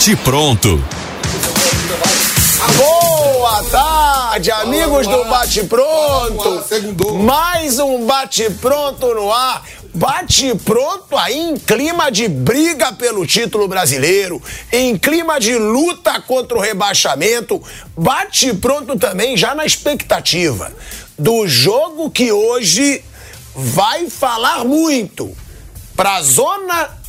Bate pronto. Boa tarde, amigos do Bate Pronto. Mais um Bate Pronto no ar. Bate pronto aí em clima de briga pelo título brasileiro, em clima de luta contra o rebaixamento. Bate pronto também já na expectativa do jogo que hoje vai falar muito para a zona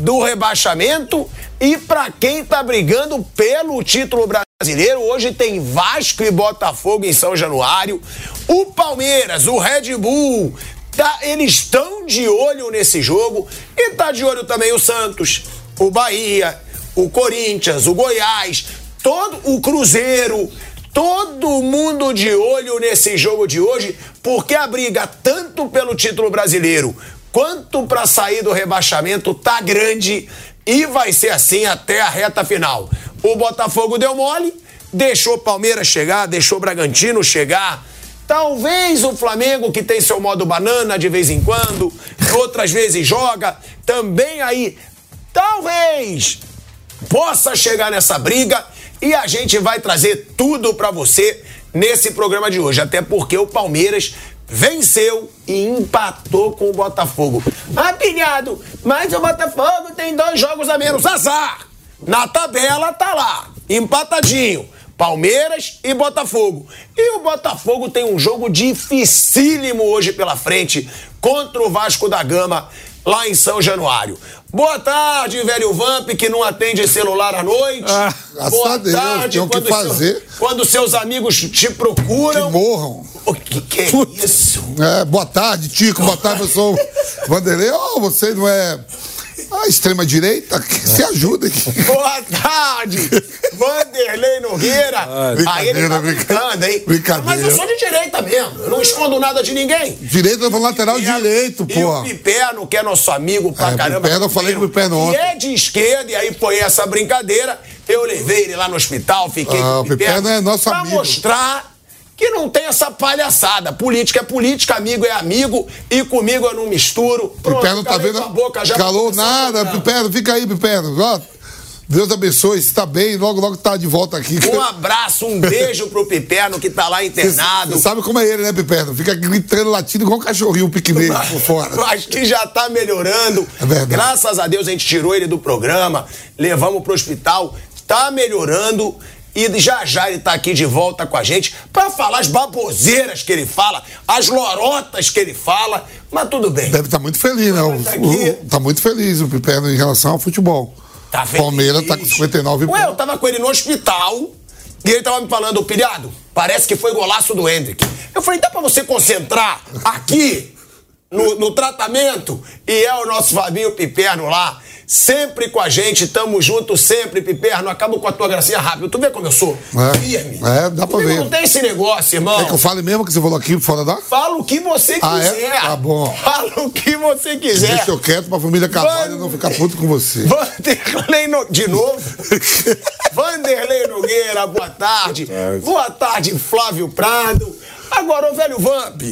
do rebaixamento e para quem tá brigando pelo título brasileiro. Hoje tem Vasco e Botafogo em São Januário. O Palmeiras, o Red Bull, tá, eles estão de olho nesse jogo e tá de olho também o Santos, o Bahia, o Corinthians, o Goiás, todo o Cruzeiro, todo mundo de olho nesse jogo de hoje, porque a briga tanto pelo título brasileiro quanto para sair do rebaixamento tá grande e vai ser assim até a reta final. O Botafogo deu mole, deixou Palmeiras chegar, deixou Bragantino chegar. Talvez o Flamengo, que tem seu modo banana de vez em quando, outras vezes joga, também aí, talvez possa chegar nessa briga e a gente vai trazer tudo para você nesse programa de hoje. Até porque o Palmeiras venceu e empatou com o Botafogo. Ah, pilhado, mas o Botafogo tem dois jogos a menos. Azar! Na tabela tá lá, empatadinho. Palmeiras e Botafogo. E o Botafogo tem um jogo dificílimo hoje pela frente contra o Vasco da Gama lá em São Januário. Boa tarde, velho Vamp, que não atende celular à noite. Ah, Boa a Deus, tarde, tem o que quando fazer. seu- quando seus amigos te procuram. Que morram. O que, que é Putz. isso? É, boa tarde, Tico. Boa tarde, eu sou o Vanderlei. Oh, você não é a extrema-direita? Se ajuda aqui. Boa tarde, Vanderlei Nogueira. Aí ele tá brincadeira, brincando, hein? brincadeira. Mas eu sou de direita mesmo. Eu não escondo nada de ninguém. Direita eu vou lateral E direito, E pô. o Piperno, que é nosso amigo pra É, caramba. Piperno, eu falei com o Piperno E ontem. é de esquerda, e aí foi essa brincadeira. Eu levei ele lá no hospital, fiquei Ah, com o Piperno é nosso pra amigo. mostrar que não tem essa palhaçada. Política é política, amigo é amigo, e comigo eu não misturo. Pronto, Piperno tá vendo. boca já Calou nada. Piperno, fica aí, Piperno. Ó, Deus abençoe, você tá bem, logo, logo tá de volta aqui. Um abraço, um beijo pro Piperno que tá lá internado. Você sabe como é ele, né, Piperno? Fica gritando, latindo igual um cachorrinho pequenininho por fora. Acho que já tá melhorando. É verdade. Graças a Deus a gente tirou ele do programa, levamos pro hospital, tá melhorando. E já já ele tá aqui de volta com a gente pra falar as baboseiras que ele fala, as lorotas que ele fala, mas tudo bem. Deve estar muito feliz, né? O, Tá tá muito feliz o Piperno em relação ao futebol. Tá feliz. Palmeiras tá com 59 Ué, eu pontos. tava com ele no hospital e ele tava me falando, pilhado, parece que foi golaço do Hendrick. Eu falei, dá pra você concentrar aqui no, no tratamento? E é o nosso Fabinho Piperno lá, sempre com a gente, tamo junto sempre, Piperno. Acabo com a tua gracinha rápido. Tu vê como eu sou? É. Firme. É, dá pra Comigo ver. Não tem esse negócio, irmão. Quer que eu fale mesmo que você falou aqui fora da? Fala o que você Ah, é? quiser. Tá bom. Fala o que você quiser. Deixa eu quieto pra família Carvalho não ficar puto com você. Vanderlei no... De novo? Vanderlei Nogueira, boa tarde. Boa tarde, Flávio Prado. Agora, ô velho Vamp,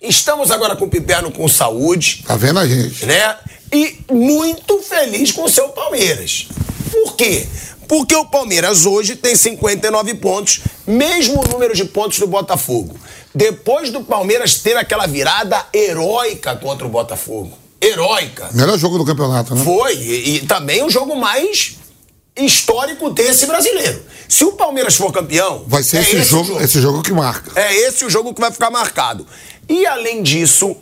estamos agora com o Piperno com saúde, Tá vendo a gente? né? E muito feliz com o seu Palmeiras. Por quê? Porque o Palmeiras hoje tem 59 pontos, mesmo número de pontos do Botafogo. Depois do Palmeiras ter aquela virada heróica contra o Botafogo. Heróica. Melhor jogo do campeonato, né? Foi, e, e também o jogo mais histórico desse brasileiro. Se o Palmeiras for campeão, Vai ser é esse, o jogo, esse jogo que marca. É esse o jogo que vai ficar marcado. E além disso,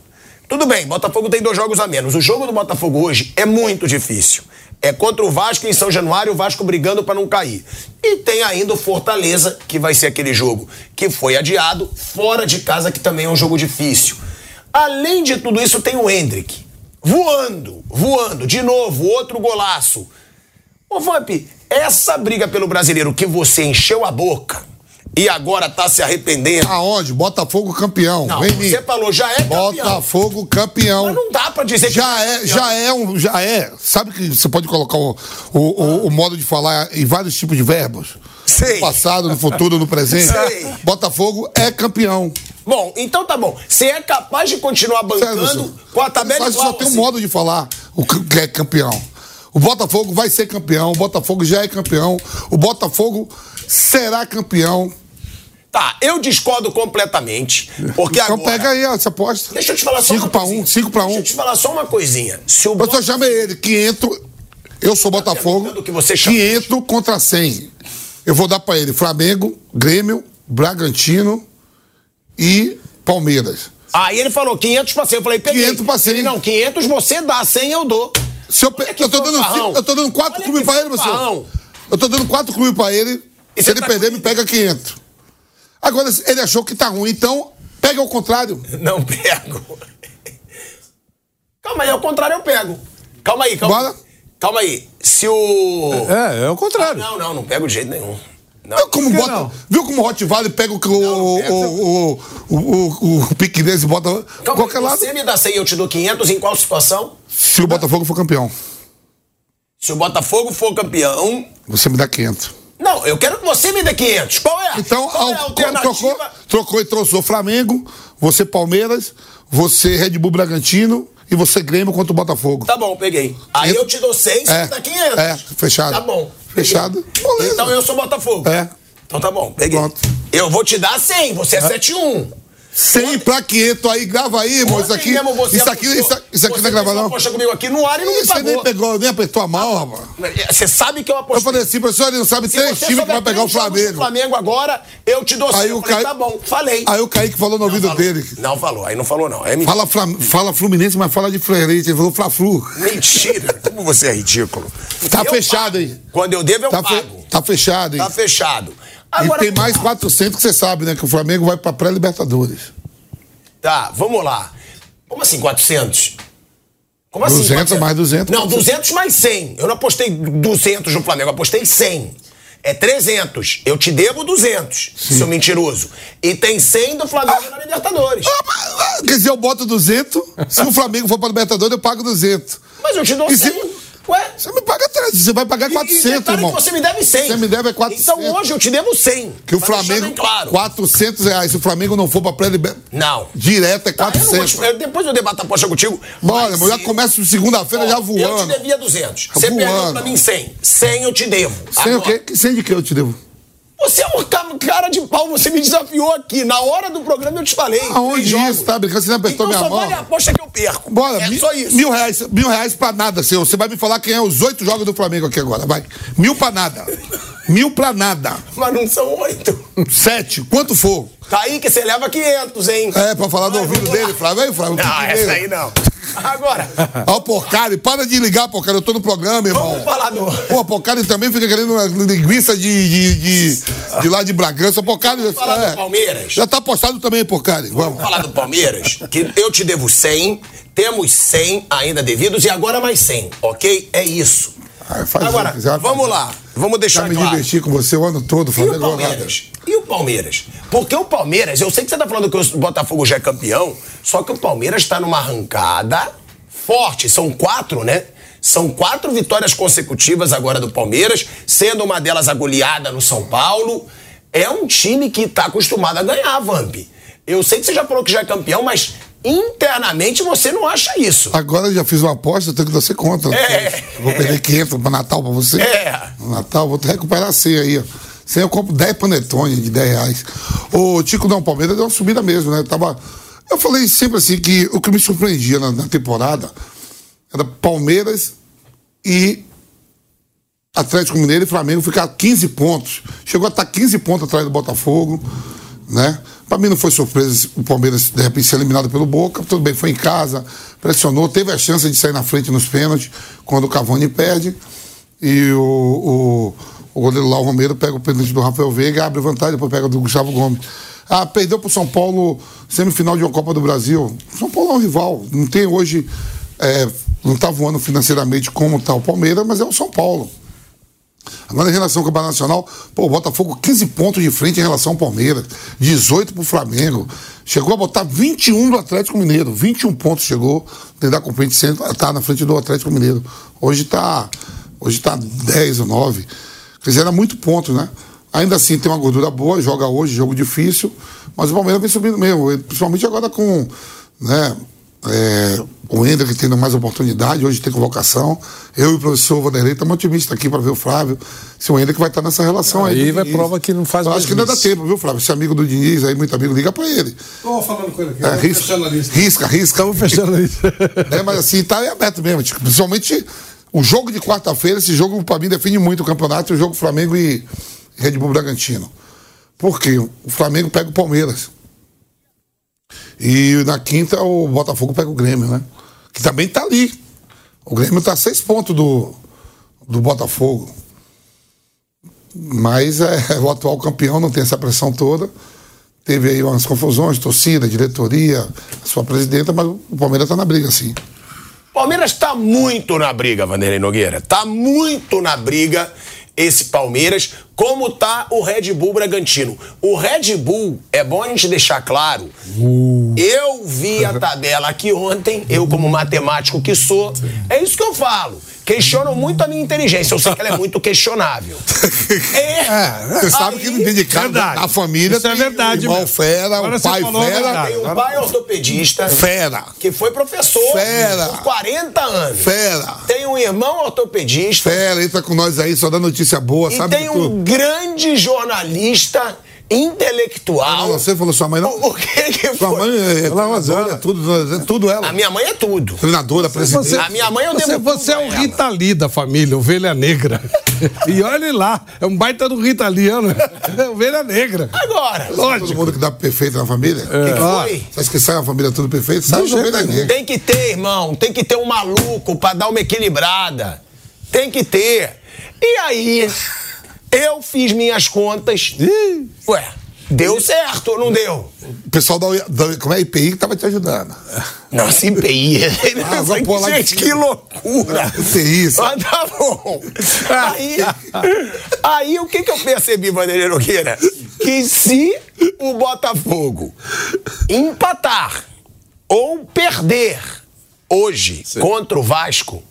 tudo bem, Botafogo tem dois jogos a menos. O jogo do Botafogo hoje é muito difícil. É contra o Vasco em São Januário, o Vasco brigando para não cair. E tem ainda o Fortaleza, que vai ser aquele jogo que foi adiado, fora de casa, que também é um jogo difícil. Além de tudo isso, tem o Hendrick. Voando, voando, de novo, outro golaço. Ô, Vamp, essa briga pelo brasileiro que você encheu a boca e agora tá se arrependendo. Aonde? Botafogo campeão. Não, Vem mim. você falou, já é campeão. Botafogo campeão. Mas não dá pra dizer que Já é, campeão. já é um. Já é. Sabe que você pode colocar o, o, o- o modo de falar em vários tipos de verbos? Sei. No passado, no futuro, no presente. Sei. Botafogo é campeão. Bom, então tá bom. Você é capaz de continuar bancando Sério, com a tabela Mas igual só tem um assim. modo de falar o que é campeão. O Botafogo vai ser campeão, o Botafogo já é campeão, o Botafogo será campeão. Tá, eu discordo completamente. Porque então agora. pega aí essa aposta. Deixa eu te falar só 5 uma para coisinha. 1, 5 para 1. Deixa eu te falar só uma coisinha. Se o Eu Botafogo. só chamei ele, 500. Eu sou Botafogo. do que você chama. 500 contra 100. Eu vou dar pra ele Flamengo, Grêmio, Bragantino e Palmeiras. Aí ele falou 500 pra 100. Eu falei, peguei. 500 pra 100. Ele, não, 500 você dá, 100 eu dou. Se eu, pe- eu, tô dando, cinco- eu tô dando quatro Olha clubes que pra ele, você. Eu tô dando quatro clubes pra ele. E Se ele tá perder, com- me pega 500. Agora, ele achou que tá ruim, então pega ao contrário. Não pego. Calma aí, ao contrário eu pego. Calma aí, calma. Bora. Calma aí. Se o. É, é o contrário. Não, não, não pego de jeito nenhum. Não. Viu como bota. não? Viu como o Hot Valley pega o, o, pega. o, o, o, o, o piquenês e bota Calma qualquer aí, lado? você me dá 100 e eu te dou 500 em qual situação? Se o Botafogo for campeão, Se o Botafogo for campeão. você me dá 500. Não, eu quero que você me dê 500. Qual é? Então, Qual é a alternativa? trocou, trocou e trouxe o Flamengo, você Palmeiras, você Red Bull Bragantino e você Grêmio contra o Botafogo. Tá bom, peguei. Aí eu te dou 100, você É, me dá 500. é, fechado. Tá bom. Fechado. peguei. Beleza. Então eu sou Botafogo. É. Então tá bom, peguei. Pronto. Eu vou te dar 100, você é 71. 100 pra 500 aí, grava aí, irmão. Isso aqui, mesmo você isso aqui, isso, isso aqui você não é uma não. aposta comigo aqui no ar e não me Você nem pegou, nem apertou a mão, rapaz. Você sabe que eu apostei. Eu falei assim, professor, ele não sabe Se três times que vai pegar o Flamengo. Flamengo agora, eu te dou 100. Aí o Caio- tá bom, falei. Aí o Kaique falou no ouvido dele. Não falou, aí não falou não. É. Fala, Flam- fala Fluminense, mas fala de Fluminense. Ele falou Fla-Flu. Mentira. Como você é ridículo. Tá Eu fechado pago. aí. Quando eu devo, eu Tá, fe- pago. tá fechado, hein? Tá fechado. E tem mais 400 que você sabe, né? Que o Flamengo vai pra pré-Libertadores. Tá, vamos lá. Como assim 400? Como assim 200 mais 200, Não, 400. 200 mais 100. Eu não apostei 200 no Flamengo, apostei 100. É 300. Eu te devo 200, seu mentiroso. E tem 100 do Flamengo na Libertadores. Ah, ah, Quer dizer, eu boto 200. Se o Flamengo for pra Libertadores, eu pago 200. Mas eu te dou E se- 100. Ué? Você me paga 300, você vai pagar E- 400, e detalhe irmão. você me deve 100. Você me deve é 400. Então hoje eu te devo 100. Que o Flamengo, claro. 400 reais. Se o Flamengo não for pra pré-libertadores, Não. direto é Tá, eu não vou 400. eu- depois eu debato a aposta contigo. Bora, mas já começa segunda-feira já Ó, Eu te voando. devia 200. Tá Você perdeu voando. pra mim 100. 100 eu te devo. 100 o quê? 100 de que eu te devo? Você é um ca- cara de pau, você me desafiou aqui. Na hora do programa eu te falei. Aonde isso? Tá brincando? Você não apertou então minha só mão? vale a aposta que eu perco. Bora, é mi- só isso. mil reais, mil reais pra nada, senhor. Você vai me falar quem é os oito jogos do Flamengo aqui agora, vai. Mil pra nada. Mil pra nada. Mas não são oito. Sete, quanto for. Tá aí que você leva 500, hein? É, pra falar do ouvido dele, Flávio. Aí, Flávio. Não, essa aí não. Agora, Ó, o Porcari, para de ligar, Porcari. Eu tô no programa, irmão. vamos falar do. Pô, o Porcari também fica querendo uma linguiça de, de, de, de lá de Bragança. Porcari. Vamos falar é, do Palmeiras. Já tá postado também, Porcari. Vamos. Vamos falar do Palmeiras, que eu te devo 100, temos 100 ainda devidos e agora mais 100, ok? É isso. Ah, Agora, o vamos lá, vamos Já deixar me claro. diverti com você o ano todo, E Flamengo o não nada. Palmeiras? E o Palmeiras? Porque o Palmeiras, eu sei que você tá falando que o Botafogo já é campeão, só que o Palmeiras tá numa arrancada forte. São quatro, né? São quatro vitórias consecutivas agora do Palmeiras, sendo uma delas a goleada no São Paulo. É um time que tá acostumado a ganhar, Vamp. Eu sei que você já falou que já é campeão, mas internamente você não acha isso. Agora eu já fiz uma aposta, eu tenho que dar você contra. É. Vou perder 500 pra Natal pra você. É. No Natal, vou recuperar a ceia aí, ó. Sem eu compro 10 panetone de 10 reais. O Tico não, Palmeiras deu uma subida mesmo, né? Eu Tava, eu falei sempre assim que o que me surpreendia na, na temporada era Palmeiras e Atlético Mineiro e Flamengo ficar 15 pontos. Chegou a estar 15 pontos atrás do Botafogo, né? Pra mim não foi surpresa o Palmeiras de repente ser eliminado pelo Boca. Tudo bem, foi em casa, pressionou, teve a chance de sair na frente nos pênaltis quando o Cavani perde. E o, o, o goleiro o Romero, pega o pênalti do Rafael Veiga, abre vantagem, depois pega do Gustavo Gomes. Ah, perdeu pro São Paulo semifinal de uma Copa do Brasil. São Paulo é um rival. Não tem hoje. É, não tá voando financeiramente como tá o Palmeiras, mas é o São Paulo. Agora, em relação ao Campeonato Nacional, pô, o Botafogo 15 pontos de frente em relação ao Palmeiras, 18 pro Flamengo. Chegou a botar 21 do Atlético Mineiro, 21 pontos chegou, tentar cumprir, tá na frente do Atlético Mineiro. Hoje tá, hoje tá 10 ou 9. Quer dizer, era muito ponto, né? Ainda assim tem uma gordura boa, joga hoje, jogo difícil, mas o Palmeiras vem subindo mesmo, principalmente agora com, né, É, o Ender que tendo mais oportunidade, hoje tem convocação. Eu e o professor Vanderlei estamos otimistas aqui para ver o Flávio. Se o Ender que vai estar nessa relação aí. Aí vai prova que não faz Eu mais acho que ainda dá tempo, viu, Flávio? Se é amigo do Diniz, aí muito amigo, liga para ele. Tô falando com ele aqui. É, risca, fechando a lista. risca, risca. Estamos fechando isso. né? Mas assim, tá em aberto mesmo. Tipo, principalmente o jogo de quarta-feira, esse jogo para mim define muito o campeonato, o jogo Flamengo e Red Bull Bragantino. Por quê? O Flamengo pega o Palmeiras. E na quinta o Botafogo pega o Grêmio, né? Que também tá ali. O Grêmio tá a seis pontos do, do Botafogo. Mas é, o atual campeão não tem essa pressão toda. Teve aí umas confusões, torcida, diretoria, sua presidenta, mas o Palmeiras tá na briga, sim. Palmeiras tá muito na briga, Vanderlei Nogueira. Tá muito na briga esse Palmeiras, como tá o Red Bull Bragantino. O Red Bull, é bom a gente deixar claro, eu vi a tabela aqui ontem, eu como matemático que sou, é isso que eu falo. Questionam muito a minha inteligência, eu sei que ela é muito questionável. É, Você sabe que não tem de verdade. na família. Isso é verdade O irmão mesmo. fera, Agora o pai falou a fera. Tem um pai ortopedista Fera. que foi professor Fera. por 40 anos. Fera. Tem um irmão ortopedista Fera, entra com nós aí, só dá notícia boa, e sabe tem um grande jornalista intelectual. Não, você falou sua mãe não. O, o que que Sua foi? mãe é, Ela é treinadora, Rosana. é tudo, é tudo ela. A minha mãe é tudo. Treinadora, presidente. Você- A minha mãe eu Você, devo você é tudo um a ela. Rita Lee da família, ovelha negra. E olhe lá, é um baita do Rita Liano. É ovelha negra. Agora, Todo Lógico. mundo que dá perfeito na família. o que, que Ah. foi? Você acha que sai uma família tudo perfeito? Sai nenhum. negra. Tem que ter, irmão. Tem que ter um maluco pra dar uma equilibrada. Tem que ter. E aí, eu fiz minhas contas. Ué, deu certo ou não deu? O pessoal da, da como é, IPI que tava te ajudando. Nossa, IPI. Ah, pôr lá Gente, que loucura. UTI, sabe? Mas tá bom. Aí, aí o que, que eu percebi, Vanderlei Nogueira? Que se o Botafogo empatar ou perder hoje contra o Vasco,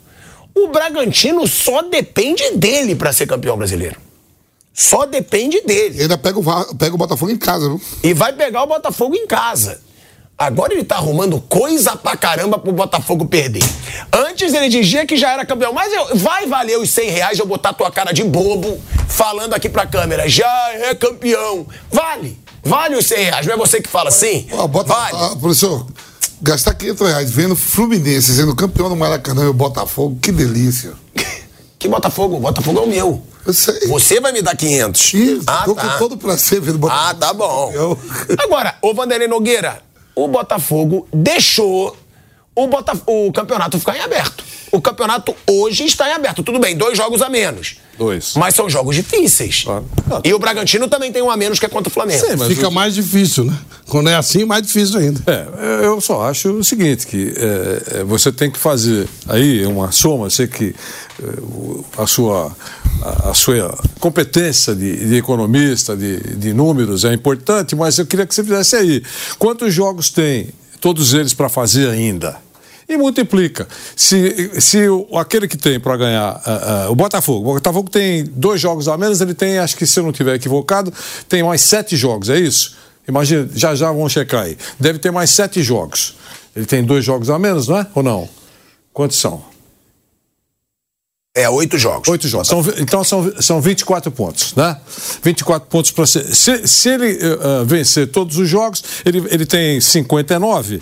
o Bragantino só depende dele pra ser campeão brasileiro. Só depende dele. E ainda pega o, pega o Botafogo em casa, viu? E vai pegar o Botafogo em casa. Agora ele tá arrumando coisa pra caramba pro Botafogo perder. Antes ele dizia que já era campeão, mas eu- vai valer os 100 reais eu botar tua cara de bobo falando aqui pra câmera. Já é campeão. Vale. Vale os 100 reais. Não é você que fala assim? Bota, vale. ah, professor, gastar 500 reais vendo Fluminense sendo campeão do Maracanã e o Botafogo, que delícia. Que Botafogo? O Botafogo é o meu. Eu sei. Você vai me dar 500. Ih, ah, tô tá. com todo prazer vendo o Botafogo. Ah, tá bom. Eu- Agora, ô Vanderlei Nogueira, o Botafogo deixou o, Bota... o campeonato ficar em aberto. O campeonato hoje está em aberto. Tudo bem, dois jogos a menos. Dois. Mas são jogos difíceis. Claro. E o Bragantino também tem um a menos que é contra o Flamengo. Sim, mas fica mais difícil, né? Quando é assim, mais difícil ainda. É, eu só acho o seguinte, que é, é, você tem que fazer aí uma soma, eu sei que é, a, sua, a, a sua competência de, de economista, de, de números é importante, mas eu queria que você fizesse aí. Quantos jogos tem todos eles para fazer ainda? E multiplica. Se, se o, aquele que tem para ganhar, ah, ah, o Botafogo, o Botafogo tem dois jogos a menos, ele tem, acho que se eu não estiver equivocado, tem mais sete jogos, é isso? Imagina, já já vão checar aí. Deve ter mais sete jogos. Ele tem dois jogos a menos, não é? Ou não? Quantos são? É, oito jogos. Oito jogos. São então são, são 24 pontos, né? 24 pontos para ser. Se, se ele eh, vencer todos os jogos, ele, ele tem 59.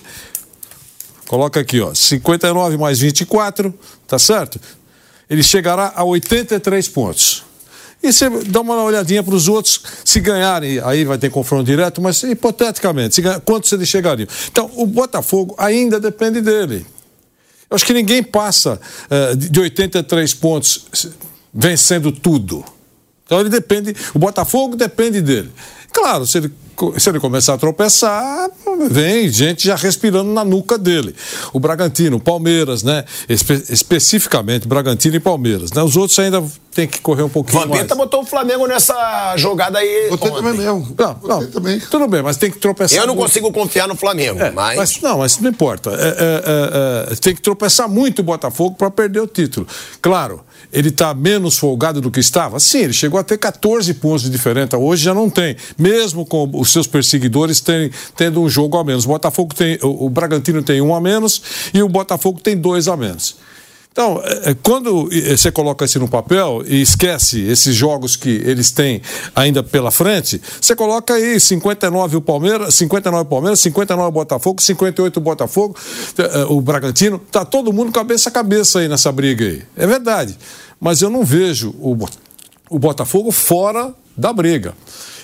Coloca aqui, ó. 59 mais 24, tá certo? Ele chegará a 83 pontos. E você dá uma olhadinha para os outros, se ganharem, aí vai ter confronto direto, mas hipoteticamente, ganhar, quantos eles chegariam? Então, o Botafogo ainda depende dele. Eu acho que ninguém passa eh, de de 83 pontos vencendo tudo. Então ele depende, o Botafogo depende dele. Claro, se ele, se ele começar a tropeçar, vem gente já respirando na nuca dele. O Bragantino, o Palmeiras, né? Espe- especificamente Bragantino e Palmeiras. Né? Os outros ainda tem que correr um pouquinho mais. Vampeta botou o Flamengo nessa jogada aí. Botei ontem. também mesmo. Não, Botei não, também. tudo bem, mas tem que tropeçar. Eu não muito. consigo confiar no Flamengo, É, mas... mas não, mas não importa. É, é, é, é, tem que tropeçar muito o Botafogo para perder o título. Claro, ele está menos folgado do que estava? Sim, ele chegou a ter 14 pontos de diferença. Hoje já não tem. Mesmo com os seus perseguidores terem, tendo um jogo a menos. O Botafogo tem. O, o Bragantino tem um a menos e o Botafogo tem dois a menos. Então, é, é, quando você coloca isso no papel e esquece esses jogos que eles têm ainda pela frente, você coloca aí 59 o Palmeiras, 59 o Palmeiras, 59 o Botafogo, 58 o Botafogo, é, o Bragantino, tá todo mundo cabeça a cabeça aí nessa briga aí. É verdade. Mas eu não vejo o, o Botafogo fora da briga.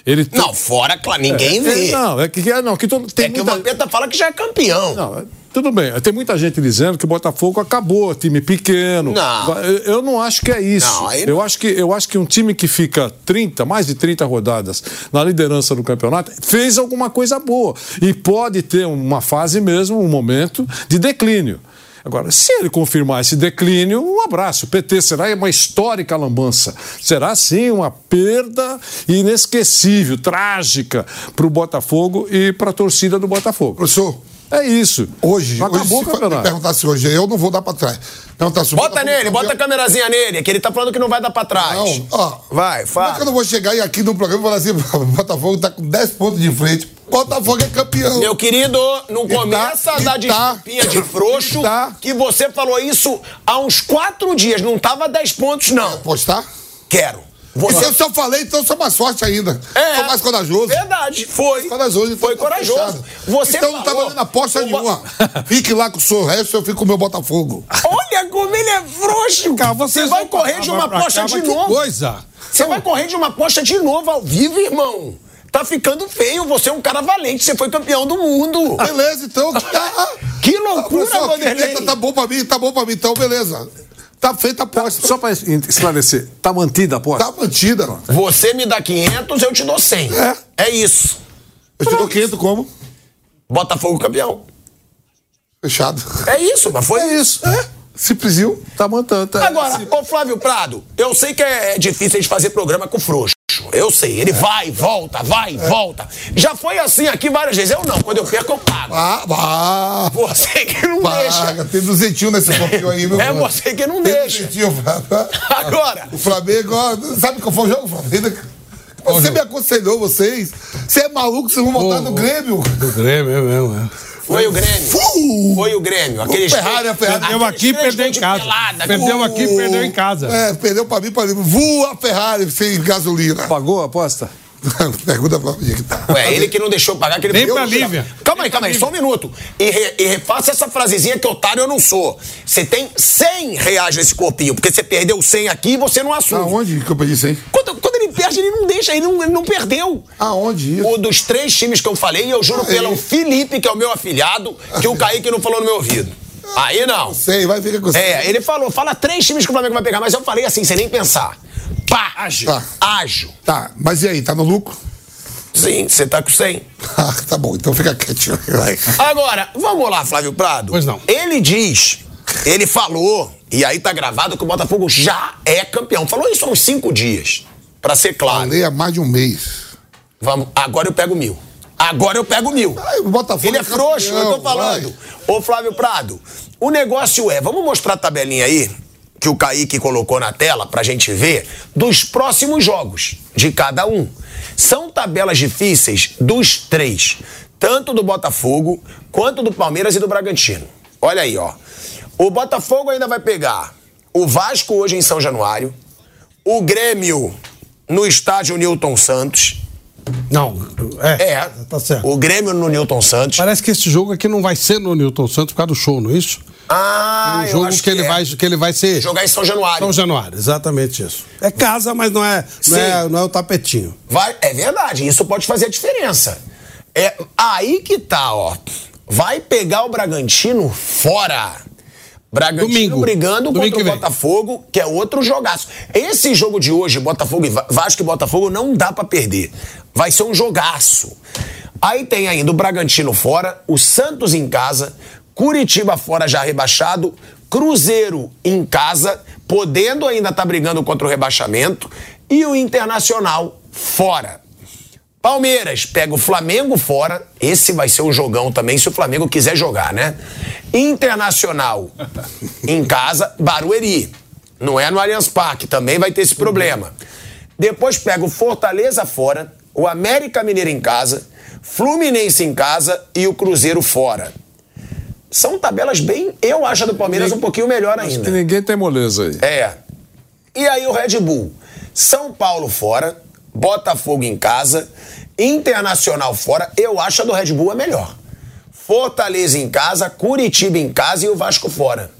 Ele tem... Não, fora, claro, ninguém é, vê. É, não, é que, não, que todo, tem é muita... que o Vampeta fala que já é campeão. Não, tudo bem, tem muita gente dizendo que o Botafogo acabou, time pequeno. Não. Eu não acho que é isso. Não, aí... eu, acho que, eu acho que um time que fica 30, mais de 30 rodadas na liderança do campeonato, fez alguma coisa boa. E pode ter uma fase mesmo, um momento de declínio. Agora, se ele confirmar esse declínio, um abraço. O PT será uma histórica lambança. Será, sim, uma perda inesquecível, trágica para o Botafogo e para a torcida do Botafogo. Professor, é isso. Hoje, acabou hoje, se o campeonato. perguntasse hoje, eu não vou dar pra trás. Perguntasse, bota nele, campeão. bota a câmerazinha nele, que ele tá falando que não vai dar pra trás. Não, ó. Vai, fala. Como é que eu não vou chegar aqui no programa e falar assim, o Botafogo tá com 10 pontos de frente, Botafogo é campeão. Meu querido, não e tá, começa tá, a dar tá, desculpinha de frouxo, tá. que você falou isso há uns quatro dias, não tava 10 pontos, não. Quer apostar? Quero. Vou... se eu só falei, então sou mais forte ainda. É. Sou mais corajoso. Verdade, foi. Mais corajoso. Foi então tá corajoso. Você então falou... não tá valendo aposta nenhuma. Fique lá com o seu resto, eu fico com o meu Botafogo. Olha como ele é frouxo. Cara, você vai correr de uma aposta de novo. coisa. Você vai correr de uma aposta de novo ao vivo, irmão. Tá ficando feio, você é um cara valente, você foi campeão do mundo. Beleza, então. que loucura, ah, Vanderlei. Tá bom pra mim, tá bom pra mim, então beleza. Tá feita a aposta. Só para esclarecer, tá mantida a aposta? Tá mantida. Você me dá 500, eu te dou 100. É. É isso. Eu te dou 500 como? Botafogo campeão. Fechado. É isso, mas foi é isso. É. Simplesinho. Tá mantendo. Tá. Agora, ô Flávio Prado, eu sei que é difícil de fazer programa com frouxo. Eu sei, ele vai, volta, vai, volta. Já foi assim aqui várias vezes. Eu não, quando eu perco, eu pago. Ah, ah, Você que não paga. deixa. Tem duzentinho nesse pouquinho aí, meu É mano. você que não Tem deixa. Duzentinho, Agora. O Flamengo, sabe qual foi o jogo, Flamengo? Você me aconselhou, vocês. Você é maluco, vocês vão votar no Grêmio. Do Grêmio, é mesmo, é. Foi o Grêmio. Foi o Grêmio. Aquele Ferrari, a Ferrari. Perdeu aqui e perdeu em casa. Pelada. Perdeu aqui e perdeu em casa. É, perdeu pra mim, pra mim. Voa a Ferrari sem gasolina. Pagou a aposta? Pergunta pra mim. Ué, ele que não deixou pagar, que ele Nem pra Lívia. Calma aí, calma aí, só um minuto. E, re, e refaça essa frasezinha que otário eu não sou. Você tem 100 reais nesse corpinho, porque você perdeu 100 aqui e você não assume. Aonde que eu perdi 100? Quando, quando ele perde, ele não deixa, ele não, ele não perdeu. Aonde isso? O dos três times que eu falei, eu juro ah, pelo é. Felipe, que é o meu afilhado, que o Kaique não falou no meu ouvido. Aí não. Sei, vai ficar com você. É, ele falou, fala três times que o Flamengo vai pegar, mas eu falei assim, sem nem pensar. Pá! Ágil. Tá. Ágil. Tá, mas e aí, tá no lucro? Sim, você tá com 100. Ah, tá bom, então fica quietinho. Agora, vamos lá, Flávio Prado. Pois não. Ele diz, ele falou, e aí tá gravado que o Botafogo já é campeão. Falou isso há uns cinco dias, para ser claro. Falei há mais de um mês. Vamos, agora eu pego mil. Agora eu pego mil. Ai, ele é, é frouxo, eu tô falando. Vai. Ô, Flávio Prado, o negócio é, vamos mostrar a tabelinha aí, que o Kaique colocou na tela pra gente ver, dos próximos jogos de cada um. São tabelas difíceis dos três, tanto do Botafogo quanto do Palmeiras e do Bragantino. Olha aí, ó. O Botafogo ainda vai pegar o Vasco hoje em São Januário, o Grêmio no estádio Newton Santos. Não, é. É, tá certo. O Grêmio no Newton Santos. Parece que esse jogo aqui não vai ser no Newton Santos por causa do show, não é isso? Ah, um jogo que, que, ele é. vai, que ele vai ser. Jogar em São Januário. São Januário, exatamente isso. É casa, mas não é, não é, não é o tapetinho. Vai, é verdade, isso pode fazer a diferença. É aí que tá, ó. Vai pegar o Bragantino fora. Bragantino Domingo. brigando Domingo contra o Botafogo, que é outro jogaço. Esse jogo de hoje, Botafogo e Vasco e Botafogo, não dá para perder. Vai ser um jogaço. Aí tem ainda o Bragantino fora, o Santos em casa, Curitiba fora já rebaixado, Cruzeiro em casa, podendo ainda estar tá brigando contra o rebaixamento, e o Internacional fora. Palmeiras pega o Flamengo fora, esse vai ser um jogão também, se o Flamengo quiser jogar, né? Internacional em casa, Barueri. Não é no Allianz Parque, também vai ter esse problema. Depois pega o Fortaleza fora, o América Mineiro em casa, Fluminense em casa e o Cruzeiro fora. São tabelas bem. Eu acho a do Palmeiras um pouquinho melhor Acho ainda. que ninguém tem moleza aí. É. E aí o Red Bull. São Paulo fora, Botafogo em casa, Internacional fora. Eu acho a do Red Bull a melhor. Fortaleza em casa, Curitiba em casa e o Vasco fora.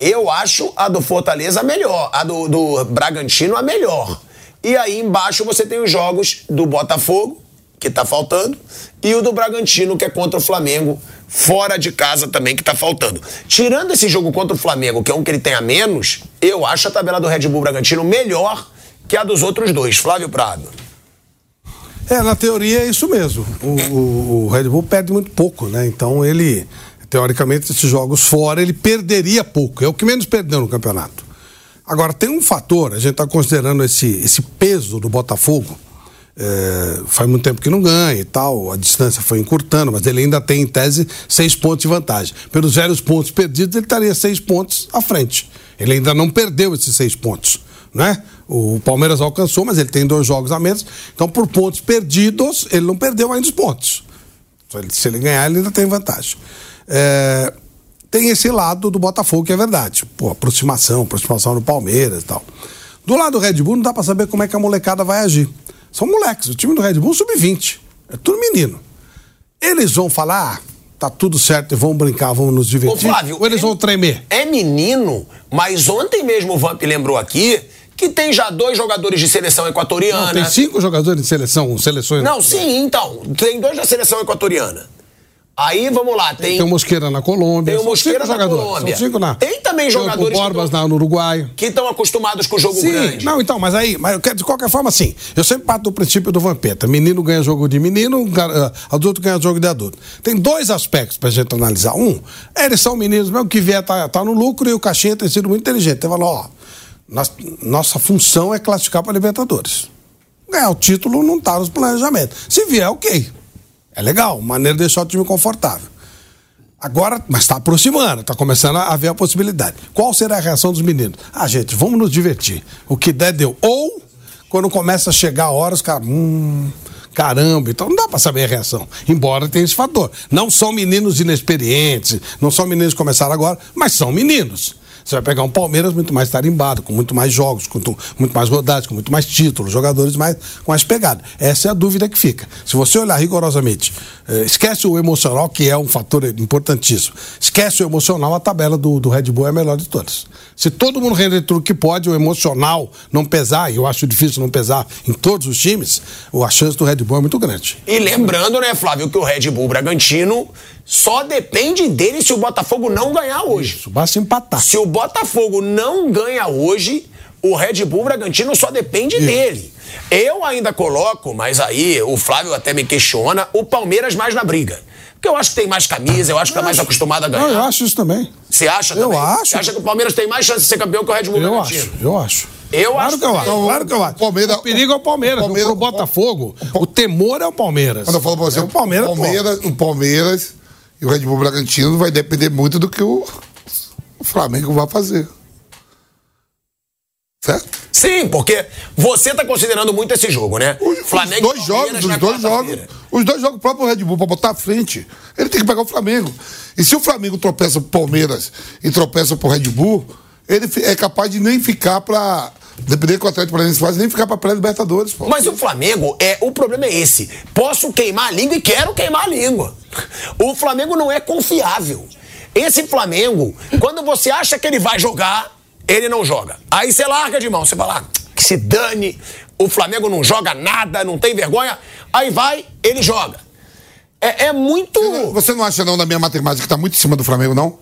Eu acho a do Fortaleza a melhor, a do, do Bragantino a melhor. E aí embaixo você tem os jogos do Botafogo, que tá faltando, e o do Bragantino, que é contra o Flamengo, fora de casa também, que tá faltando. Tirando esse jogo contra o Flamengo, que é um que ele tem a menos, eu acho a tabela do Red Bull Bragantino melhor que a dos outros dois. Flávio Prado. É, na teoria é isso mesmo. O, o- o Red Bull perde muito pouco, né? Então ele, teoricamente, esses jogos fora, ele perderia pouco. É o que menos perdeu no campeonato. Agora, tem um fator, a gente está considerando esse, esse peso do Botafogo. É, faz muito tempo que não ganha e tal, a distância foi encurtando, mas ele ainda tem, em tese, seis pontos de vantagem. Pelos zero pontos perdidos, ele estaria seis pontos à frente. Ele ainda não perdeu esses seis pontos. Né? O Palmeiras alcançou, mas ele tem dois jogos a menos. Então, por pontos perdidos, ele não perdeu ainda os pontos. Se ele, ganhar, ele ainda tem vantagem. É, tem esse lado do Botafogo que é verdade. Pô, aproximação, aproximação no Palmeiras e tal. Do lado do Red Bull, não dá pra saber como é que a molecada vai agir. São moleques. O time do Red Bull sub-20. É tudo menino. Eles vão falar, ah, tá tudo certo e vão brincar, vão nos Ô, divertir. Flávio. ou eles é- vão tremer. É menino, mas ontem mesmo o Vamp lembrou aqui que tem já dois jogadores de seleção equatoriana. Não, tem cinco jogadores de seleção, seleções. Não, sim, então. Tem dois da seleção equatoriana. Aí, vamos lá, tem, Tem o Mosqueira na Colômbia. Tem o Mosqueira na. Colômbia. São cinco na. Tem também o jogadores que Borbas na, no Uruguai. que estão acostumados com o jogo Sim, grande. não, então, mas aí, mas eu quero, de qualquer forma, assim, eu sempre parto do princípio do Vampeta. Menino ganha jogo de menino, adulto ganha jogo de adulto. Tem dois aspectos pra gente analisar. Um, eles são meninos mesmo que vier tá, tá no lucro e o Caixinha tem sido muito inteligente. Ele falou, ó, nós- nossa função é classificar para Libertadores. Ganhar o título não tá nos planejamentos. Se vier, ok. É legal, maneira de deixar o time confortável. Agora, mas está aproximando, está começando a haver a possibilidade. Qual será a reação dos meninos? Ah, gente, vamos nos divertir. O que der, deu. Ou, quando começa a chegar a hora, os caras. Hum, caramba, então não dá para saber a reação. Embora tenha esse fator. Não são meninos inexperientes, não são meninos que começaram agora, mas são meninos. Você vai pegar um Palmeiras muito mais tarimbado, com muito mais jogos, com muito mais rodadas, com muito mais títulos, jogadores mais, com mais pegada. Essa é a dúvida que fica. Se você olhar rigorosamente, eh, esquece o emocional, que é um fator importantíssimo. Esquece o emocional, a tabela do, do Red Bull é a melhor de todas. Se todo mundo render tudo que pode, o emocional não pesar, e eu acho difícil não pesar em todos os times, a chance do Red Bull é muito grande. E lembrando, né, Flávio, que o Red Bull Bragantino só depende dele se o Botafogo não ganhar hoje. Isso, basta empatar. Se o Botafogo não ganha hoje, o Red Bull Bragantino só depende dele. Eu ainda coloco, mas aí o Flávio até me questiona, o Palmeiras mais na briga. Porque eu acho que tem mais camisa, eu acho que tá mais acostumado a Não, ganhar. eu acho isso também. Você acha Eu também? acho. Você acha que o Palmeiras tem mais chance de ser campeão que o Red Bull Eu Bragantino? acho, eu acho. Eu claro acho que eu também. acho. Claro que eu acho. O Palmeiras- o perigo é o Palmeiras. o Palmeiras- o Botafogo, o temor é o Palmeiras. Quando eu falo pra você, é o Palmeiras, pô. Palmeiras, o Palmeiras e o Red Bull Bragantino vai depender muito do que o, o Flamengo vai fazer. Certo? Sim, porque você tá considerando muito esse jogo, né? Os, Flamengo os dois jogos, os dois jogos, os dois jogos próprio Red Bull pra botar à frente. Ele tem que pegar o Flamengo. E se o Flamengo tropeça pro Palmeiras e tropeça pro Red Bull, ele é capaz de nem ficar pra. Depender que o Atlético Paranaense faz, nem ficar pra pré-Libertadores, pô. Mas o Flamengo, é, o problema é esse. Posso queimar a língua e quero queimar a língua. O Flamengo não é confiável. Esse Flamengo, quando você acha que ele vai jogar, ele não joga. Aí você larga de mão, você fala, ah, que se dane, o Flamengo não joga nada, não tem vergonha. Aí vai, ele joga. É, é muito. Você não acha, não, na minha matemática, que tá muito em cima do Flamengo, não?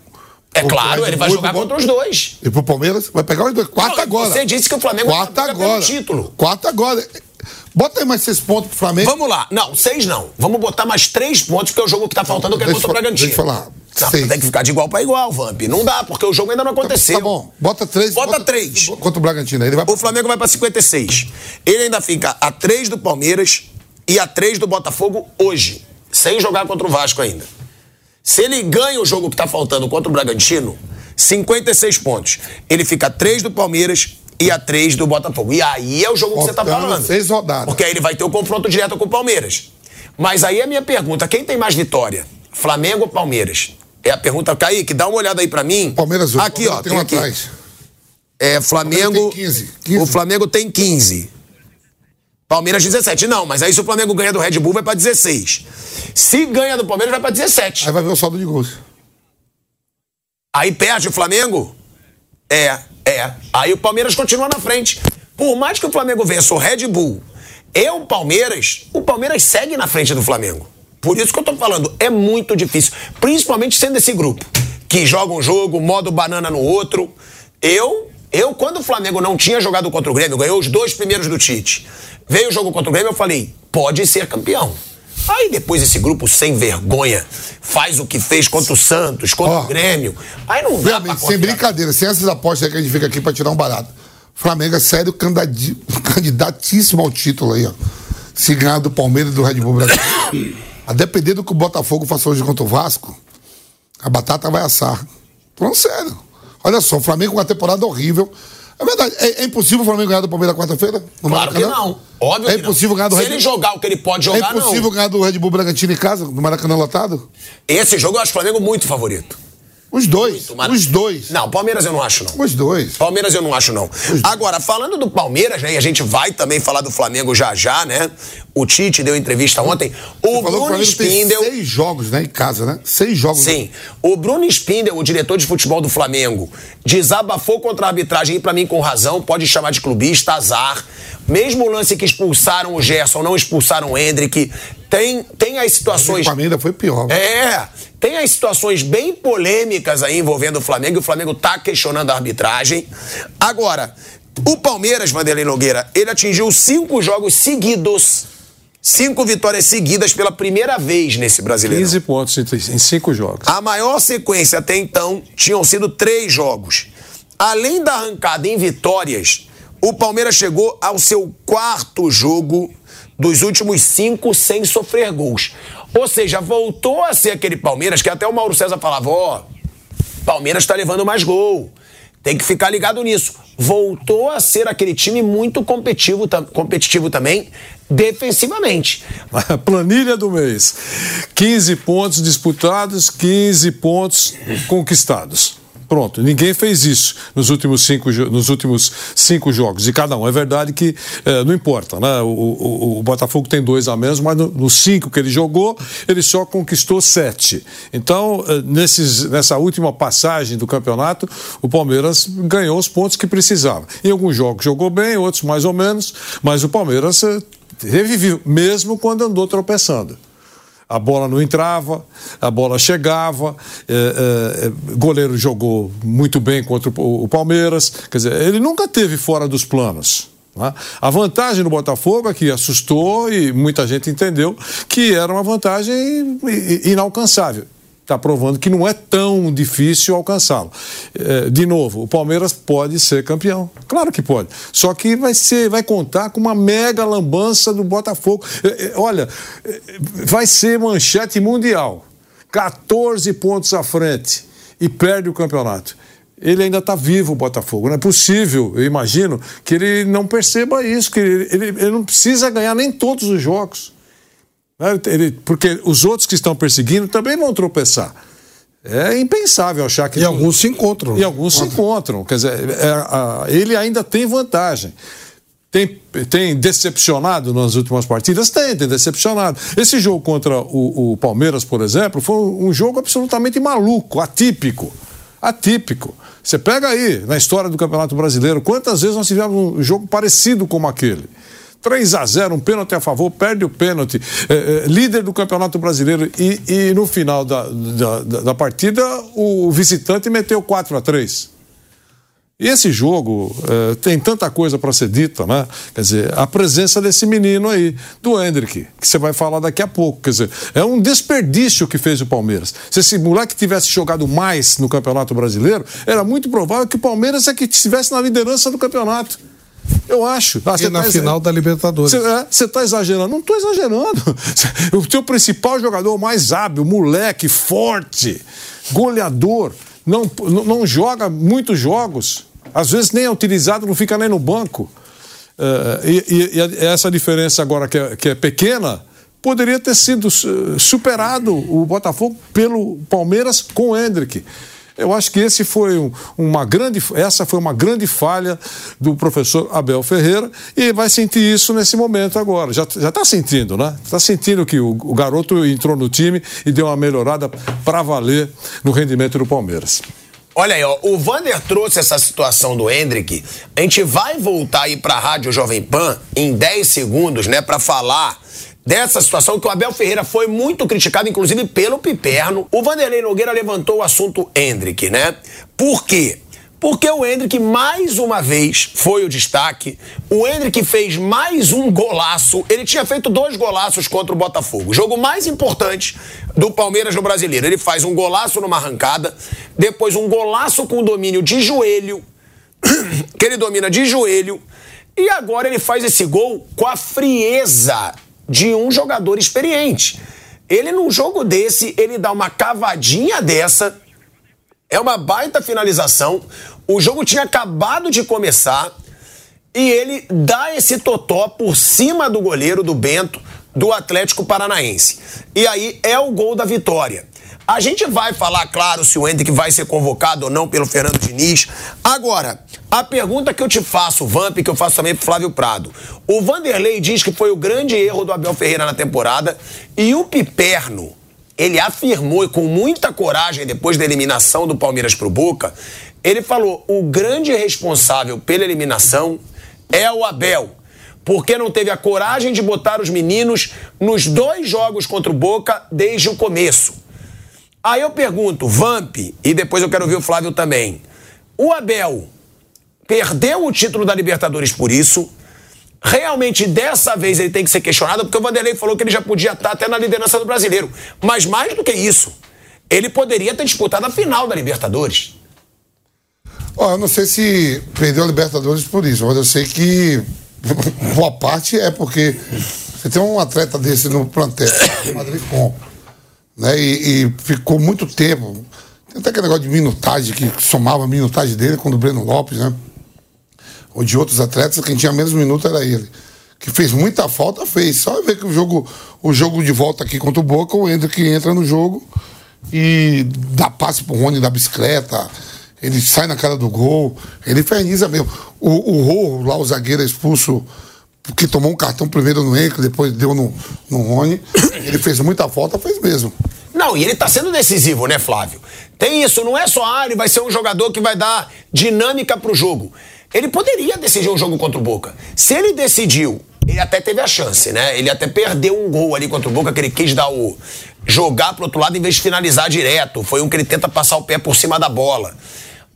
É claro, ele vai Bull, jogar contra os dois. E pro Palmeiras? Vai pegar os dois. Quarta agora. você disse que o Flamengo Quarta vai agora. título. Quarta agora. Bota aí mais seis pontos pro Flamengo. Vamos lá. Não, seis não. Vamos botar mais três pontos, porque é o jogo que tá faltando que é contra o Bragantino. deixa eu falar. Não, Seis. tem que ficar de igual pra igual, Vamp. Não dá, porque o jogo ainda não aconteceu. Tá bom. Bota três. Bota três. Contra o Bragantino. Ele vai O Flamengo vai pra 56. Ele ainda fica a três do Palmeiras e a três do Botafogo hoje, sem jogar contra o Vasco ainda. Se ele ganha o jogo que tá faltando contra o Bragantino, 56 pontos. Ele fica a 3 do Palmeiras e a 3 do Botafogo. E aí é o jogo que você tá falando. Seis rodadas. Porque aí ele vai ter o confronto direto com o Palmeiras. Mas aí é a minha pergunta: quem tem mais vitória? Flamengo ou Palmeiras? É a pergunta, Kaique, dá uma olhada aí pra mim. Palmeiras, Aqui, ó, tem tem um aqui. atrás. É, Flamengo. tem 15, 15. O Flamengo tem 15. Palmeiras 17. Não, mas aí se o Flamengo ganha do Red Bull, vai pra 16. Se ganha do Palmeiras, vai pra 17. Aí vai ver o saldo de gols. Aí perde o Flamengo? É, é. Aí o Palmeiras continua na frente. Por mais que o Flamengo vença o Red Bull e o Palmeiras, o Palmeiras segue na frente do Flamengo. Por isso que eu tô falando, é muito difícil. Principalmente sendo esse grupo, que joga um jogo, modo banana no outro. Eu, eu quando o Flamengo não tinha jogado contra o Grêmio, ganhou os dois primeiros do Tite. Veio o jogo contra o Grêmio, eu falei, pode ser campeão. Aí depois esse grupo sem vergonha faz o que fez contra o Santos, contra Ó, o Grêmio. Aí não dá pra sem brincadeira, sem essas apostas aí que a gente fica aqui pra tirar um barato. Flamengo é sério candidati- candidatíssimo ao título aí, ó. Se ganhar do Palmeiras e do Red Bull Brasil. A depender do que o Botafogo faça hoje contra o Vasco, a batata vai assar. Falando sério. Olha só, o Flamengo com uma temporada horrível. É verdade, é, é impossível o Flamengo ganhar do Palmeiras quarta-feira? Claro que Maracanã? não. Óbvio É que impossível não. ganhar do Se Red ele jogar o que ele pode É jogar, impossível não. ganhar do Red Bull Bragantino em casa, no Maracanã lotado? Esse jogo eu acho o Flamengo muito favorito. Os dois. Mas- Os dois. Não, Palmeiras eu não acho, não. Os dois. Palmeiras eu não acho, não. Agora, falando do Palmeiras, né? E a gente vai também falar do Flamengo já já, né? O Tite deu entrevista ontem. O que o Bruno Flamengo tem Spindel. seis jogos, né, em casa, né? Seis jogos. Sim. O Bruno Spindel, o diretor de futebol do Flamengo, desabafou contra a arbitragem e pra mim com razão, pode chamar de clubista, azar. Mesmo o lance que expulsaram o Gerson, não expulsaram o Hendrick. Tem, tem as O situações. Flamengo ainda foi pior. É, tem as situações bem polêmicas aí envolvendo o Flamengo e o Flamengo tá questionando a arbitragem. Agora, o Palmeiras, Vanderlei Nogueira, ele atingiu cinco jogos seguidos. Cinco vitórias seguidas pela primeira vez nesse brasileiro. 15 pontos em cinco jogos. A maior sequência até então tinham sido três jogos. Além da arrancada em vitórias, o Palmeiras chegou ao seu quarto jogo dos últimos cinco sem sofrer gols. Ou seja, voltou a ser aquele Palmeiras que até o Mauro César falava: ó, Palmeiras está levando mais gol. Tem que ficar ligado nisso. Voltou a ser aquele time muito competitivo, competitivo também, defensivamente. Planilha do mês. 15 pontos disputados, 15 pontos conquistados. Pronto, ninguém fez isso nos últimos cinco, nos últimos cinco jogos. E cada um. É verdade que eh, não importa, né? O, o- o Botafogo tem dois a menos, mas no- nos cinco que ele jogou, ele só conquistou sete. Então, eh, nesses, nessa última passagem do campeonato, o Palmeiras ganhou os pontos que precisava. Em alguns jogos jogou bem, outros mais ou menos, mas o Palmeiras eh, reviveu, mesmo quando andou tropeçando. A bola não entrava, a bola chegava, é, é, goleiro jogou muito bem contra o, o Palmeiras. Quer dizer, ele nunca teve fora dos planos. né? A vantagem do Botafogo é que assustou e muita gente entendeu que era uma vantagem inalcançável. Está provando que não é tão difícil alcançá-lo. É, de novo, o Palmeiras pode ser campeão. Claro que pode. Só que vai ser, vai contar com uma mega lambança do Botafogo. É, é, olha, vai ser manchete mundial. 14 pontos à frente e perde o campeonato. Ele ainda está vivo, o Botafogo. Não é possível, eu imagino, que ele não perceba isso, que ele, ele- ele não precisa ganhar nem todos os jogos. Né? Porque os outros que estão perseguindo também vão tropeçar. É impensável achar que. E alguns se encontram. E alguns se encontram. Quer dizer, é, ele ainda tem vantagem. Tem, tem decepcionado nas últimas partidas? Tem, tem decepcionado. Esse jogo contra o, o Palmeiras, por exemplo, foi um jogo absolutamente maluco, atípico. Atípico. Você pega aí, na história do Campeonato Brasileiro, quantas vezes nós tivemos um jogo parecido como aquele? 3 a 0 um pênalti a favor, perde o pênalti, é, é, líder do Campeonato Brasileiro e, e no final da, da, da- da partida o visitante meteu 4 a 3 E esse jogo é, tem tanta coisa para ser dita, né? Quer dizer, a presença desse menino aí, do Hendrick, que você vai falar daqui a pouco. Quer dizer, é um desperdício que fez o Palmeiras. Se esse moleque tivesse jogado mais no Campeonato Brasileiro, era muito provável que o Palmeiras é que estivesse na liderança do campeonato. Eu acho. Ah, E você na tá- final da Libertadores. você está exagerando? Não estou exagerando. O teu principal jogador mais hábil, moleque, forte, goleador, não, não joga muitos jogos, às vezes nem é utilizado, não fica nem no banco. Uh, e, e, essa diferença agora que é, que é pequena poderia ter sido superado o Botafogo pelo Palmeiras com o Hendrick. Eu acho que esse foi uma grande, essa foi uma grande falha do professor Abel Ferreira e vai sentir isso nesse momento agora. Já está sentindo, né? Está sentindo que o, o, garoto entrou no time e deu uma melhorada para valer no rendimento do Palmeiras. Olha aí, ó, o Vander trouxe essa situação do Hendrick. A gente vai voltar aí para a Rádio Jovem Pan em 10 segundos, né, para falar dessa situação que o Abel Ferreira foi muito criticado, inclusive pelo Piperno. O Vanderlei Nogueira levantou o assunto Hendrick, né? Por quê? Porque o Hendrick mais uma vez foi o destaque. O Hendrick fez mais um golaço. Ele tinha feito dois golaços contra o Botafogo. O jogo mais importante do Palmeiras no Brasileiro. Ele faz um golaço numa arrancada, depois um golaço com domínio de joelho, que ele domina de joelho, e agora ele faz esse gol com a frieza de um jogador experiente. Ele, num jogo desse, ele dá uma cavadinha dessa, é uma baita finalização. O jogo tinha acabado de começar e ele dá esse totó por cima do goleiro do Bento do Atlético Paranaense. E aí é o gol da vitória. A gente vai falar, claro, se o Hendrick vai ser convocado ou não pelo Fernando Diniz. Agora, a pergunta que eu te faço, Vamp, que eu faço também pro Flávio Prado. O Vanderlei diz que foi o grande erro do Abel Ferreira na temporada e o Piperno, ele afirmou e com muita coragem depois da eliminação do Palmeiras pro Boca, ele falou: "O grande responsável pela eliminação é o Abel" porque não teve a coragem de botar os meninos nos dois jogos contra o Boca desde o começo. Aí eu pergunto, Vamp, e depois eu quero ouvir o Flávio também. O Abel perdeu o título da Libertadores por isso. Realmente, dessa vez, ele tem que ser questionado, porque o Vanderlei falou que ele já podia estar até na liderança do brasileiro. Mas mais do que isso, ele poderia ter disputado a final da Libertadores. Ó, eu não sei se perdeu a Libertadores por isso, mas eu sei que boa parte é porque você tem um atleta desse no plantel, Madrid compra né? E, e, ficou muito tempo. Tem até aquele negócio de minutagem, que somava a minutagem dele com o Breno Lopes, né? Ou de outros atletas, quem tinha menos minuto era ele. Que fez muita falta, fez. Só ver que o jogo, o jogo de volta aqui contra o Boca, o Hendrick entra no jogo e dá passe pro Rony da bicicleta, ele sai na cara do gol, ele inferniza mesmo. O, o Rorro, lá o zagueiro expulso porque tomou um cartão primeiro no Henrique, depois deu no, no Rony. Ele fez muita falta, fez mesmo. Não, e ele tá sendo decisivo, né, Flávio? Tem isso, não é só, ah, ele vai ser um jogador que vai dar dinâmica pro jogo. Ele poderia decidir um jogo contra o Boca. Se ele decidiu, ele até teve a chance, né? Ele até perdeu um gol ali contra o Boca, que ele quis dar o. jogar pro outro lado em vez de finalizar direto. Foi um que ele tenta passar o pé por cima da bola.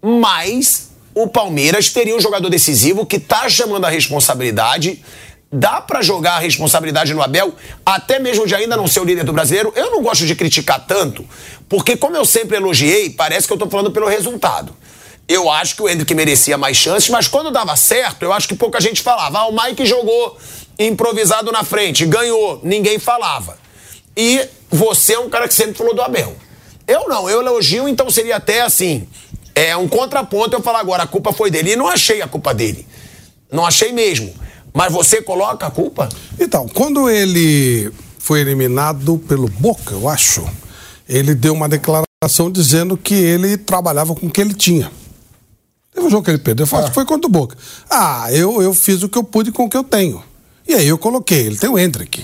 Mas o Palmeiras teria um jogador decisivo que tá chamando a responsabilidade. Dá para jogar a responsabilidade no Abel, até mesmo de ainda não ser o líder do brasileiro. Eu não gosto de criticar tanto, porque, como eu sempre elogiei, parece que eu tô falando pelo resultado. Eu acho que o Hendrick merecia mais chances, mas quando dava certo, eu acho que pouca gente falava. Ah, o Mike jogou improvisado na frente, ganhou, ninguém falava. E você é um cara que sempre falou do Abel. Eu não, eu elogio, então seria até assim é um contraponto eu falar agora, a culpa foi dele. E não achei a culpa dele. Não achei mesmo. Mas você coloca a culpa? Então, quando ele foi eliminado pelo Boca, eu acho, ele deu uma declaração dizendo que ele trabalhava com o que ele tinha. Teve um jogo que ele perdeu, eu ah. foi contra o Boca. Ah, eu, eu fiz o que eu pude com o que eu tenho. E aí eu coloquei, ele tem o Hendrick,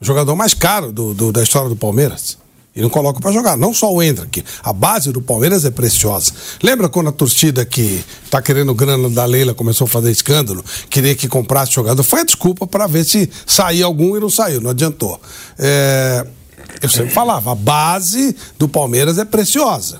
o jogador mais caro do, do da história do Palmeiras. E não coloca para jogar. Não só o Hendrick. A base do Palmeiras é preciosa. Lembra quando a torcida que tá querendo grana da Leila começou a fazer escândalo, queria que comprasse jogador? Foi a desculpa para ver se saía algum e não saiu, não adiantou. É, eu sempre falava, a base do Palmeiras é preciosa.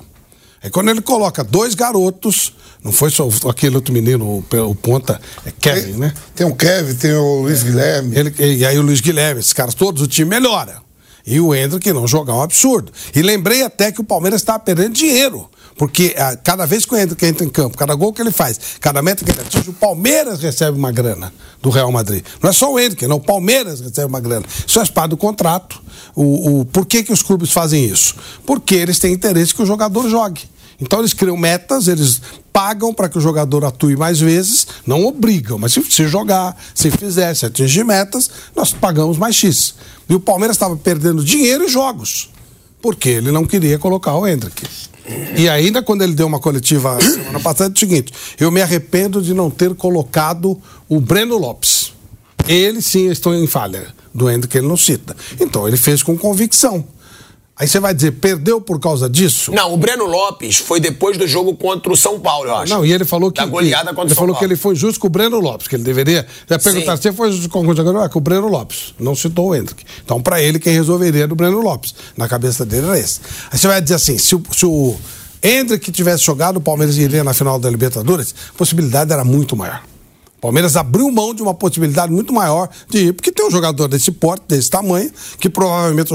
É quando ele coloca dois garotos, não foi só aquele outro menino, o, o ponta, é Kevin, tem, né? Tem o Kevin, tem o Luiz Guilherme. Ele, e aí o Luiz Guilherme, esses caras todos, o time melhora. E o Hendrick não jogar um absurdo. E lembrei até que o Palmeiras estava perdendo dinheiro. Porque a, cada vez que o Hendrick entra em campo, cada gol que ele faz, cada meta que ele atinge, o Palmeiras recebe uma grana do Real Madrid. Não é só o Hendrick, não. O Palmeiras recebe uma grana. Isso faz parte do contrato. O, o, por que, que os clubes fazem isso? Porque eles têm interesse que o jogador jogue. Então eles criam metas, eles pagam para que o jogador atue mais vezes, não obrigam, mas se, se jogar, se fizer, se atingir metas, nós pagamos mais X. E o Palmeiras estava perdendo dinheiro em jogos, porque ele não queria colocar o Hendrick. E ainda quando ele deu uma coletiva semana passada, é o seguinte: eu me arrependo de não ter colocado o Breno Lopes. Ele sim estou em falha. Do Hendrick ele não cita. Então ele fez com convicção. Aí você vai dizer, perdeu por causa disso? Não, o Breno Lopes foi depois do jogo contra o São Paulo, eu acho. Não, e ele falou que. Da goleada contra ele o São falou Paulo. que ele foi justo com o Breno Lopes, que ele deveria. Já perguntar se foi justo com o jogador, é com o Breno Lopes. Não citou o Hendrick. Então, para ele, quem resolveria era o Breno Lopes. Na cabeça dele era esse. Aí você vai dizer assim: se o, se o Hendrick tivesse jogado, o Palmeiras iria na final da Libertadores, a possibilidade era muito maior. O Palmeiras abriu mão de uma possibilidade muito maior de ir, porque tem um jogador desse porte, desse tamanho, que provavelmente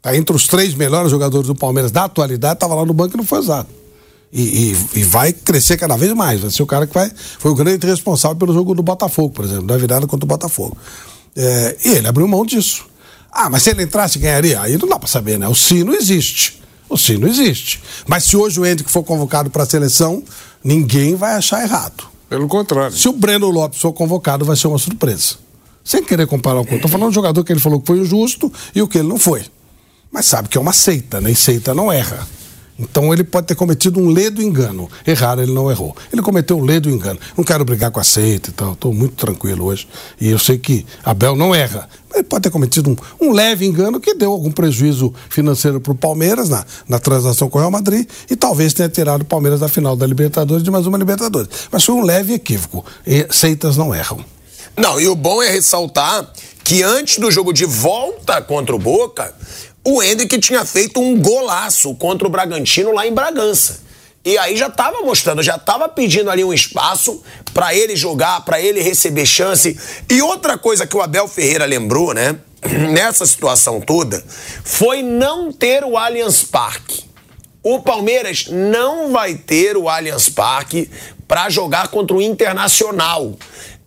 está entre os três melhores jogadores do Palmeiras da atualidade, estava lá no banco e não foi usado. E, e, e, vai crescer cada vez mais. Vai ser o cara que vai. Foi o grande responsável pelo jogo do Botafogo, por exemplo, da virada contra o Botafogo. É, e ele abriu mão disso. Ah, mas se ele entrasse, ganharia? Aí não dá para saber, né? O sino existe. O sino existe. Mas se hoje o Hendrick for convocado para a seleção, ninguém vai achar errado. Pelo contrário. Se o Breno Lopes for convocado, vai ser uma surpresa. Sem querer comparar com. Estou falando do jogador que ele falou que foi o justo e o que ele não foi. Mas sabe que é uma seita, né? E seita não erra. Então ele pode ter cometido um ledo engano. Errar, ele não errou. Ele cometeu um ledo engano. Não quero brigar com a seita e tal. Estou muito tranquilo hoje. E eu sei que Abel não erra. Ele pode ter cometido um, um leve engano que deu algum prejuízo financeiro para o Palmeiras na, na transação com o Real Madrid e talvez tenha tirado o Palmeiras da final da Libertadores de mais uma Libertadores. Mas foi um leve equívoco. E seitas não erram. Não, e o bom é ressaltar que antes do jogo de volta contra o Boca, o Hendrick tinha feito um golaço contra o Bragantino lá em Bragança. E aí já estava mostrando, já estava pedindo ali um espaço para ele jogar, para ele receber chance. E outra coisa que o Abel Ferreira lembrou, né, nessa situação toda, foi não ter o Allianz Parque. O Palmeiras não vai ter o Allianz Parque para jogar contra o Internacional.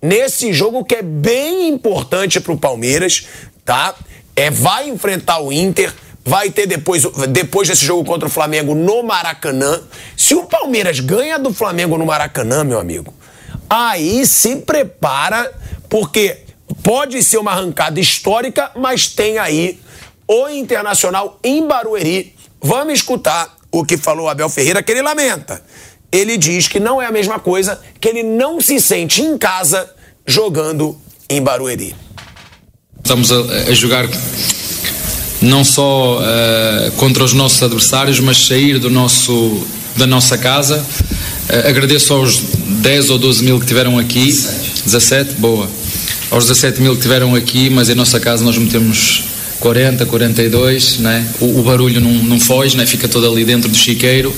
Nesse jogo que é bem importante para o Palmeiras, tá? É, vai enfrentar o Inter, vai ter depois, depois desse jogo contra o Flamengo no Maracanã. Se o Palmeiras ganha do Flamengo no Maracanã, meu amigo, aí se prepara, porque pode ser uma arrancada histórica, mas tem aí o Internacional em Barueri. Vamos escutar o que falou Abel Ferreira, que ele lamenta. Ele diz que não é a mesma coisa, que ele não se sente em casa jogando em Barueri. Estamos a, a jogar não só uh, contra os nossos adversários, mas sair do nosso, da nossa casa. Uh, agradeço aos 10 ou 12 mil que tiveram aqui. 17. 17, boa. Aos 17 mil que tiveram aqui, mas em nossa casa nós metemos 40, 42, né? o, o barulho não, não foge, né? fica todo ali dentro do chiqueiro.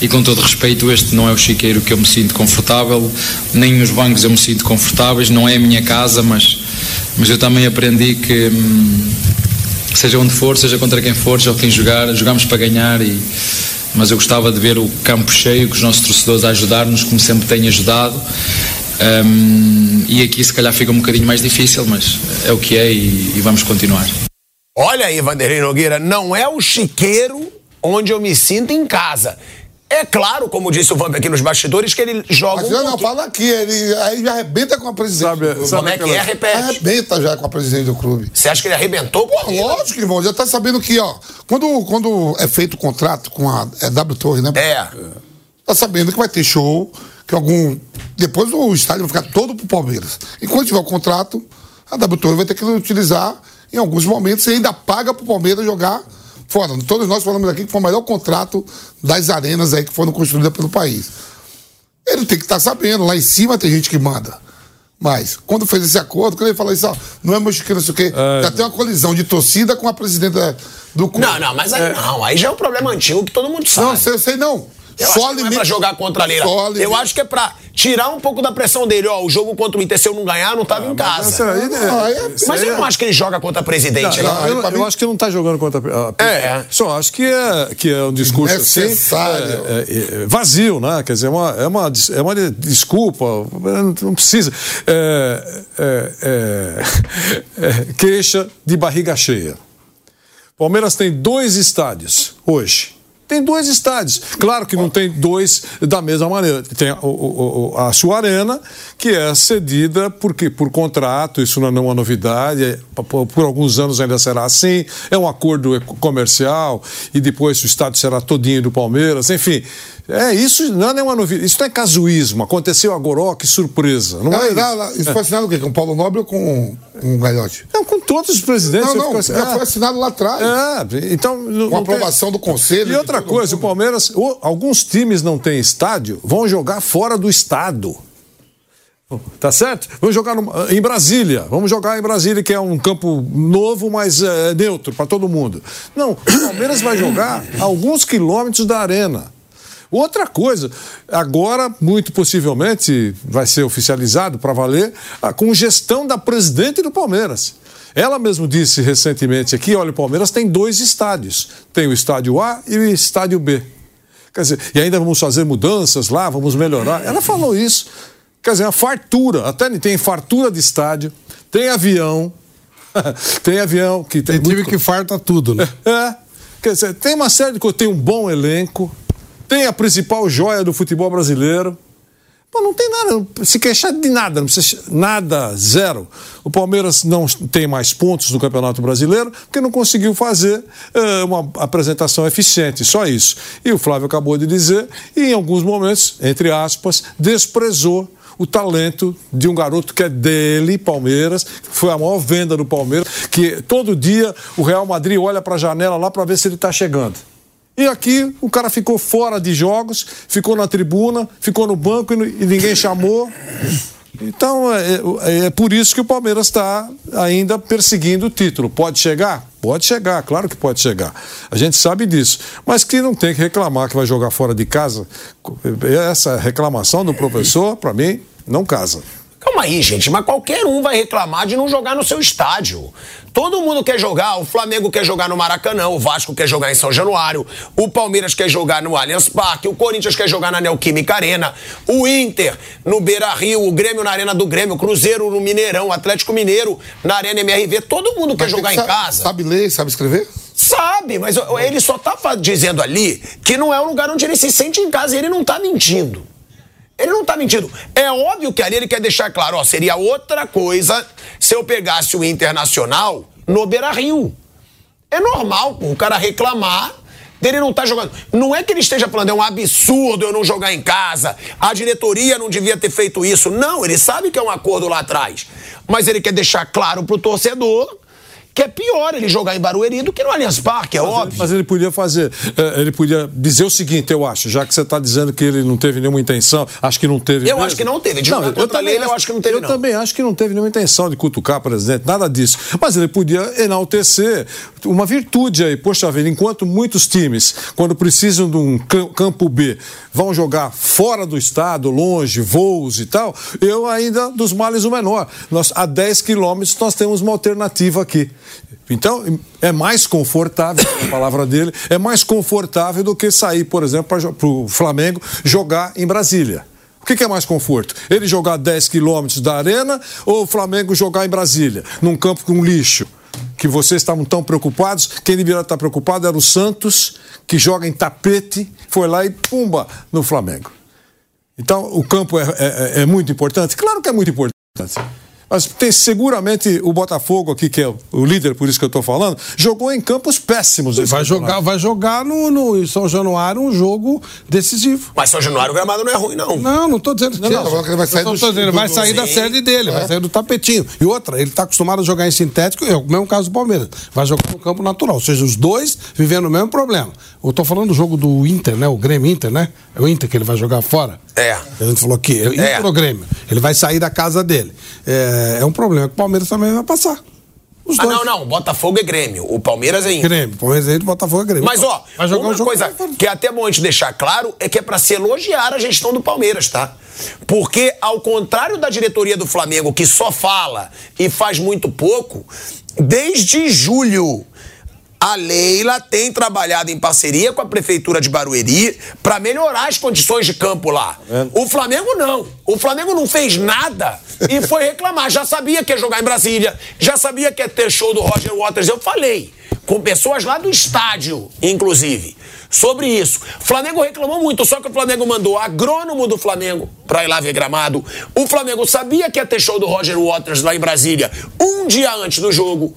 E com todo respeito, este não é o chiqueiro que eu me sinto confortável, nem os bancos eu me sinto confortáveis, não é a minha casa, mas, mas eu também aprendi que. Hum, seja onde for, seja contra quem for, seja quem jogar, jogamos para ganhar e mas eu gostava de ver o campo cheio, com os nossos torcedores a ajudar-nos, como sempre têm ajudado. Um, e aqui se calhar fica um bocadinho mais difícil, mas é o que é e, e vamos continuar. Olha aí, Vanderlei Nogueira, não é o chiqueiro onde eu me sinto em casa. É claro, como disse o Vamp aqui nos bastidores, que ele joga. Mas um não, fala aqui, ele aí já arrebenta com a presidente. Sabe, Como sabe é que é? Repete. Arrebenta já com a presidente do clube. Você acha que ele arrebentou com a Lógico, irmão, já tá sabendo que, ó, quando, quando é feito o contrato com a é W Torre, né? É. Tá sabendo que vai ter show, que algum. Depois o estádio vai ficar todo pro Palmeiras. Enquanto tiver o contrato, a W Torre vai ter que utilizar em alguns momentos e ainda paga pro Palmeiras jogar fora. Todos nós falamos aqui que foi o melhor contrato das arenas aí que foram construídas pelo país. Ele tem que estar tá sabendo, lá em cima tem gente que manda. Mas, quando fez esse acordo, quando ele falou isso, ó, não é mexicano, não sei o quê, é, já tem uma colisão de torcida com a presidenta do clube. Não, não, mas aí, é. não, aí já é um problema antigo que todo mundo sabe. Não, sei, sei não. Eu acho que não é pra jogar contra a Leila. Eu acho que é pra tirar um pouco da pressão dele. Ó, o jogo contra o Inter, se eu não ganhar, não tava ah, em casa. Aí, né? ah, é, mas eu não acho que ele joga contra o presidente. Não, não, eu, eu, acho que não tá jogando contra a É. Só acho que é, que é um discurso assim, Necessário. assim, é, é, vazio, né? Quer dizer, é uma, é uma, é uma desculpa, não precisa. É, é, queixa de barriga cheia. Palmeiras tem dois estádios hoje tem dois estádios. Claro que não tem dois da mesma maneira. Tem o, o, a sua arena, que é cedida porque, por contrato, isso não é uma novidade, é, por, por, alguns anos ainda será assim. É um acordo comercial e depois o estádio será todinho do Palmeiras. Enfim, é, isso não é uma novidade. Isso não é casuísmo. Aconteceu agora, que surpresa. Não, é, não, isso foi assinado o quê? Com o Paulo Nobre ou com, o Galhote? Não, com todos os presidentes. Não, não, já foi assinado lá atrás. É, então... Com a aprovação tem... do Conselho. E outra coisa, o Palmeiras, alguns times não têm estádio, vão jogar fora do estado. Tá certo? Vamos jogar no, em Brasília. Vamos jogar em Brasília, que é um campo novo, mas é, neutro para todo mundo. Não, o Palmeiras vai jogar a alguns quilômetros da arena. Outra coisa, agora, muito possivelmente, vai ser oficializado para valer a congestão da presidente do Palmeiras. Ela mesmo disse recentemente aqui: olha, o Palmeiras tem dois estádios. Tem o estádio A e o estádio B. Quer dizer, e ainda vamos fazer mudanças lá, vamos melhorar. Ela falou isso. Quer dizer, a fartura, até tem fartura de estádio, tem avião, tem avião que tem. Tem time que farta tudo, né? É. Quer dizer, tem uma série de coisas, tem um bom elenco tem a principal joia do futebol brasileiro. Pô, não tem nada, não se queixar de nada, não precisa, nada, zero. O Palmeiras não tem mais pontos no Campeonato Brasileiro porque não conseguiu fazer uh, uma apresentação eficiente, só isso. E o Flávio acabou de dizer, e em alguns momentos, entre aspas, desprezou o talento de um garoto que é dele, Palmeiras, foi a maior venda do Palmeiras, que todo dia o Real Madrid olha para a janela lá para ver se ele está chegando. E aqui o cara ficou fora de jogos, ficou na tribuna, ficou no banco e, ninguém chamou. Então é, é, é, por isso que o Palmeiras está ainda perseguindo o título. Pode chegar? Pode chegar, claro que pode chegar. A gente sabe disso. Mas que não tem que reclamar que vai jogar fora de casa. Essa reclamação do professor, para mim, não casa. Calma aí, gente, mas qualquer um vai reclamar de não jogar no seu estádio. Todo mundo quer jogar, o Flamengo quer jogar no Maracanã, o Vasco quer jogar em São Januário, o Palmeiras quer jogar no Allianz Parque, o Corinthians quer jogar na Neoquímica Arena, o Inter no Beira Rio, o Grêmio na Arena do Grêmio, o Cruzeiro no Mineirão, o Atlético Mineiro na Arena MRV. Todo mundo quer jogar em casa. Sabe ler, sabe escrever? Sabe, mas ele só tá dizendo ali que não é um lugar onde ele se sente em casa e ele não tá mentindo. Ele não tá mentindo. É óbvio que ali ele quer deixar claro, ó, seria outra coisa se eu pegasse o Internacional no Beira Rio. É normal o cara reclamar dele não tá jogando. Não é que ele esteja falando, é um absurdo eu não jogar em casa, a diretoria não devia ter feito isso. Não, ele sabe que é um acordo lá atrás. Mas ele quer deixar claro pro torcedor que é pior ele jogar em Barueri do que no Allianz Parque, é mas óbvio. Ele, mas ele podia fazer, é, ele podia dizer o seguinte, eu acho, já que você está dizendo que ele não teve nenhuma intenção, acho que não teve Eu mesmo. acho que não teve, de não, eu também, ele, eu acho que não teve Eu não. também acho que não teve nenhuma intenção de cutucar, presidente, nada disso. Mas ele podia enaltecer uma virtude aí, poxa vida, enquanto muitos times, quando precisam de um campo B, vão jogar fora do estado, longe, voos e tal, eu ainda, dos males o menor. Nós, a 10 quilômetros nós temos uma alternativa aqui. Então, é mais confortável, a palavra dele, é mais confortável do que sair, por exemplo, para o Flamengo jogar em Brasília. O que, que, é mais conforto? Ele jogar 10 quilômetros da arena ou o Flamengo jogar em Brasília, num campo com lixo? Que vocês estavam tão preocupados, quem deveria estar preocupado era o Santos, que joga em tapete, foi lá e pumba no Flamengo. Então, o campo é, é, é muito importante? Claro que é muito importante. Mas tem seguramente o Botafogo aqui, que é o líder, por isso que eu estou falando, jogou em campos péssimos. Vai jogar, vai jogar no, no São Januário um jogo decisivo. Mas São Januário o gramado não é ruim, não. Não, não estou dizendo que, não, não, que ele vai sair, do, dizendo, do, vai sair da sede dele, é. vai sair do tapetinho. E outra, ele está acostumado a jogar em sintético, é o mesmo caso do Palmeiras. Vai jogar no campo natural. Ou seja, os dois vivendo o mesmo problema. Eu estou falando do jogo do Inter, né? O Grêmio Inter, né? É o Inter que ele vai jogar fora. É. A gente falou aqui, é o Inter é. ou Grêmio. Ele vai sair da casa dele. É, é um problema que o Palmeiras também vai passar. Os ah, dois. não, não. Botafogo é Grêmio. O Palmeiras é Inter. Grêmio. Palmeiras é Inter, Botafogo é Grêmio. Mas, ó, uma jogo coisa que é até bom a gente deixar claro é que é pra se elogiar a gestão do Palmeiras, tá? Porque, ao contrário da diretoria do Flamengo, que só fala e faz muito pouco, desde julho. A Leila tem trabalhado em parceria com a prefeitura de Barueri para melhorar as condições de campo lá. O Flamengo não. O Flamengo não fez nada e foi reclamar. Já sabia que ia jogar em Brasília, já sabia que ia ter show do Roger Waters. Eu falei com pessoas lá do estádio, inclusive, sobre isso. O Flamengo reclamou muito, só que o Flamengo mandou agrônomo do Flamengo para ir lá ver gramado. O Flamengo sabia que ia ter show do Roger Waters lá em Brasília um dia antes do jogo.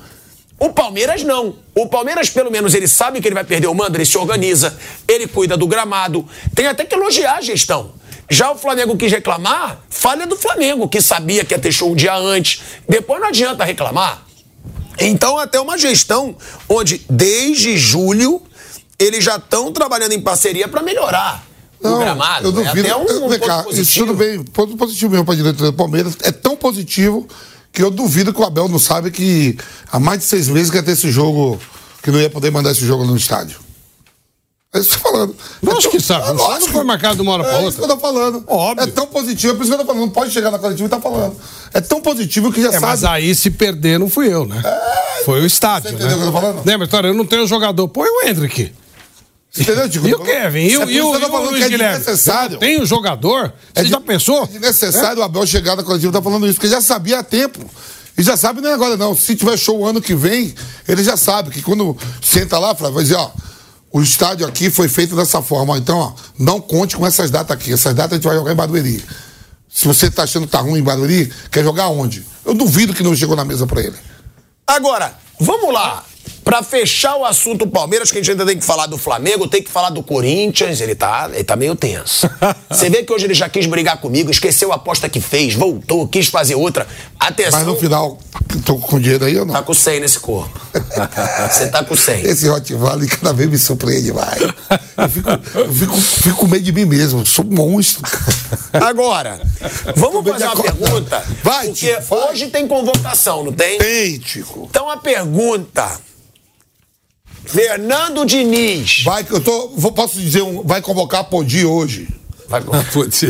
O Palmeiras não. O Palmeiras, pelo menos, ele sabe que ele vai perder o mando, ele se organiza, ele cuida do gramado. Tem até que elogiar a gestão. Já o Flamengo quis reclamar, falha do Flamengo, que sabia que ia ter show um dia antes. Depois não adianta reclamar. Então, até uma gestão onde, desde julho, eles já estão trabalhando em parceria para melhorar o gramado. Eu duvido. É até um, um cá, isso positivo. tudo bem, ponto positivo mesmo para a diretoria do Palmeiras. É tão positivo que eu duvido que o Abel não sabe que há mais de seis meses que ia ter esse jogo, que não ia poder mandar esse jogo no estádio. É isso que eu tô falando. Lógico é que sabe, É não não foi marcado de uma hora pra É outra. isso que eu tô falando. Óbvio. É tão positivo, é por isso que eu tô falando. Não pode chegar na coletiva e tá falando. É tão positivo que já É, sabe. mas aí se perder não fui eu, né? Foi o estádio, Você entendeu né? o que eu tô falando? Lembra, história? Eu não tenho jogador. Põe o Hendrick. Entendeu, Tico? E o Kevin? E, o- É e o, e o falando Luiz que é Guilherme? desnecessário. Tem o jogador? Você É já de- pensou? É desnecessário o Abel chegar na coletiva e tá falando isso, porque já sabia há tempo. E já sabe, não é agora não. Se tiver show ano que vem, ele já sabe que quando senta lá, vai dizer, ó, o estádio aqui foi feito dessa forma. ó, Então, ó, não conte com essas datas aqui. Essas datas a gente vai jogar em Barueri. Se você tá achando que tá ruim em Barueri, quer jogar onde? Eu duvido que não chegou na mesa pra ele. Agora, vamos lá. Pra fechar o assunto Palmeiras, que a gente ainda tem que falar do Flamengo, tem que falar do Corinthians, ele tá, ele tá meio tenso. Você vê que hoje ele já quis brigar comigo, esqueceu a aposta que fez, voltou, quis fazer outra. Atenção. Mas no final, tô com dinheiro aí ou não? Tá com 100 nesse corpo. Você tá com 100. Esse Hot Valley cada vez me surpreende mais. Eu fico, eu fico, fico com medo de mim mesmo. Sou um monstro. Agora, vamos fazer uma acordar. pergunta. Vai, porque Tico, vai. hoje tem convocação, não tem? Tem, Tico. Então a pergunta. Fernando Diniz. Vai eu tô. Vou, posso dizer, um, vai convocar a Podi hoje. Vai, Putz.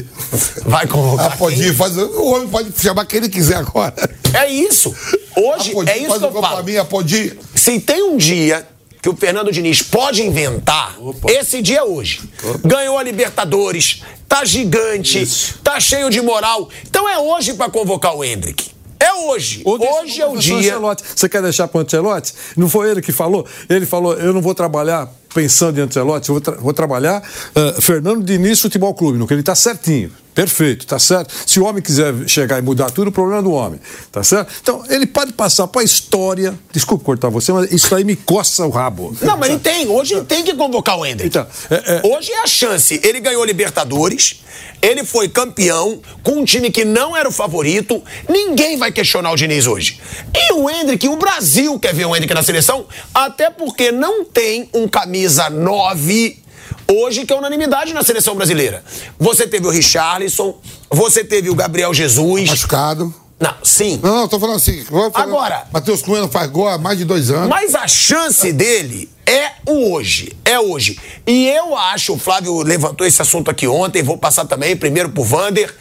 vai A convocar. Podi quem? faz. O homem pode chamar quem ele quiser agora. É isso. Hoje a Podi é isso que eu gol pra falo. mim, a Podi. Se tem um dia que o Fernando Diniz pode inventar, esse dia é hoje. Ganhou a Libertadores, tá gigante, tá cheio de moral. Então é hoje pra convocar o Hendrick. É hoje. Ou Hoje é o dia. Ancelotti. Você quer deixar para o Ancelotti? Não foi ele que falou? Ele falou: eu não vou trabalhar pensando em Ancelotti, eu vou, tra- vou trabalhar ah, Fernando Diniz Futebol Clube, no que ele está certinho. Perfeito, tá certo. Se o homem quiser chegar e mudar tudo, o problema é do homem, tá certo? Então, ele pode passar para a história. Desculpe cortar você, mas isso aí me coça o rabo. Não, mas ele tem. Hoje ele tem que convocar o Hendrick. Então, é- é- Hoje é a chance. Ele ganhou Libertadores, ele foi campeão com um time que não era o favorito. Ninguém vai questionar o Diniz hoje. E o Hendrick, o Brasil quer ver o Hendrick na seleção, até porque não tem um camisa 9 hoje que é unanimidade na seleção brasileira. Você teve o Richarlison, você teve o Gabriel Jesus. Machucado. Não, sim. Não, não, tô falando assim. falar- Agora- Matheus Cunha não faz gol há mais de dois anos. Mas a chance dele é o hoje. É hoje. E eu acho, o Flávio levantou esse assunto aqui ontem, vou passar também primeiro pro Vander.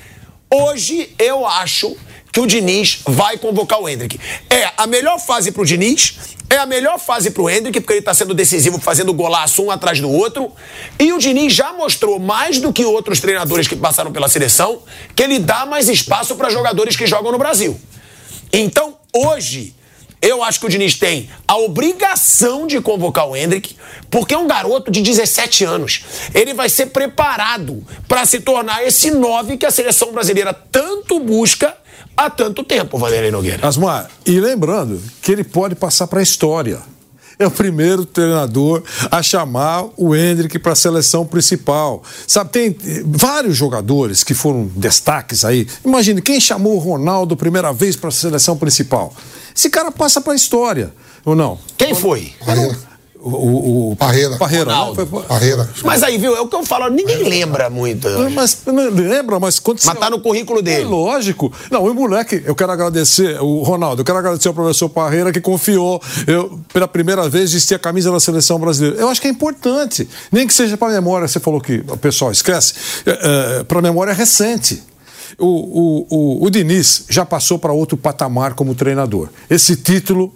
Hoje eu acho que o Diniz vai convocar o Hendrick. É a melhor fase pro Diniz, é a melhor fase pro Hendrick, porque ele tá sendo decisivo, fazendo golaço um atrás do outro. E o Diniz já mostrou mais do que outros treinadores que passaram pela seleção, que ele dá mais espaço para jogadores que jogam no Brasil. Então, hoje, eu acho que o Diniz tem a obrigação de convocar o Hendrick, porque é um garoto de 17 anos. Ele vai ser preparado para se tornar esse 9 que a seleção brasileira tanto busca há tanto tempo, Vanderlei Nogueira. Asmar, e lembrando que ele pode passar para a história. É o primeiro treinador a chamar o Hendrick para a seleção principal. Sabe, tem eh, vários jogadores que foram destaques aí. Imagine, quem chamou o Ronaldo primeira vez para a seleção principal? Esse cara passa para a história, ou não? Quem foi? O, o Parreira. Parreira, né? Ronaldo. Foi- Parreira. Mas aí, viu, é o que eu falo, ninguém lembra muito. Mas lembra, mas quando Mas tá no currículo É dele. lógico. Não, o moleque, eu quero agradecer, o Ronaldo, eu quero agradecer ao professor Parreira que confiou, eu, pela primeira vez, vestir a camisa da seleção brasileira. Eu acho que é importante. Nem que seja para memória, você falou que o pessoal esquece, é, para memória recente. O, o, o, o Diniz já passou para outro patamar como treinador. Esse título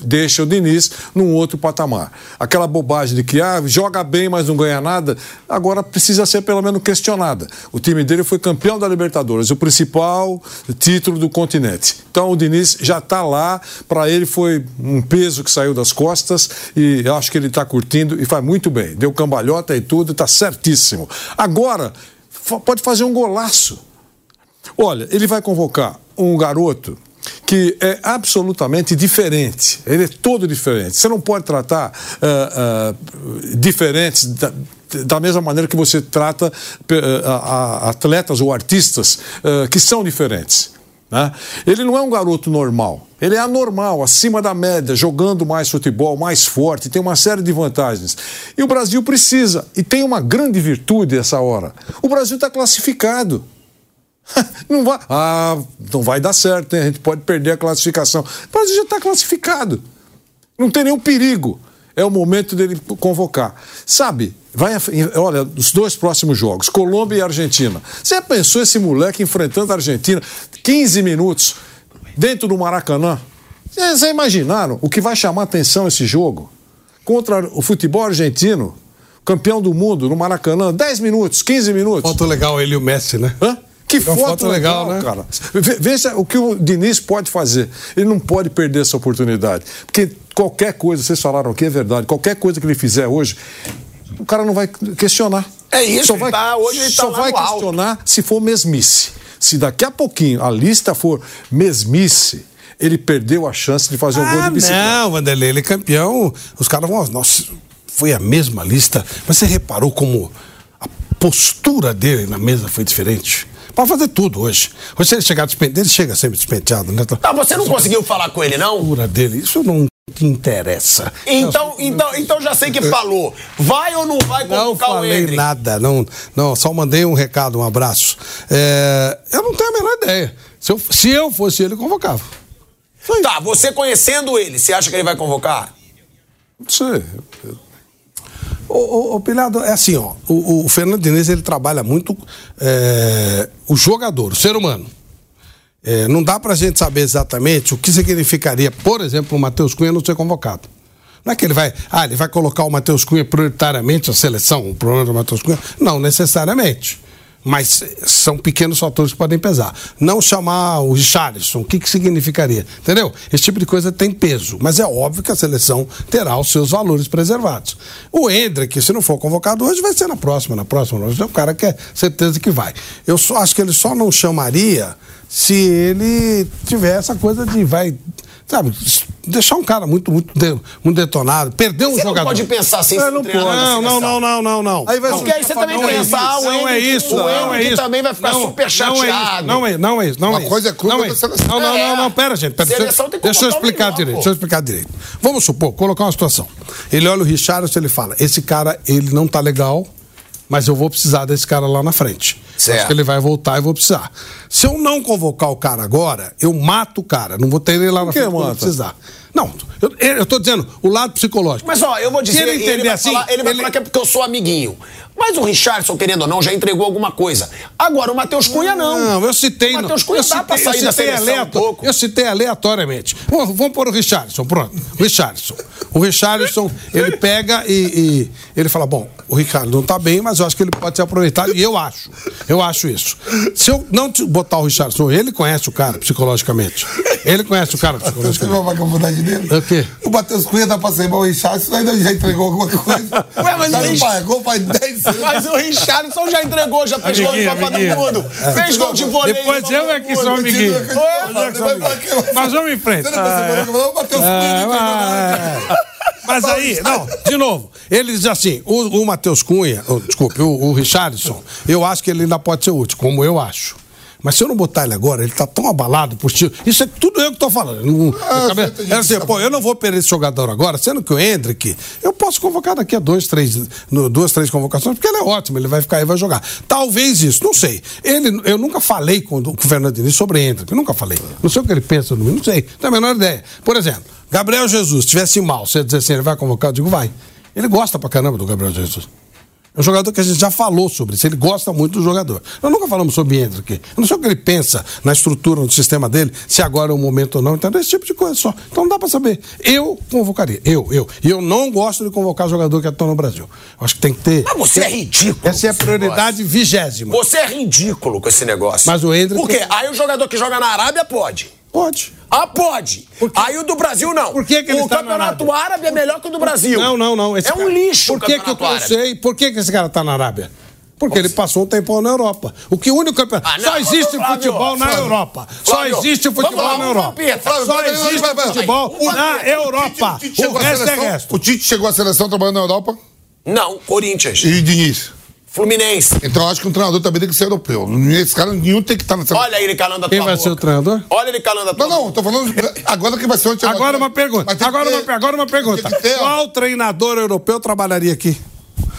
deixa o Diniz num outro patamar. Aquela bobagem de que ah, joga bem, mas não ganha nada, agora precisa ser pelo menos questionada. O time dele foi campeão da Libertadores, o principal título do continente. Então o Diniz já está lá, para ele foi um peso que saiu das costas e eu acho que ele está curtindo e faz muito bem. Deu cambalhota e tudo, está certíssimo. Agora, pode fazer um golaço. Olha, ele vai convocar um garoto que é absolutamente diferente. Ele é todo diferente. Você não pode tratar ah, ah, diferentes da, da mesma maneira que você trata ah, atletas ou artistas que são diferentes. né? Ele não é um garoto normal. Ele é anormal, acima da média, jogando mais futebol, mais forte, tem uma série de vantagens. E o Brasil precisa, e tem uma grande virtude essa hora. O Brasil está classificado. Não vai, ah, não vai dar certo, hein? a gente pode perder a classificação. O Brasil já está classificado. Não tem nenhum perigo. É o momento dele convocar. Sabe, vai, olha, os dois próximos jogos, Colômbia e Argentina. Você já pensou esse moleque enfrentando a Argentina 15 minutos dentro do Maracanã? Vocês já imaginaram o que vai chamar atenção esse jogo? Contra o futebol argentino, campeão do mundo no Maracanã, 10 minutos, 15 minutos. Foto legal ele e o Messi, né? Hã? Que É foto, foto legal, legal, né? cara. Veja o que o Diniz pode fazer. Ele não pode perder essa oportunidade. Porque qualquer coisa, vocês falaram aqui, é verdade, qualquer coisa que ele fizer hoje, o cara não vai questionar. É isso, Só ele vai, tá- hoje ele tá só vai no alto. questionar se for mesmice. Se daqui a pouquinho a lista for mesmice, ele perdeu a chance de fazer um gol de Ah, bicicleta. não, Vanderlei, ele é campeão. Os caras vão, nossa, foi a mesma lista. Mas você reparou como a postura dele na mesa foi diferente? Pode fazer tudo hoje. Hoje, se ele chegar despenteado, ele chega sempre despenteado, né? Ah, você não conseguiu falar com ele, não? postura dele, isso não te interessa. Então, então, então já sei que falou. Vai ou não vai Não convocar o falei Hendrick? nada, não, não, só mandei um recado, um abraço. É, eu não tenho a menor ideia. Se eu, se eu fosse ele, eu convocava. Tá, você conhecendo ele, você acha que ele vai convocar? Não sei. Ô, Pilhado, é assim, ó. O, o Fernando Diniz, ele trabalha muito é, o jogador, o ser humano. É, não dá pra gente saber exatamente o que significaria, por exemplo, o Matheus Cunha não ser convocado. Não é que ele vai. Ah, ele vai colocar o Matheus Cunha prioritariamente a seleção, o problema do Matheus Cunha? Não necessariamente. Mas são pequenos fatores que podem pesar. Não chamar o Richarlison, o que, que significaria? Entendeu? Esse tipo de coisa tem peso. Mas é óbvio que a seleção terá os seus valores preservados. O Hendrick, se não for convocado hoje, vai ser na próxima, na próxima. É o cara que é certeza que vai. Eu só acho que ele só não chamaria se ele tiver essa coisa de vai. Sabe, deixar um cara muito, muito, muito detonado, perder um Você não jogador. pode pensar assim, É, não, pode. não, não, não, não, não, não. Aí vai Porque aí você também Não é pensa, ah, o não é isso, o não é isso. também vai ficar super Não é isso, chateado. Não é, não é isso, não Uma é isso. coisa é clube, não outra isso. seleção. Não, não, É. não, não, pera, gente. Pera, deixa, deixa eu explicar direito, deixa eu explicar direito. Vamos supor, colocar uma situação. Ele olha o Richardson e ele fala, esse cara, ele não tá legal, mas eu vou precisar desse cara lá na frente. Certo. Acho que ele vai voltar e vou precisar. Se eu não convocar o cara agora, eu mato o cara. Não vou ter ele lá na que frente quando precisar. Não, eu, eu tô dizendo o lado psicológico. Mas ó, eu vou dizer, Se ele ele, entender vai assim, falar, ele vai ele- falar que é porque eu sou amiguinho. Mas o Richardson, querendo ou não, já entregou alguma coisa. Agora, o Matheus Cunha não. Não, eu citei. O Matheus Cunha eu dá pra sair da seleção um aleato- pouco. Eu citei aleatoriamente. Pô, vamos pôr o Richardson, pronto. O Richardson. O Richardson, ele pega e, e ele fala: bom, o Ricardo não tá bem, mas eu acho que ele pode ser aproveitado. E eu acho. Eu acho isso. Se eu não botar o Richardson, ele conhece o cara psicologicamente. Ele conhece o cara Você psicologicamente. viu a vagabundagem dele? O quê? O Matheus Cunha dá pra ser igual o Richardson, ainda já entregou alguma coisa. Ué, mas não pagou faz 10 anos. Mas o Richardson já entregou, já fez gol de Copa do. Mundo. Fez gol de vôlei. de Depois Copa eu é que sou amiguinho. Mas vamos em frente. Você não percebeu? O Matheus Cunha É, mas- Mas aí, não, de novo, ele diz assim: o, o Matheus Cunha, oh, desculpe, o, o Richardson, eu acho que ele ainda pode ser útil, como eu acho. Mas se eu não botar ele agora, ele tá tão abalado por tio. Isso é tudo eu que tô falando. Não, Ah, é assim, pô, eu não vou perder esse jogador agora, sendo que o Hendrick, eu posso convocar daqui a dois, três, no- duas, três convocações, porque ele é ótimo, ele vai ficar aí, vai jogar. Talvez isso, não sei. Ele, eu nunca falei com, o- com o Fernando Diniz sobre Hendrick, nunca falei. Não sei o que ele pensa no não sei, não tenho a menor ideia. Por exemplo, Gabriel Jesus, estivesse mal, você dizer assim, ele vai convocar, eu digo, vai. Ele gosta pra caramba do Gabriel Jesus. É um jogador que a gente já falou sobre isso. Ele gosta muito do jogador. Nós nunca falamos sobre Hendrick. Eu não sei o que ele pensa na estrutura, no sistema dele, se agora é o momento ou não. Então, esse tipo de coisa só. Então não dá pra saber. Eu convocaria. Eu, eu. E eu não gosto de convocar jogador que atua no Brasil. Eu acho que tem que ter. Mas você é ridículo. Essa é a prioridade vigésima. Você é ridículo com esse negócio. Mas o Hendrick- Por quê? Aí o jogador que joga na Arábia pode. Pode. Ah, pode. Aí o do Brasil não. Por que que ele o está na campeonato árabe é melhor que o do Brasil. Não, não, não. Esse é um cara- lixo Por que, que eu, árabe. sei? Por que, que esse cara tá na Arábia? Porque ele passou um tempão na Europa. O que o único campeonato. Ah, não, Só existe Flávio, futebol na Flávio. Europa. Flávio, Só existe futebol lá, na Europa. lá, Pedro. Só Flávio, existe vai, vai, vai. futebol O- na o Tite- Europa. o Tite O chegou à resto é resto. O Tite chegou à seleção trabalhando na Europa Não, Corinthians. e Diniz. Fluminense. Então eu acho que um treinador também tem que ser europeu. Esse cara nenhum tem que estar na seleção. Olha ele calando a Quem tua vai boca. ser o treinador? Olha ele calando a tua Não, não, tô falando agora que vai ser o Ancelotti. Agora uma pergunta. Agora ter- uma, agora uma pergunta. ter. Qual treinador europeu trabalharia aqui?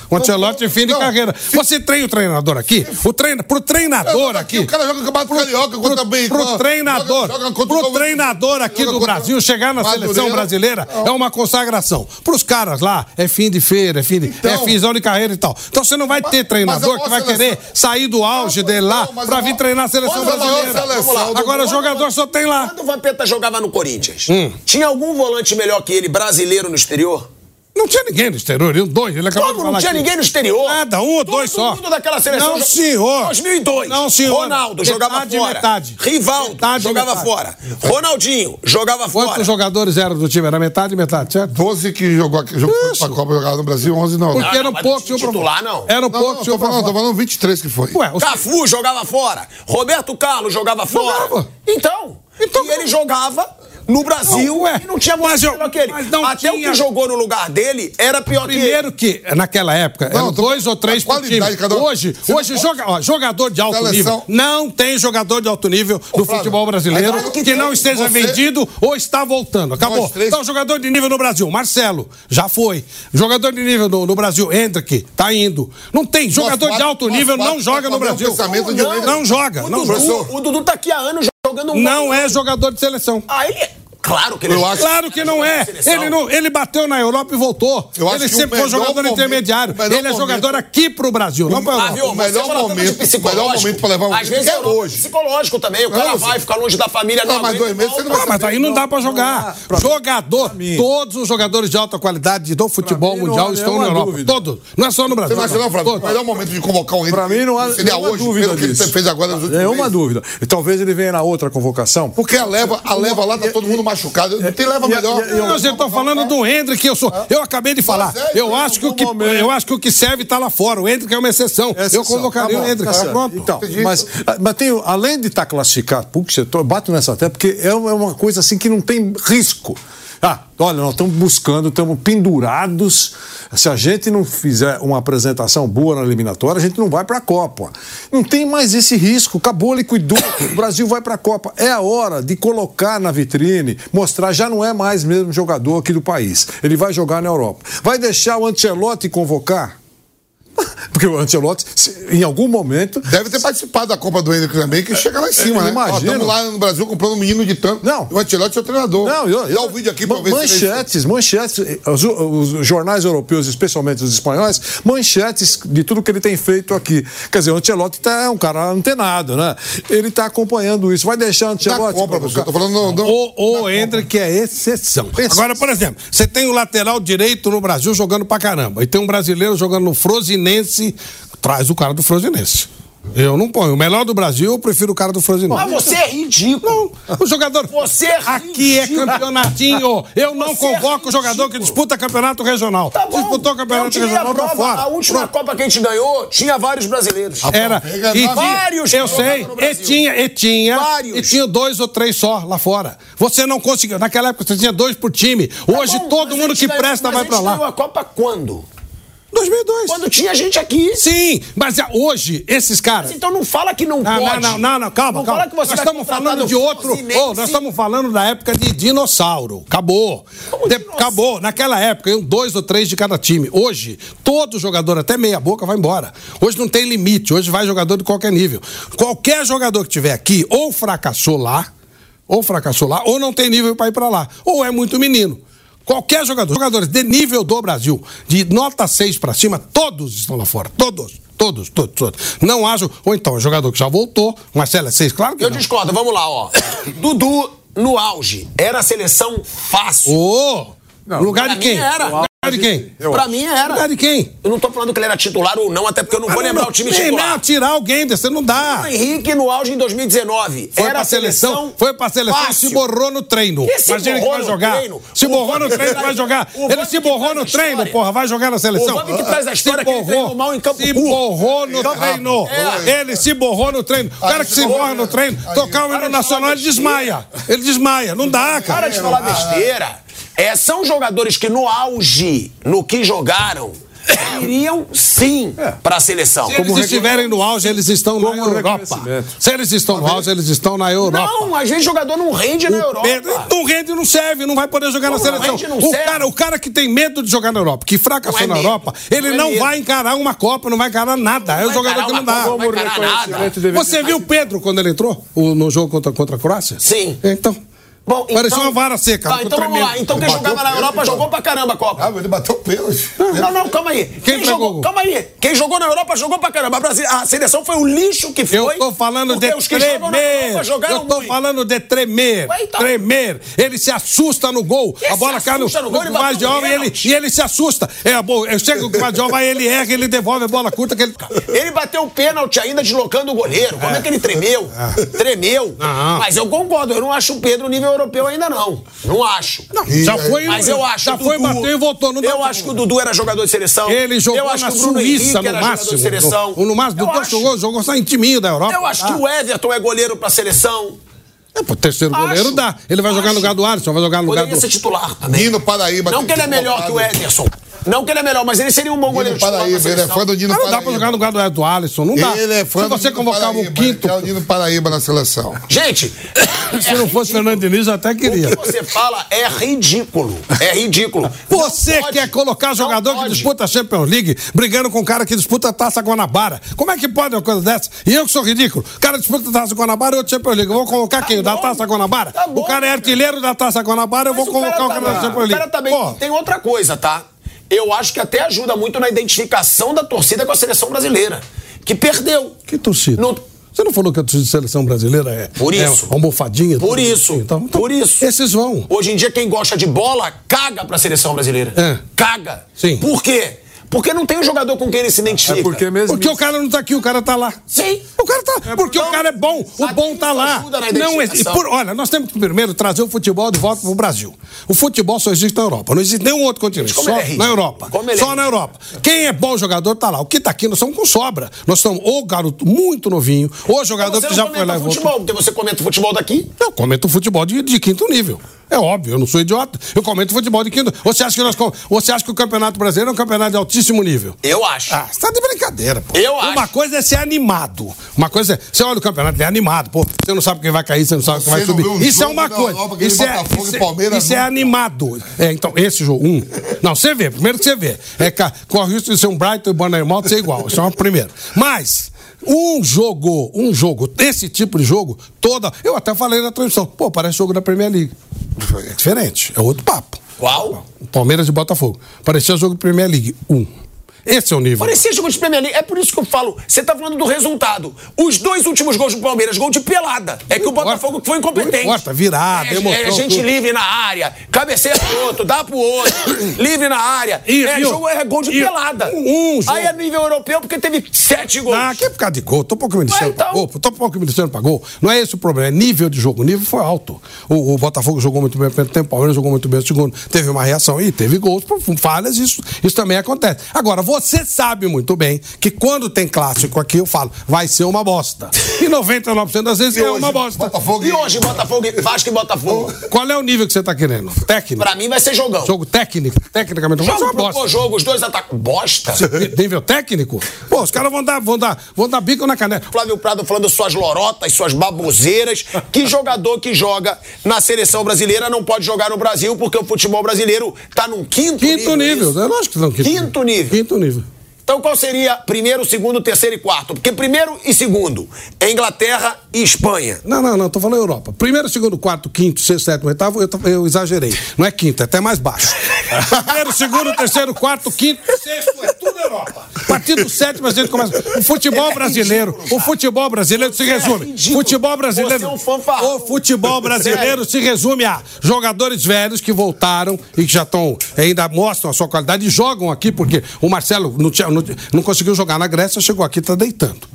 O Ancelotti fim de não. carreira. Você treina o treinador aqui? O treina, pro treinador aqui. O cara joga Campeonato Carioca contra bem. Pro treinador, joga, joga contra pro treinador aqui do contra Brasil chegar na Madureira. seleção brasileira é uma consagração. Pros caras lá, é fim de feira, é fim de, Então- é finzão de carreira e tal. Então você não vai ter treinador mas a que vai querer sair do auge dele lá Não, pra vir treinar a seleção brasileira. seleção Agora o jogador só tem lá. Quando o Vampeta jogava no Corinthians, Hum. tinha algum volante melhor que ele, brasileiro no exterior? Não tinha ninguém no exterior, ele dois, ele acabou de Como falar não tinha aqui. ninguém no exterior? Nada, um ou Todo dois só. mundo daquela seleção. Não, senhor. 2002. Não, senhor. Ronaldo jogava Metade, fora. metade. Rivaldo Metade, jogava metade. fora. Ronaldinho jogava fora. Quantos jogadores eram do time? Era metade, metade, certo? 12 que jogou aqui, jogou Isso. pra Copa jogava no Brasil, 11 não. Porque Não, eram poucos. time tinham pra- titular, não. Eram Não, poucos. não, tô falando, tô falando 23 que foi. Ué, os Cafu jogava fora. Roberto Carlos jogava fora. Jogava. Então, Então, e ele jogava no Brasil Não, ué. e não tinha mais eu- que ele. não Até tinha- o que jogou no lugar dele era pior Primeiro que, naquela época, Não, eram dois ou três por qualidade time. de cada. Hoje, Você hoje não joga, ó, jogador de alto Seleção- nível. Não tem jogador de alto nível no Flávio, futebol brasileiro mas que, que não esteja Você- vendido ou está voltando. Acabou. Três- Então, jogador de nível no Brasil, Marcelo, já foi. Jogador de nível no, no Brasil, Hendrick, tá indo. Não tem. Jogador de quatro- alto nós nível quatro não joga no Brasil. Não, joga. O Não, Dudu, o Dudu tá aqui há anos jogando um não é jogador de seleção. Ah, ele é. Claro que ele Eu é. acho- Claro que não é. Seleção. Ele, não, ele bateu na Europa e voltou. Eu acho ele que sempre foi jogador momento- intermediário. Ele é jogador aqui pro Brasil, não pra Ah, Europa. viu? O melhor Você momento- o melhor momento pra levar um Às vezes é é hoje. psicológico também. O cara Não, vai ficar longe da família. Não, mas dois meses você não vai Ah, mas aí não dá pra jogar. Jogador, todos os jogadores de alta qualidade do futebol não mundial estão na Europa. dúvida. Todos. Não é só no Você Brasil. não acha não, Flávio? O melhor momento de convocar um Pra mim não há nenhuma hoje, dúvida que ele disso. fez agora nos últimos Nenhuma dúvida. E talvez ele venha na outra convocação. Porque a leva, a leva lá tá todo mundo machucado. Não tem leva melhor. e- e- você tá falando do Hendrick, eu sou. Eu acabei de falar. É, Eu acho que o que eu acho que o que serve tá lá fora. O Hendrick é uma exceção. Eu convocaria Tá o Hendrick. tá pronto. Então, mas, mas tem, além de estar classificado, putz, eu bato nessa até porque é é uma coisa assim que não tem risco. Ah, olha, nós estamos buscando, estamos pendurados. Se a gente não fizer uma apresentação boa na eliminatória, a gente não vai para a Copa. Não tem mais esse risco. Acabou, liquidou. O Brasil vai para a Copa. É a hora de colocar na vitrine, mostrar, já não é mais mesmo jogador aqui do país. Ele vai jogar na Europa. Vai deixar o Ancelotti convocar? Porque o Ancelotti, em algum momento, Deve ter participado da Copa do Hendrick também, que chega lá em cima, Eu né? imagino. Estamos lá no Brasil comprando um menino de tanto. Não. O Ancelotti é o treinador. Não, eu, Dá o vídeo aqui pra ver manchetes, manchetes, os, os jornais europeus, especialmente os espanhóis, manchetes de tudo que ele tem feito aqui. Quer dizer, o Ancelotti tá, é um cara antenado, né? Ele está acompanhando isso. Vai deixar o Na Ancelotti. Copa, professor. Tô falando no, no, O, o Hendrick é exceção. Agora, por exemplo, você tem o lateral direito no Brasil jogando pra caramba. E tem um brasileiro jogando no Frosinense. Traz o cara do Frosinense. Eu não ponho. O melhor do Brasil, eu prefiro o cara do Frosinense. Mas você é ridículo. O jogador. Você é Aqui é campeonatinho. Eu não Você é convoco o jogador que disputa campeonato regional. Tá bom. Disputou Eu campeonato a regional, tá prova. fora. A última Copa que a gente ganhou tinha vários brasileiros. Era. E. Vários eu sei. E tinha, e tinha. Vários. E tinha dois ou três só lá fora. Você não conseguiu. Naquela época você tinha dois por time. Hoje Tá bom, todo mas mundo a que ganhou- presta mas vai a pra lá. a Copa quando? 2002. Quando tinha gente aqui. Sim, mas é, hoje, esses caras. Mas então não fala que não, Não, pode. não, não, não, calma, Não calma. fala que você nós estamos falando de outro. Ô, nós estamos falando da época de dinossauro. Acabou. De- dinossauro? acabou. Naquela época, dois ou três de cada time. Hoje, todo jogador, até meia boca, vai embora. Hoje não tem limite. Hoje vai jogador de qualquer nível. Qualquer jogador que tiver aqui, ou fracassou lá, ou fracassou lá, ou não tem nível para ir para lá. Ou é muito menino. Qualquer jogador, jogadores de nível do Brasil, de nota 6 para cima, todos estão lá fora. Todos. Todos, todos, todos. Não acho. Ou então, é jogador que já voltou, Marcelo é 6, claro que Eu não. discordo, vamos lá, ó. Dudu, no auge, era a seleção fácil. No lugar de quem? mim era. Lugar de quem? pra mim No era. lugar de quem? Eu não tô falando que ele era titular ou não, até porque eu não vou lembrar não, o time nem- titular. Não, tirar alguém desse, não dá. O Henrique no auge em 2019. Foi era pra a seleção, foi pra seleção e fácil. se borrou no treino. Que se Imagina que vai jogar. treino? Se O borrou no treino, vai jogar. Ele se borrou no treino, porra, vai jogar na seleção. O que traz a história se que ele mal em campo Se borrou no Então, treino. é. Ele se borrou no treino. O cara que se borra no treino, tocar o hino nacional, ele desmaia. Ele desmaia. Não dá, Para cara. de falar besteira. É, são jogadores que no auge, no que jogaram, iriam sim para a seleção. Se eles estiverem no auge, eles estão na Europa. Se eles estão no auge, eles estão na Europa. Não, às vezes jogador não rende na Europa. Não rende, não serve, não vai poder jogar Como na não seleção. rende, não o, serve? cara, o cara que tem medo de jogar na Europa, que fracassou Não é na medo, Europa, ele não é não vai encarar uma Copa, não vai encarar nada. é o vai jogador encarar que não dá. Copa, não Você viu o Pedro quando ele entrou o- no jogo contra, contra a Croácia? Sim. Então. Bom, Parecia uma vara seca. Tá, então vamos lá. tremendo. Então quem Bateu jogava na Europa então. jogou pra caramba a Copa. Ah, mas ele bateu pênalti. Não, não, calma aí. Quem, pegou? jogou, calma aí. Quem jogou na Europa jogou pra caramba. A, Brasil, a seleção foi o lixo que foi. Eu tô falando de os que tremer. Europa jogaram Eu tô falando de tremer. Ué, então- Tremer. Ele se assusta no gol. Ele a bola cai no, assusta no gol, ele no Guardiola e ele, e ele se assusta. É, bom, eu chego com o Guardiola, vai ele erra, ele devolve a bola curta que ele. Ele bateu o pênalti ainda deslocando o goleiro. Como é, que ele tremeu? Tremeu. Não. Mas eu concordo, eu não acho o Pedro nível europeu ainda não. Não acho. já foi, Mas eu acho já foi, Dudu- bateu e voltou. Não eu acho que o Dudu era jogador de seleção. Ele jogou eu acho na que o Bruno Suíça, no era jogador máximo. de seleção. No, no máximo, Dudu acho- jogou, jogou só em timinho da Europa. Eu acho Ah. que o Everton é goleiro pra seleção. É, pro terceiro Acho. goleiro dá. Ele vai jogar no Acho. lugar do Alisson, vai jogar no lugar Poderia do. ser titular também. Nino Paraíba. Não que ele é melhor que o. Ederson. Não que ele é melhor, mas ele seria um bom goleiro Paraíba, ele é seleção. fã do Nino Mas não dá Paraíba. pra jogar no lugar do, do Alisson, não dá. Ele é fã Se você um Paraíba, quinto, é o Nino Paraíba na seleção. Gente, se não fosse Fernando Diniz, eu até o queria. que você fala é ridículo. É ridículo. Você pode. quer colocar jogador que disputa a Champions League brigando com o cara que disputa a Taça Guanabara? Como é que pode uma coisa dessa? E eu que sou ridículo. O cara disputa a Taça Guanabara e outro Champions League. Eu vou colocar quem? O Da bom. Taça Guanabara? Tá bom, o cara é cara. artilheiro da Taça Guanabara, eu vou colocar o cara tá- da Champions o League. cara também Pô, tem outra coisa, tá? Eu acho que até ajuda muito na identificação da torcida com a seleção brasileira, que perdeu. que torcida? Não- Você não falou que a torcida de seleção brasileira é, Por isso. é almofadinha? Por isso. assim? Então, então, Por isso. Esses vão. Hoje em dia, quem gosta de bola caga pra seleção brasileira. É. Caga. Sim. Por quê? Porque não tem um jogador com quem ele se identifica. É porque mesmo. Porque o cara não tá aqui, o cara tá lá. Sim. O cara tá. porque o cara é bom. O sabe bom tá lá. Não, identificação. e por- olha, nós temos que primeiro trazer o futebol de volta pro Brasil. O futebol só existe na Europa. Não existe nenhum outro continente. Como Só ele é ridículo. na Europa. Como ele Só é na Europa. Quem é bom jogador tá lá. O que tá aqui, nós estamos com sobra. Nós estamos ou garoto muito novinho, ou jogador que não já foi lá e comenta voltou. futebol, porque você comenta o futebol daqui. Eu comento futebol de, de quinto nível. É óbvio, eu não sou idiota. Eu comento futebol de quinto. Ou você acha que, nós, você acha que o Campeonato Brasileiro é um campeonato de altíssimo nível? Eu acho. Ah, você tá de brincadeira, pô. Eu Uma acho. coisa é ser animado. Uma coisa é. Você olha o campeonato, é animado, pô. Você não sabe quem vai cair, você não sabe quem vai subir. um Isso é uma coisa. Europa, Isso é, isso e é- Palmeiras, isso é nunca. animado. É, então, esse jogo, um. Não, você vê, primeiro que você vê. É, corre o risco de ser um Brighton e Bournemouth ser igual. Isso é uma primeira. Mas. Um jogo, um jogo, esse tipo de jogo, toda. Eu até falei na transmissão, pô, parece jogo da Premier League. É diferente, é outro papo. Qual? Palmeiras e Botafogo. Parecia jogo de Premier League. Um. Esse é o nível. Parecia jogo de Premier League. É por isso que eu falo. Você tá falando do resultado. Os dois últimos gols do Palmeiras, gol de pelada. É que o. Botafogo foi incompetente. Importa, virada, é, emoção, É gente tudo. livre na área, cabeceia pro outro, dá pro outro, livre na área. E- é, o- jogo, é gol de e- pelada. um jogo- Aí é nível europeu porque teve sete gols. Ah, que é por causa de gol. Tô pouco me dizendo Ué, então. pra gol. Tô pouco me dizendo pra gol. Não é esse o problema. É nível de jogo. O nível foi alto. O, o Botafogo jogou muito bem no primeiro tempo. O Palmeiras jogou muito bem no segundo. Teve uma reação. E teve gols por falhas. Isso, isso também acontece. Agora, Você sabe muito bem que quando tem clássico aqui, eu falo, vai ser uma bosta. E 99% das vezes E é hoje, uma bosta. Botafogo E hoje, Botafogo, Vasco e Botafogo. Qual é o nível que você tá querendo? Técnico? Pra mim vai ser jogão. Jogo técnico? Tecnicamente, Jogo uma bosta. jogo, os dois atacam. Bosta? Nível técnico? Pô, os caras vão dar, vão dar, vão dar bico na caneta. Flávio Prado falando suas lorotas, suas baboseiras. Que jogador que joga na seleção brasileira não pode jogar no Brasil porque o futebol brasileiro tá num quinto, Quinto nível. isso? Eu acho que não. Quinto nível. Quinto nível. Então qual seria primeiro, segundo, terceiro e quarto? Porque primeiro e segundo é Inglaterra e Espanha. Não, não, não, tô falando Europa. Primeiro, segundo, quarto, quinto, sexto, sétimo, oitavo, eu, eu exagerei. Não é quinto, é até mais baixo. Primeiro, segundo, terceiro, quarto, quinto, sexto, é tudo Europa. A partir do sétimo a gente começa. O futebol É brasileiro, ridículo, o futebol brasileiro se resume. ridículo. Futebol brasileiro. É um. O futebol brasileiro se resume a jogadores velhos que voltaram e que já estão, ainda mostram a sua qualidade e jogam aqui, porque o Marcelo não, tinha- não- não conseguiu jogar na Grécia, chegou aqui e tá deitando.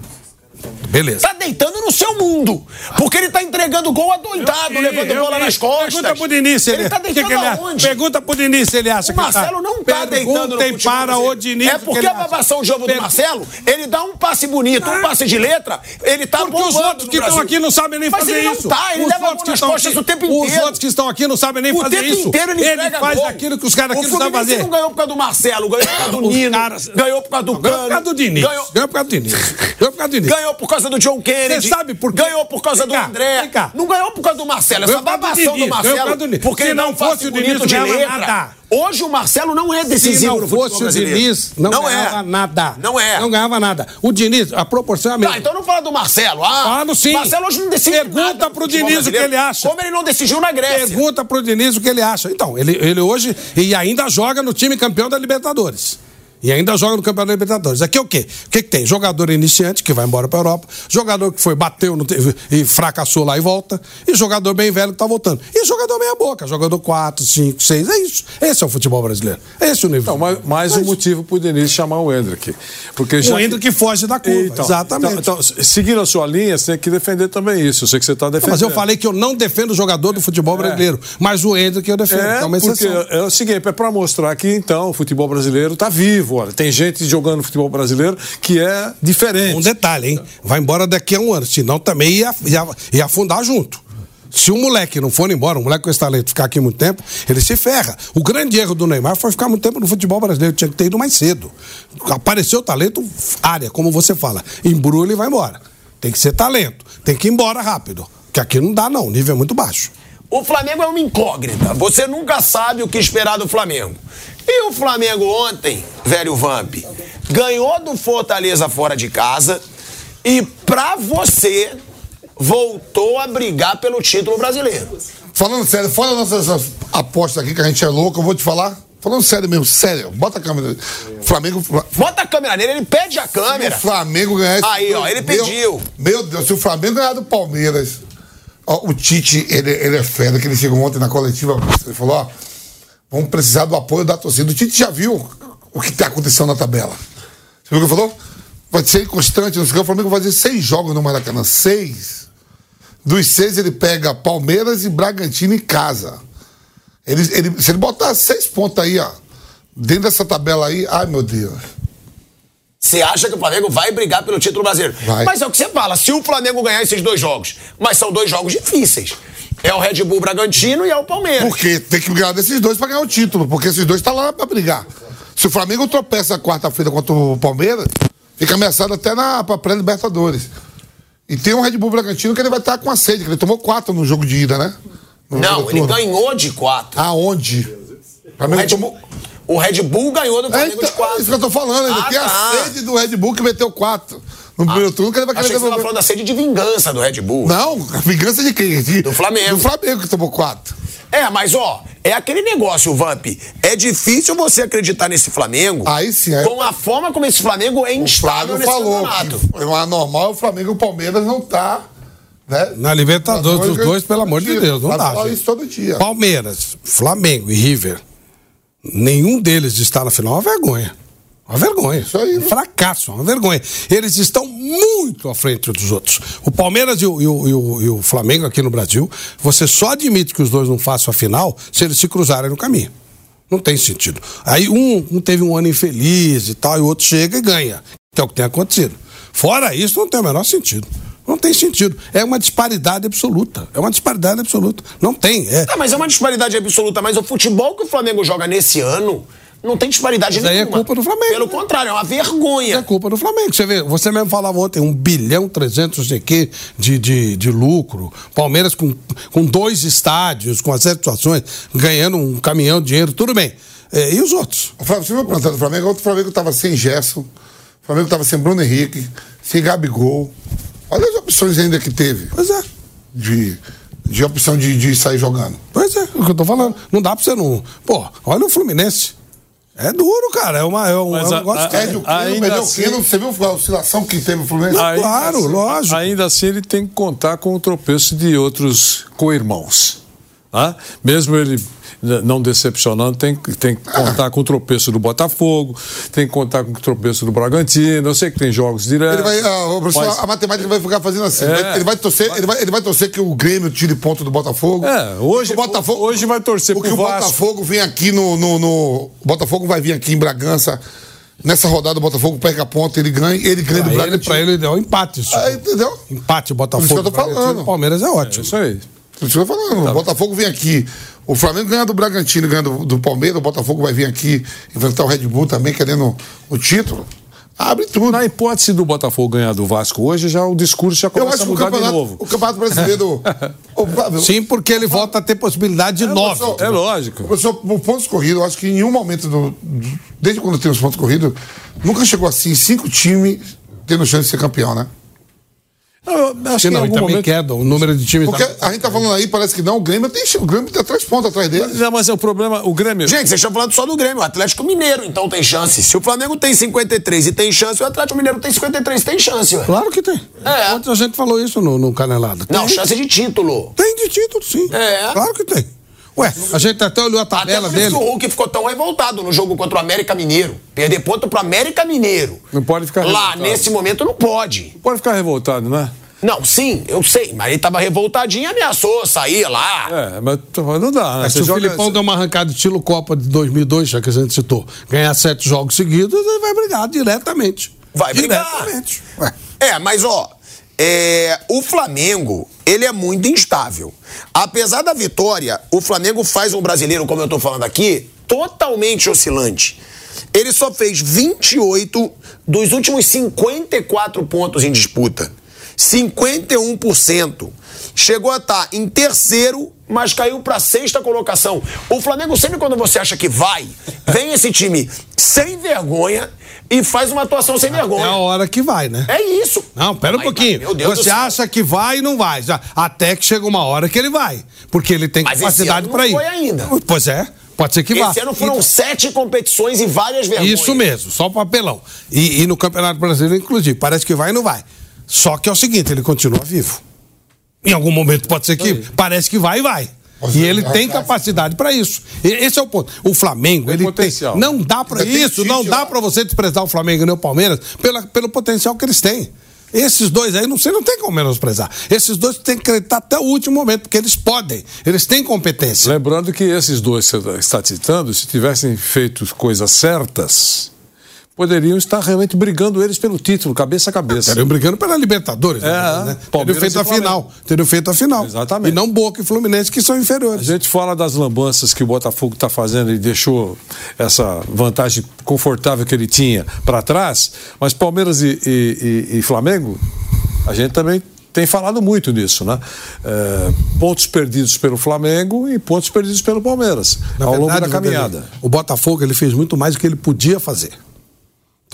Beleza. Tá deitando no seu mundo. Porque ele tá entregando gol adoidado, Eu- levando eu- bola eu- nas costas. Pergunta pro Diniz ele, Ele tá que que deitando ele aonde? Pergunta pro Diniz se ele acha O que Marcelo tá. não tá deitando no futebol para o Diniz. É o que porque a babação do jogo do Per- Marcelo, ele dá um passe bonito, um passe de letra, ele tá Porque os outros que estão aqui não sabem nem Mas fazer ele não isso. tá, ele os leva outros que nas estão costas aqui, o tempo Os inteiro. outros que estão aqui não sabem nem O fazer tempo isso. inteiro ele, ele faz gol. aquilo que os caras aqui o não sabem fazer. não ganhou por causa do Marcelo, ganhou por causa do Os Nino, ganhou por causa do Ganhou por Cano, causa do Diniz. ganhou, Ganhou por causa do Diniz. Ganhou por causa do Diniz. Ganhou por causa do John Kennedy, Você sabe por quê? ganhou por causa do André, não ganhou por causa do Marcelo, essa babação do, Marcelo, porque Se não fosse o Diniz, não de letra. nada. Hoje o Marcelo não é Se decisivo não no futebol fosse o. Diniz, não, não ganhava é. nada. Não é. Não ganhava nada. O Diniz, a proporção é a mesma. Ah, então não fala do Marcelo. Ah, Falo sim. Marcelo hoje não decide Pergunta nada pro Diniz o que ele acha. Como ele não decidiu na Grécia. Pergunta pro Diniz o que ele acha. Então, ele, ele hoje e ainda joga no time campeão da Libertadores. E ainda joga no Campeonato Libertadores. Aqui é o quê? O que, que tem? Jogador iniciante, que vai embora pra Europa. Jogador que foi, bateu no, e fracassou lá e volta. E jogador bem velho que tá voltando. E jogador meia boca. Jogador 4, 5, 6. É isso. Esse é o futebol brasileiro. Esse é o nível. Não, mais, mais É um isso. motivo pro Denis chamar o Hendrick. Porque já O Hendrick foge da curva. Então, Exatamente. Então, então, seguindo a sua linha, você tem que defender também isso. Eu sei que você está defendendo. Mas eu falei que eu não defendo o jogador do futebol brasileiro. Mas o Hendrick eu defendo. É, é uma porque exceção. é o seguinte, é para mostrar que então o futebol brasileiro está vivo. Tem gente jogando futebol brasileiro que é diferente. Um detalhe, hein? Vai embora daqui a um ano, senão também ia, ia, ia afundar junto. Se o moleque não for embora, um moleque com esse talento ficar aqui muito tempo, ele se ferra. O grande erro do Neymar foi ficar muito tempo no futebol brasileiro, tinha que ter ido mais cedo. Apareceu o talento, área, como você fala. Embrulha e vai embora. Tem que ser talento, tem que ir embora rápido. Que aqui não dá, não, o nível é muito baixo. O Flamengo é uma incógnita. Você nunca sabe o que esperar do Flamengo. E o Flamengo ontem, velho Vamp, ganhou do Fortaleza fora de casa e pra você voltou a brigar pelo título brasileiro. Falando sério, fora nossas apostas aqui que a gente é louco, eu vou te falar. Falando sério mesmo, sério. Bota a câmera. Flamengo. Bota a câmera nele, ele pede a Se câmera. o Flamengo ganhar esse Aí, ó, ele meu- pediu. Meu Deus, se o Flamengo ganhar do Palmeiras. ó, o Tite, ele, ele é fera, que ele chegou ontem na coletiva. Ele falou: ó, vamos precisar do apoio da torcida. O Tite já viu o que está acontecendo na tabela. Você viu o que ele falou? Vai ser constante, não sei o que. O Flamengo vai fazer seis jogos no Maracanã. Seis. Dos seis, ele pega Palmeiras e Bragantino em casa. Ele, ele- se ele botar seis pontos aí, ó, dentro dessa tabela aí, ai meu Deus. Você acha que o Flamengo vai brigar pelo título brasileiro? Vai. Mas é o que você fala, se o Flamengo ganhar esses dois jogos, mas são dois jogos difíceis. É o Red Bull Bragantino e é o Palmeiras. Porque tem que ganhar desses dois pra ganhar o título, porque esses dois estão lá pra brigar. Se o Flamengo tropeça quarta-feira contra o Palmeiras, fica ameaçado até na pré-Libertadores. E tem um Red Bull Bragantino que ele vai estar com a sede, que ele tomou quatro no jogo de ida, né? No Não, ele turno. ganhou de quatro. Aonde? O Red, tomou. Bull, o Red Bull ganhou do É, Flamengo então, de quatro. é isso que eu tô falando, ainda Ah, tem a tá. sede do Red Bull que meteu quatro. No primeiro turno, que ele vai Achei querer que você estava devolver. falando da sede de vingança do Red Bull. Não, vingança de quem? De- Do Flamengo. Do Flamengo que tomou quatro. É, mas ó, é aquele negócio, Vamp. É difícil você acreditar nesse Flamengo Aí sim, aí- com a forma como esse Flamengo é instável nesse falou campeonato. que o anormal é o Flamengo e o Palmeiras não tá, né? Na Libertadores, os dois, pelo amor de Deus, não dá. isso todo dia. Palmeiras, Flamengo e River, nenhum deles está na final, é uma vergonha. Uma vergonha. Isso aí, Um né? fracasso, uma vergonha. Eles estão muito à frente dos outros. O Palmeiras e o, e o- e o- e o Flamengo aqui no Brasil, você só admite que os dois não façam a final se eles se cruzarem no caminho. Não tem sentido. Aí um, um teve um ano infeliz e tal, e o outro chega e ganha. Que é o que tem acontecido. Fora isso, não tem o menor sentido. Não tem sentido. É uma disparidade absoluta. É uma disparidade absoluta. Não tem. É. Ah, mas é uma disparidade absoluta. Mas o futebol que o Flamengo joga nesse ano não tem disparidade Mas aí nenhuma. é culpa do Flamengo, Pelo né? contrário, é uma vergonha. É culpa do Flamengo. Você vê, você mesmo falava ontem, um bilhão, trezentos, não sei o quê, de, de, de lucro. Palmeiras com, com dois estádios, com as situações, ganhando um caminhão de dinheiro, tudo bem. É, e os outros? O Flamengo, você vai perguntar do Flamengo, ontem o Flamengo estava sem Gerson, o Flamengo estava sem Bruno Henrique, sem Gabigol. Olha as opções ainda que teve Pois é. de, de opção de, de sair jogando. Pois é, é o que eu tô falando. Não dá pra você não. Pô, olha o Fluminense. É duro, cara. É, uma, é um, Mas é um a- negócio. a- que- Perde o Quino, ainda perdeu o assim- Quino, você viu a oscilação que teve o Fluminense? Ainda claro, assim- lógico. Ainda assim, ele tem que contar com o tropeço de outros co-irmãos. Tá? Mesmo ele não decepcionando, tem, que- tem que contar com o tropeço do Botafogo, tem que contar com o tropeço do Bragantino. Eu sei que tem jogos diretos. Ele vai, a, o professor, mas- a matemática vai ficar fazendo assim. É. Ele, vai, ele vai torcer, ele, vai, ele vai torcer que o Grêmio tire ponto do Botafogo. É, hoje- o Botafogo, hoje vai torcer porque pro o Vasco. Botafogo vem aqui no, no, no- O Botafogo vai vir aqui em Bragança. Nessa rodada o Botafogo pega ponto, ele ganha, ele ganha do Pra ele, Bragantino. pra ele é um empate. Isso. Ah, entendeu? Empate, o Por isso Botafogo. que eu tô Bragantino, falando. O Palmeiras é É ótimo. isso aí. Isso que eu tô falando. Tá O Botafogo vem aqui. O Flamengo ganha do Bragantino, ganha do, do Palmeiras. O Botafogo vai vir aqui enfrentar o Red Bull também, querendo o título. Abre tudo. Na hipótese do Botafogo ganhar do Vasco hoje, já o discurso já Eu começa acho a que o mudar de campeonato, novo. o campeonato brasileiro. Flávio, Sim, porque ele volta a ter possibilidade de nove. professor. É lógico. Professor, por pontos corridos, eu acho que em nenhum momento, do, do- desde quando tem os pontos corridos, nunca chegou assim, cinco times tendo chance de ser campeão, né? Eu acho Sim, que em não, e algum também momento. queda o número de times. Porque da- a gente tá falando aí, parece que não, o Grêmio tem o Grêmio tem três pontos atrás dele. Não, mas é o problema, o Grêmio. Gente, vocês estão falando só do Grêmio. O Atlético Mineiro, então, tem chance. Se o Flamengo tem 53 e tem chance, o Atlético Mineiro tem 53 e tem chance, ué. Claro que tem. É. Ontem a gente falou isso no, no Canelada. Não, Tem. chance de título. Tem de título, sim. É. Claro que tem. Ué, a gente até olhou a Até tabela por isso dele. que o Hulk ficou tão revoltado no jogo contra o América Mineiro. Perder ponto pro América Mineiro. Não pode ficar Lá, revoltado. nesse momento, não pode. Pode ficar revoltado, né? Não, sim, eu sei, mas ele tava revoltadinho e ameaçou sair lá. É, mas não dá, né? Se Você o joga- Filipão der uma arrancada estilo Copa de 2002, já que a gente citou, ganhar sete jogos seguidos, ele vai brigar diretamente. Vai brigar. Diretamente. Ué. É, mas ó, é, o Flamengo, ele é muito instável. Apesar da vitória, o Flamengo faz um brasileiro, como eu tô falando aqui, totalmente oscilante. Ele só fez 28 dos últimos 54 pontos em disputa. 51%. Chegou a estar em terceiro, mas caiu para sexta colocação. O Flamengo sempre quando você acha que vai, vem esse time sem vergonha e faz uma atuação sem É a vergonha. hora que vai, né? É isso. Não, pera um pouquinho. meu Deus Você acha que vai e não vai. Já- até que chega uma hora que ele vai. Porque ele tem Mas capacidade para ir. foi ainda. Pois é, pode ser que vá. Esse ano foram Então- sete competições e várias vergonhas. Isso mesmo, só papelão. E, e no Campeonato Brasileiro, inclusive, parece que vai e não vai. Só que é o seguinte, ele continua vivo. Em algum momento pode ser que parece que vai e vai. E é- ele tem capacidade para isso. E Esse é o ponto. O Flamengo, Tem ele potencial. tem. Não dá para tem isso, não dá para você desprezar o Flamengo nem o Palmeiras pela, pelo potencial que eles têm. Esses dois aí, não- você não tem como menosprezar. Esses dois tem que acreditar até o último momento, porque eles podem, eles têm competência. Lembrando que esses dois que você está citando, se tivessem feito coisas certas, poderiam estar realmente brigando eles pelo título, cabeça a cabeça. Estariam brigando pela Libertadores. É, né? Teriam feito a final. Teriam feito a final. Exatamente. E não Boca e Fluminense, que são A inferiores. gente fala das lambanças que o Botafogo está fazendo e deixou essa vantagem confortável que ele tinha para trás, mas Palmeiras e, e- e- e Flamengo, a gente também tem falado muito nisso, né? É, pontos perdidos pelo Flamengo e pontos perdidos pelo Palmeiras Na ao longo verdade, da caminhada. O Botafogo ele fez muito mais do que ele podia fazer.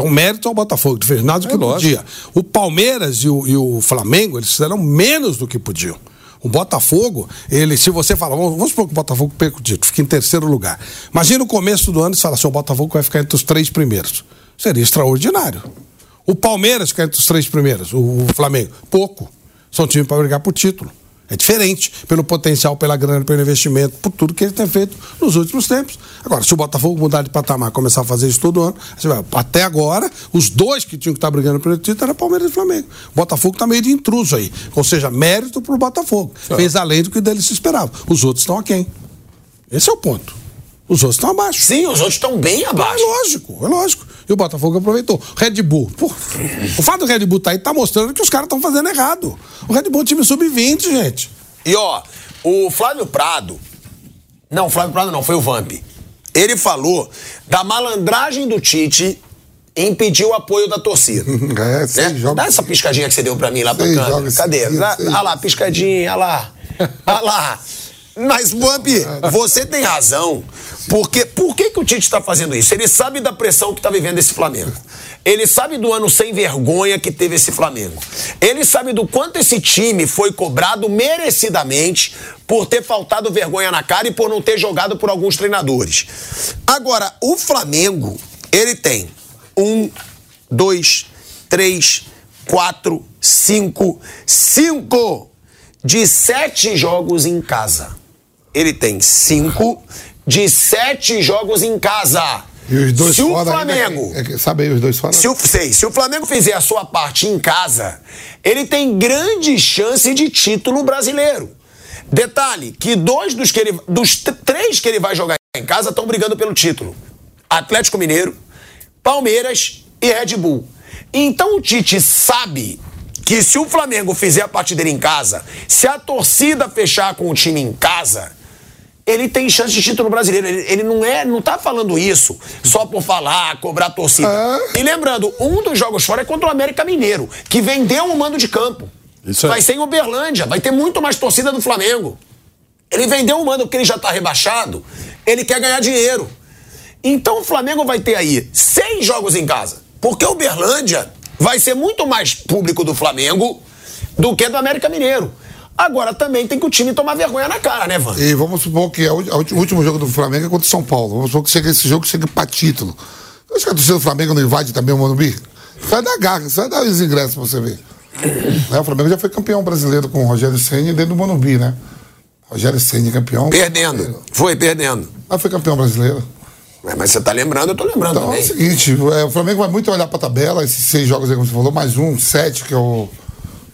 Então, mérito ao Botafogo, ele fez nada do que É lógico. podia. O Palmeiras e o, e o Flamengo, eles fizeram menos do que podiam. O Botafogo, ele, se você fala, vamos, vamos supor que o Botafogo perca o título, fica em terceiro lugar. Imagina o começo do ano e você fala assim: o Botafogo vai ficar entre os três primeiros. Seria extraordinário. O Palmeiras ficar entre os três primeiros, o, o Flamengo, pouco. São times para brigar por título. É diferente, pelo potencial, pela grana, pelo investimento, por tudo que ele tem feito nos últimos tempos. Agora, se o Botafogo mudar de patamar, começar a fazer isso todo ano, vai, até agora, os dois que tinham que estar brigando pelo título eram Palmeiras e Flamengo. O Botafogo está meio de intruso aí. Ou seja, mérito para o Botafogo. Fez além do que dele se esperava. Os outros estão aquém. Esse é o ponto. Os outros estão abaixo. Sim, os outros estão bem abaixo. É lógico, é lógico. E o Botafogo aproveitou. Red Bull. Pô, o fato do Red Bull tá aí tá mostrando que os caras estão fazendo errado. O Red Bull é um time sub-20, gente. E ó, o Flávio Prado. Não, o Flávio Prado não, foi o Vamp. Ele falou da malandragem do Tite em impedir o apoio da torcida. É, seis né? jogos Dá essa piscadinha que você deu pra mim lá pra câmera. Cadê? Olha seis. lá, piscadinha, olha lá. Olha lá. Mas, Vamp, você tem razão. Porque, por que, que o Tite está fazendo isso? Ele sabe da pressão que está vivendo esse Flamengo. Ele sabe do ano sem vergonha que teve esse Flamengo. Ele sabe do quanto esse time foi cobrado merecidamente por ter faltado vergonha na cara e por não ter jogado por alguns treinadores. Agora, o Flamengo, ele tem um, dois, três, quatro, cinco, cinco de sete jogos em casa. Ele tem cinco de sete jogos em casa. E os dois Se o fora ainda- Flamengo. é que- sabe aí, os dois fora? Se o, sei, se o Flamengo fizer a sua parte em casa, ele tem grande chance de título brasileiro. Detalhe, que dois dos, que ele, dos três que ele vai jogar em casa estão brigando pelo título. Atlético Mineiro, Palmeiras e Red Bull. Então o Tite sabe que se o Flamengo fizer a parte dele em casa, se a torcida fechar com o time em casa, ele tem chance de título brasileiro. Ele, ele não é, não tá falando isso só por falar, cobrar a torcida. Ah. E lembrando, um dos jogos fora é contra o América Mineiro, que vendeu um mando de campo. Isso aí. vai ser em Uberlândia, vai ter muito mais torcida do Flamengo. Ele vendeu um mando porque ele já tá rebaixado, ele quer ganhar dinheiro. Então o Flamengo vai ter aí seis jogos em casa. Porque o Uberlândia vai ser muito mais público do Flamengo do que do América Mineiro. Agora também tem que o time tomar vergonha na cara, né, Van? E vamos supor que a ulti- o último jogo do Flamengo é contra o São Paulo. Vamos supor que chega esse jogo chega pra título. Acha que a torcida do Flamengo não invade também o Morumbi? Sai da garra, sai dar os ingressos pra você ver. Né, O Flamengo já foi campeão brasileiro com o Rogério Senna dentro do Morumbi, né? Rogério Senna campeão. Perdendo. Foi perdendo. Mas foi campeão brasileiro. É, Mas você tá lembrando, eu tô lembrando Então é também. o seguinte, é, o Flamengo vai muito olhar pra tabela, esses seis jogos aí, como você falou, mais um, sete, que é o,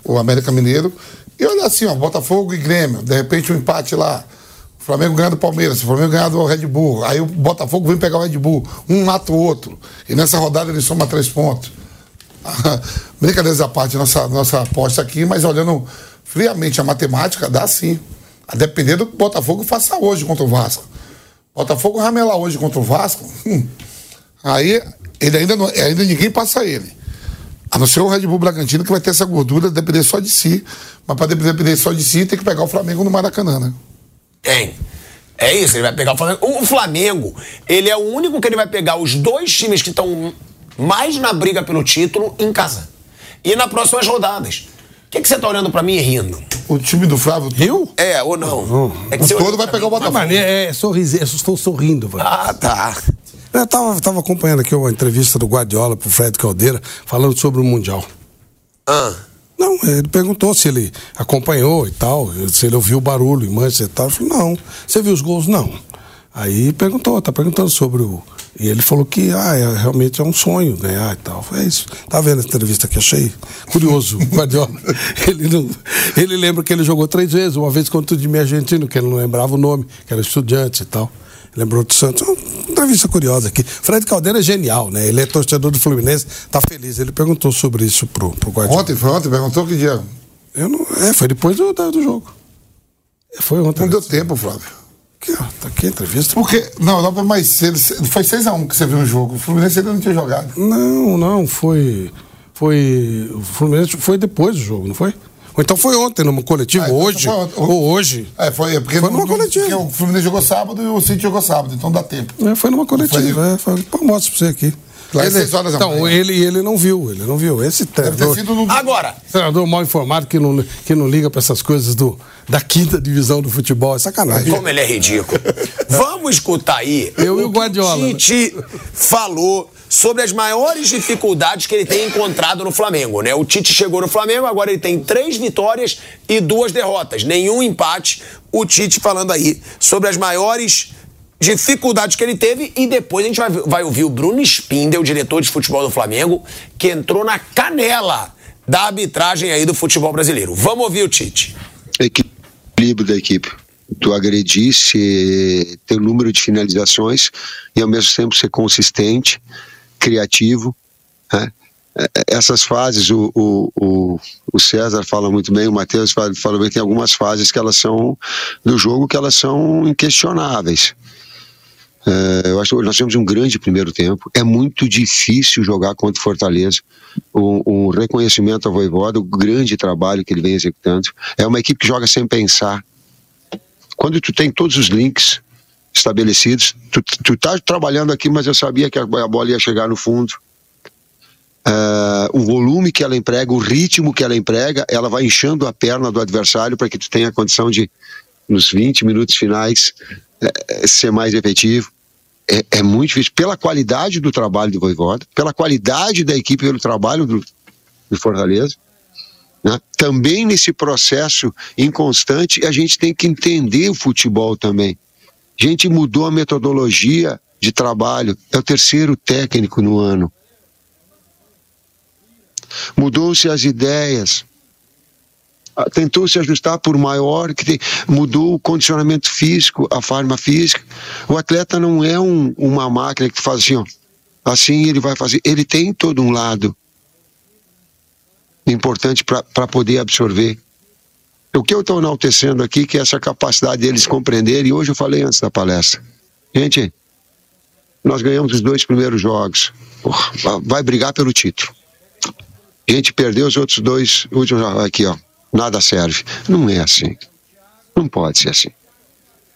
o América Mineiro. E olhar assim, ó, Botafogo e Grêmio, de repente um empate lá. O Flamengo ganha do Palmeiras, o Flamengo ganha do Red Bull. Aí o Botafogo vem pegar o Red Bull, um mata o outro. E nessa rodada ele soma três pontos. Brincadeiras à parte, nossa, nossa aposta aqui, mas olhando friamente a matemática, dá sim. A depender do que o Botafogo faça hoje contra o Vasco. Botafogo ramelar hoje contra o Vasco, hum, aí ele ainda, não, ainda ninguém passa ele. A não ser o Red Bull Bragantino que vai ter essa gordura, depender só de si. Mas para depender só de si, tem que pegar o Flamengo no Maracanã, né? Tem. É isso, ele vai pegar o Flamengo. O Flamengo, ele é o único que ele vai pegar os dois times que estão mais na briga pelo título em casa. E nas próximas rodadas. O que, que você tá olhando pra mim e rindo? O time do Flávio. Eu? É, ou não? É O todo vai pegar o Botafogo. mas é, é sorriso, eu estou sorrindo, velho. Ah, tá. Eu tava, tava acompanhando aqui uma entrevista do Guardiola pro Fred Caldeira, falando sobre o Mundial. Ah. Não, ele perguntou se ele acompanhou e tal, se ele ouviu o barulho em Manchester e tal. Eu falei, não. Você viu os gols? Não. Aí perguntou, tá perguntando sobre o. E ele falou que ah, é, realmente é um sonho ganhar e tal. Foi isso. Tá vendo essa entrevista aqui? Achei curioso. O Guardiola. ele, não, ele lembra que ele jogou três vezes, uma vez contra o time argentino, que ele não lembrava o nome, que era estudante e tal. Lembrou do Santos. Uma entrevista curiosa aqui. Fred Caldeira é genial, né? Ele é torcedor do Fluminense, tá feliz. Ele perguntou sobre isso pro, pro Guardiola. Ontem, foi ontem, perguntou que dia? Eu não, é, foi depois do, do jogo. É, Foi ontem. Não deu tempo, Flávio. Aqui, ó, tá aqui a entrevista. Porque, não, não, mas cedo, foi 6x1 que você viu o jogo. O Fluminense ainda não tinha jogado. Não, não, foi. Foi. O Fluminense foi depois do jogo, não foi? Ou então foi ontem, numa coletiva, Ah, então hoje. foi ontem. Ou hoje. É, foi, é porque, Foi numa coletiva. porque o Fluminense jogou sábado e o City jogou sábado, então dá tempo. É, foi numa coletiva. É, foi, pô, mostro pra você aqui. É Ele- então, ele, ele não viu, ele não viu. Esse Deve ter treinador. sido no. Agora, Treinador mal informado que não, que não liga pra essas coisas do, da quinta divisão do futebol. É sacanagem. como ele é ridículo. Vamos escutar aí. Eu e o que Guardiola, né? Tite falou sobre as maiores dificuldades que ele tem encontrado no Flamengo, né? O Tite chegou no Flamengo, agora ele tem três vitórias e duas derrotas, nenhum empate. O Tite falando aí sobre as maiores dificuldades que ele teve e depois a gente vai, vai ouvir o Bruno Spindel, diretor de futebol do Flamengo, que entrou na canela da arbitragem aí do futebol brasileiro. Vamos ouvir o Tite. equilíbrio da equipe. tu ter um número de finalizações e ao mesmo tempo ser consistente, criativo. Né? Essas fases, o, o, o, César fala muito bem, o Matheus fala, fala bem, tem algumas fases que elas são do jogo que elas são inquestionáveis. É, eu acho que nós tivemos um grande primeiro tempo. É muito difícil jogar contra o Fortaleza. O reconhecimento ao Voivoda, o grande trabalho que ele vem executando. É uma equipe que joga sem pensar. Quando tu tem todos os links estabelecidos, tu, tu tá trabalhando aqui, mas eu sabia que a, a bola ia chegar no fundo. Uh, o volume que ela emprega, o ritmo que ela emprega, ela vai inchando a perna do adversário para que tu tenha condição de, nos 20 minutos finais, é, ser mais efetivo é, é, muito difícil. Pela qualidade do trabalho do Voivoda, pela qualidade da equipe, pelo trabalho do, do Fortaleza. Né? Também nesse processo inconstante, a gente tem que entender o futebol também. A gente mudou a metodologia de trabalho, é o terceiro técnico no ano. Mudou-se as ideias, ah, tentou se ajustar por maior, que tem, mudou o condicionamento físico, a forma física. O atleta não é um, uma máquina que faz assim, ó, assim ele vai fazer. Ele tem todo um lado importante para poder absorver. O que eu estou enaltecendo aqui que é essa capacidade deles compreenderem, e hoje eu falei antes da palestra. Gente, nós ganhamos os dois primeiros jogos. Vai brigar pelo título. A gente perdeu os outros dois últimos. Aqui, ó nada serve. Não é assim. Não pode ser assim.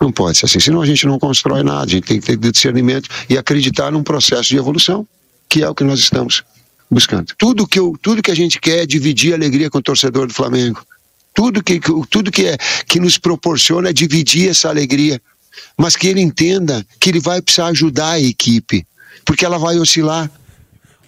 Não pode ser assim. Senão a gente não constrói nada. A gente tem que ter discernimento e acreditar num processo de evolução, que é o que nós estamos buscando. Tudo que, eu, tudo que a gente quer é dividir a alegria com o torcedor do Flamengo. Tudo que, tudo que, é, que nos proporciona é dividir essa alegria. Mas que ele entenda que ele vai precisar ajudar a equipe, porque ela vai oscilar.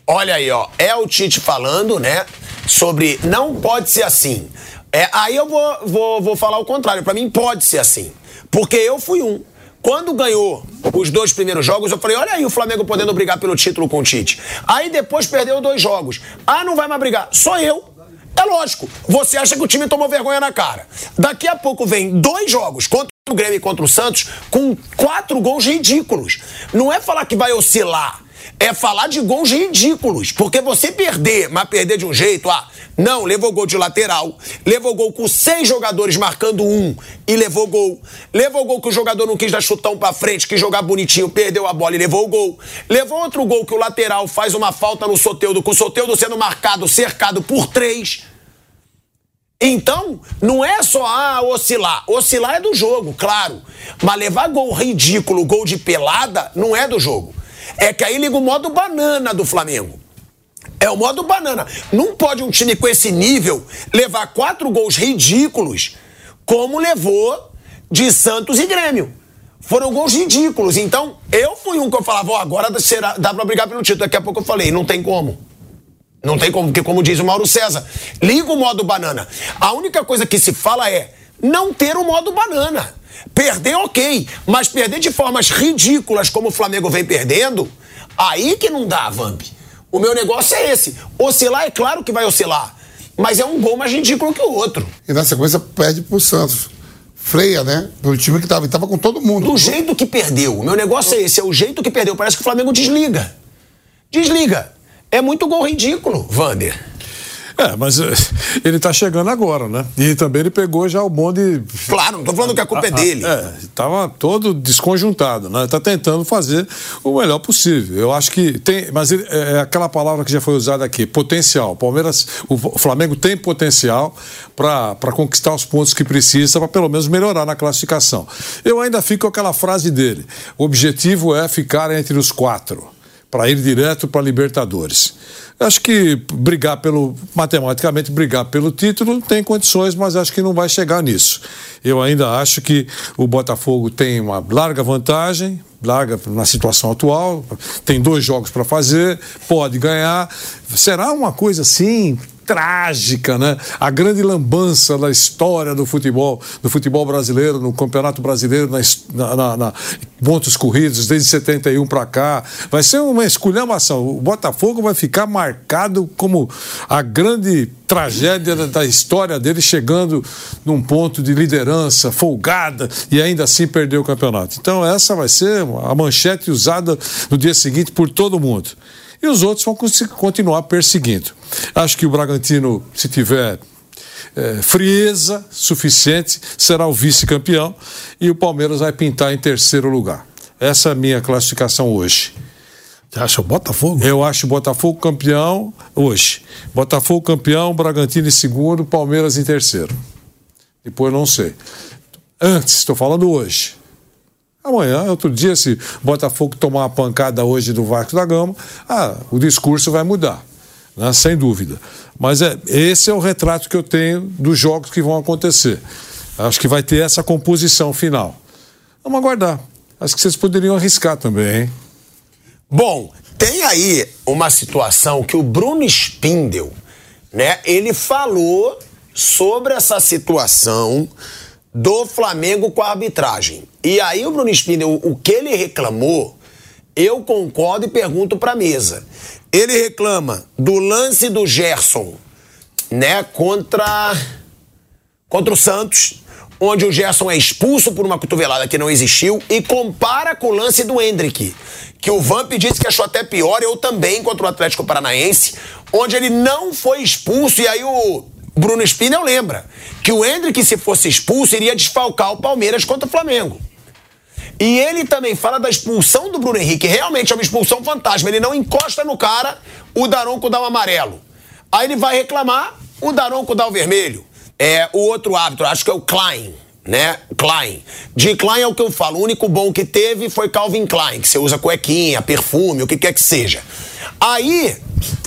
Olha aí, ó, é o Tite falando, né, sobre não pode ser assim. É, aí eu vou, vou, vou falar o contrário. Para mim, pode ser assim. Porque eu fui um. Quando ganhou os dois primeiros jogos, eu falei: olha aí o Flamengo podendo brigar pelo título com o Tite. Aí depois perdeu dois jogos. Ah, não vai mais brigar. Só eu. É lógico. Você acha que o time tomou vergonha na cara. Daqui a pouco vem dois jogos contra o Grêmio e contra o Santos com quatro gols ridículos. Não é falar que vai oscilar é falar de gols ridículos. Porque você perder, mas perder de um jeito, ah, não, levou gol de lateral, levou gol com seis jogadores marcando um e levou gol. Levou gol que o jogador não quis dar chutão pra frente, quis jogar bonitinho, perdeu a bola e levou o gol. Levou outro gol que o lateral faz uma falta no Soteudo, com o Soteudo sendo marcado, cercado por três. Então, não é só ah, oscilar. Oscilar é do jogo, claro. Mas levar gol ridículo, gol de pelada, não é do jogo. É que aí liga o modo banana do Flamengo. É o modo banana. Não pode um time com esse nível levar quatro gols ridículos, como levou de Santos e Grêmio. Foram gols ridículos. Então, eu fui um que eu falava, oh, agora será, dá pra brigar pelo título. Daqui a pouco eu falei, não tem como. Não tem como, porque como diz o Mauro César, liga o modo banana. A única coisa que se fala é não ter o modo banana. Perder, ok, mas perder de formas ridículas como o Flamengo vem perdendo, aí que não dá, Vamp. O meu negócio é esse. Oscilar, é claro que vai oscilar, mas é um gol mais ridículo que o outro. E na sequência perde pro Santos. Freia, né? O time que tava, tava com todo mundo. Do jeito que perdeu. O meu negócio é esse, é o jeito que perdeu. Parece que o Flamengo desliga. Desliga. É muito gol ridículo, Vander. É, mas eh, ele está chegando agora, né? E também ele pegou já o bonde. Claro, não tô falando que a culpa é dele. É, estava todo desconjuntado, né? Está tentando fazer o melhor possível. Eu acho que tem. Mas ele, é, é aquela palavra que já foi usada aqui: potencial. Palmeiras, o Flamengo tem potencial para conquistar os pontos que precisa, para pelo menos melhorar na classificação. Eu ainda fico com aquela frase dele: o objetivo é ficar entre os quatro, para ir direto para Libertadores. Acho que brigar pelo, matematicamente, brigar pelo título tem condições, mas acho que não vai chegar nisso. Eu ainda acho que o Botafogo tem uma larga vantagem, larga na situação atual, tem dois jogos para fazer, pode ganhar. Será uma coisa assim trágica, né? A grande lambança da história do futebol, do futebol brasileiro, no Campeonato Brasileiro, na, na, na pontos corridos, desde 71 para cá. Vai ser uma esculhambação. O Botafogo vai ficar marcado como a grande tragédia da história dele, chegando num ponto de liderança folgada e ainda assim perder o campeonato. Então, essa vai ser a manchete usada no dia seguinte por todo mundo e os outros vão continuar perseguindo. Acho que o Bragantino, se tiver é, frieza suficiente, será o vice-campeão e o Palmeiras vai pintar em terceiro lugar. Essa é a minha classificação hoje. Você acha o Botafogo? Eu acho o Botafogo campeão hoje. Botafogo campeão, Bragantino em segundo, Palmeiras em terceiro. Depois não sei. Antes, estou falando hoje. Amanhã, outro dia, se Botafogo tomar uma pancada hoje do Vasco da Gama, ah, o discurso vai mudar, né? sem dúvida. Mas é, esse é o retrato que eu tenho dos jogos que vão acontecer. Acho que vai ter essa composição final. Vamos aguardar. Acho que vocês poderiam arriscar também, hein? Bom, tem aí uma situação que o Bruno Spindel, né, ele falou sobre essa situação do Flamengo com a arbitragem. E aí o Bruno Spindel, o que ele reclamou, eu concordo e pergunto para a mesa. Ele reclama do lance do Gerson, né, contra contra o Santos, onde o Gerson é expulso por uma cotovelada que não existiu e compara com o lance do Hendrick, que o Vamp disse que achou até pior, eu também contra o Atlético Paranaense, onde ele não foi expulso e aí o Bruno Spinel lembra que o Hendrick, se fosse expulso, iria desfalcar o Palmeiras contra o Flamengo. E ele também fala da expulsão do Bruno Henrique. Realmente é uma expulsão fantasma. Ele não encosta no cara, o Daronco dá o um amarelo. Aí ele vai reclamar, o Daronco dá o vermelho. É o outro árbitro, acho que é o Klein, né? Klein. De Klein é o que eu falo. O único bom que teve foi Calvin Klein, que você usa cuequinha, perfume, o que quer que seja. Aí,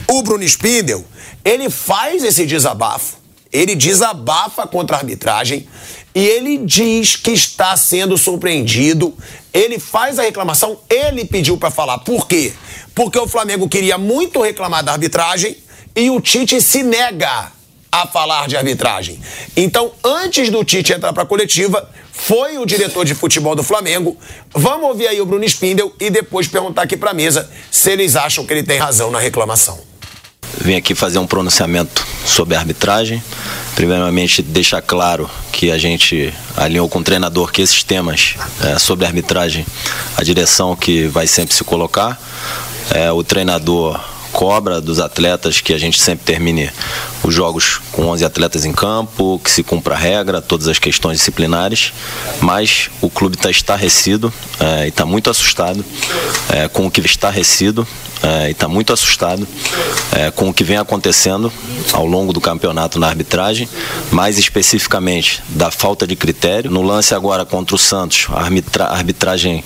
o Bruno Spindel ele faz esse desabafo, ele desabafa contra a arbitragem e ele diz que está sendo surpreendido. Ele faz a reclamação, ele pediu para falar. Por quê? Porque o Flamengo queria muito reclamar da arbitragem e o Tite se nega a falar de arbitragem. Então, antes do Tite entrar para a coletiva, foi o diretor de futebol do Flamengo. Vamos ouvir aí o Bruno Spindel e depois perguntar aqui para a mesa se eles acham que ele tem razão na reclamação. Vim aqui fazer um pronunciamento sobre a arbitragem. Primeiramente, deixar claro que a gente alinhou com o treinador que esses temas é, sobre a arbitragem, a direção que vai sempre se colocar. É, o treinador cobra dos atletas que a gente sempre termine os jogos com 11 atletas em campo, que se cumpra a regra, todas as questões disciplinares, mas o clube está estarrecido é, e está muito assustado é, com o que está estarrecido é, e está muito assustado é, com o que vem acontecendo ao longo do campeonato na arbitragem, mais especificamente da falta de critério. No lance agora contra o Santos, a arbitra arbitragem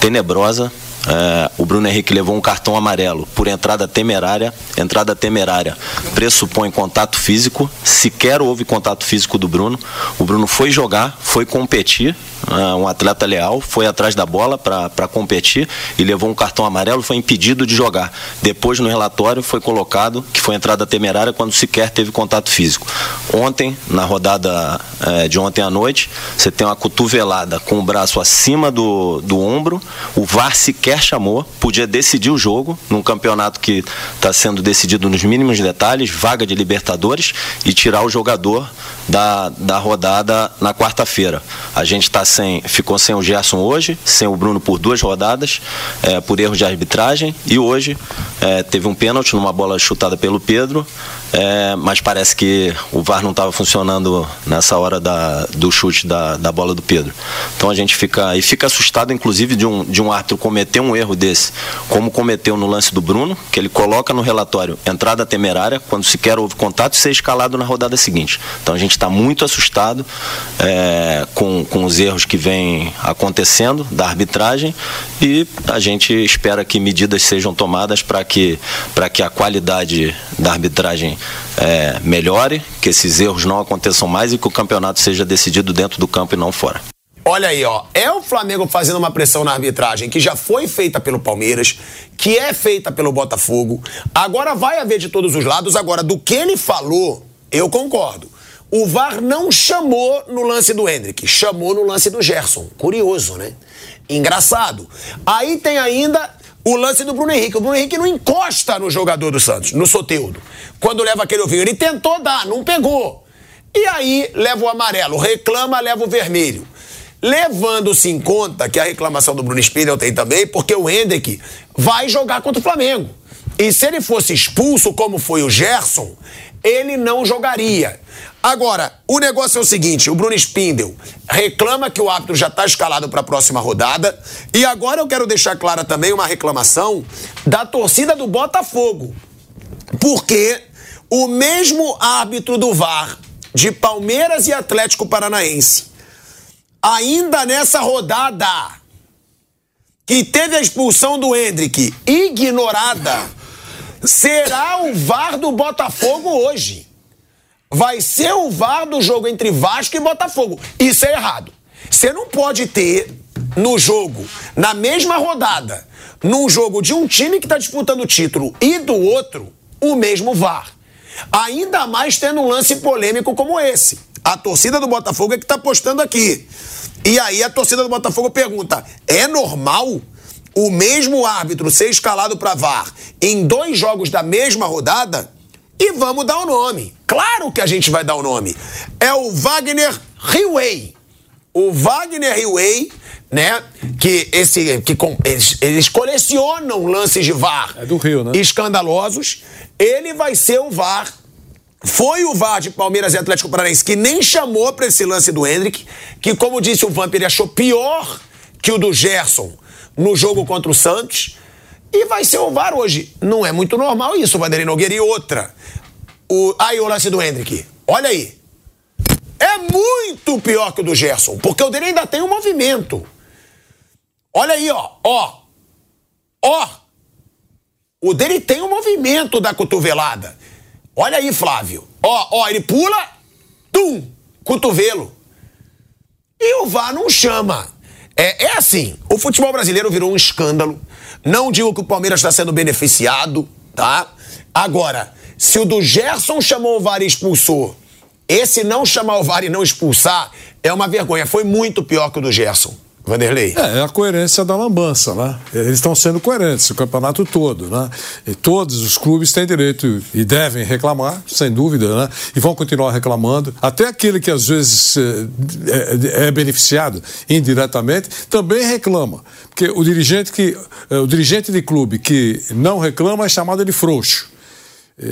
tenebrosa, é, o Bruno Henrique levou um cartão amarelo por entrada temerária. Entrada temerária pressupõe contato físico. Sequer houve contato físico do Bruno. O Bruno foi jogar, foi competir. É, um atleta leal, foi atrás da bola para competir e levou um cartão amarelo, foi impedido de jogar. Depois, no relatório, foi colocado que foi entrada temerária quando sequer teve contato físico. Ontem, na rodada é, de ontem à noite, você tem uma cotovelada com o braço acima do, do ombro. O VAR sequer chamou, podia decidir o jogo num campeonato que está sendo decidido nos mínimos detalhes, vaga de Libertadores, e tirar o jogador da, da rodada na quarta-feira. A gente tá sem, ficou sem o Gerson hoje, sem o Bruno por duas rodadas, é, por erro de arbitragem, e hoje é, teve um pênalti numa bola chutada pelo Pedro, é, mas parece que o VAR não estava funcionando nessa hora da, do chute da, da bola do Pedro. Então a gente fica e fica assustado, inclusive, de um, de um árbitro cometer um erro desse, como cometeu no lance do Bruno, que ele coloca no relatório entrada temerária, quando sequer houve contato, e ser escalado na rodada seguinte. Então a gente está muito assustado é, com, com os erros que vêm acontecendo da arbitragem e a gente espera que medidas sejam tomadas para que, que a qualidade da arbitragem é, melhore, que esses erros não aconteçam mais e que o campeonato seja decidido dentro do campo e não fora. Olha aí, ó. É o Flamengo fazendo uma pressão na arbitragem que já foi feita pelo Palmeiras, que é feita pelo Botafogo. Agora vai haver de todos os lados. Agora, do que ele falou, eu concordo. O VAR não chamou no lance do Hendrick, chamou no lance do Gerson. Curioso, né? Engraçado. Aí tem ainda o lance do Bruno Henrique. O Bruno Henrique não encosta no jogador do Santos, no Soteudo. Quando leva aquele ovinho, ele tentou dar, não pegou. E aí leva o amarelo, reclama, leva o vermelho. Levando-se em conta que a reclamação do Bruno Spindel tem também, porque o Hendrick vai jogar contra o Flamengo. E se ele fosse expulso, como foi o Gerson, ele não jogaria. Agora, o negócio é o seguinte: o Bruno Spindel reclama que o árbitro já está escalado para a próxima rodada. E agora eu quero deixar clara também uma reclamação da torcida do Botafogo. Porque o mesmo árbitro do VAR de Palmeiras e Atlético Paranaense ainda nessa rodada que teve a expulsão do Hendrick ignorada, será o VAR do Botafogo hoje. Vai ser o VAR do jogo entre Vasco e Botafogo. Isso é errado. Você não pode ter no jogo, na mesma rodada, num jogo de um time que está disputando o título e do outro, o mesmo VAR. Ainda mais tendo um lance polêmico como esse. A torcida do Botafogo é que está apostando aqui. E aí a torcida do Botafogo pergunta: é normal o mesmo árbitro ser escalado para VAR em dois jogos da mesma rodada? E vamos dar o nome. Claro que a gente vai dar o nome. É o Wagner Riway. O Wagner Riway, né? Que esse que com, eles, eles colecionam lances de VAR. É do Rio, né? Escandalosos. Ele vai ser o VAR foi o VAR de Palmeiras e Atlético Paranaense que nem chamou para esse lance do Hendrick, que, como disse o Vamp, ele achou pior que o do Gerson no jogo contra o Santos. E vai ser o VAR hoje. Não é muito normal isso, Vanderlei Nogueira. E outra. O, aí o lance do Hendrick. Olha aí. É muito pior que o do Gerson, porque o dele ainda tem um movimento. Olha aí, ó. Ó. Ó. O dele tem um movimento da cotovelada. Olha aí, Flávio. Ó, ó, ele pula, tum, cotovelo. E o VAR não chama. É, é assim, o futebol brasileiro virou um escândalo. Não digo que o Palmeiras está sendo beneficiado, tá? Agora, se o do Gerson chamou o VAR e expulsou, esse não chamar o VAR e não expulsar é uma vergonha. Foi muito pior que o do Gerson. Vanderlei. É, é a coerência da lambança, né? Eles estão sendo coerentes o campeonato todo, né? E todos os clubes têm direito e devem reclamar, sem dúvida, né? E vão continuar reclamando. Até aquele que às vezes é, é, é beneficiado indiretamente também reclama, porque o dirigente que é, o dirigente de clube que não reclama é chamado de frouxo.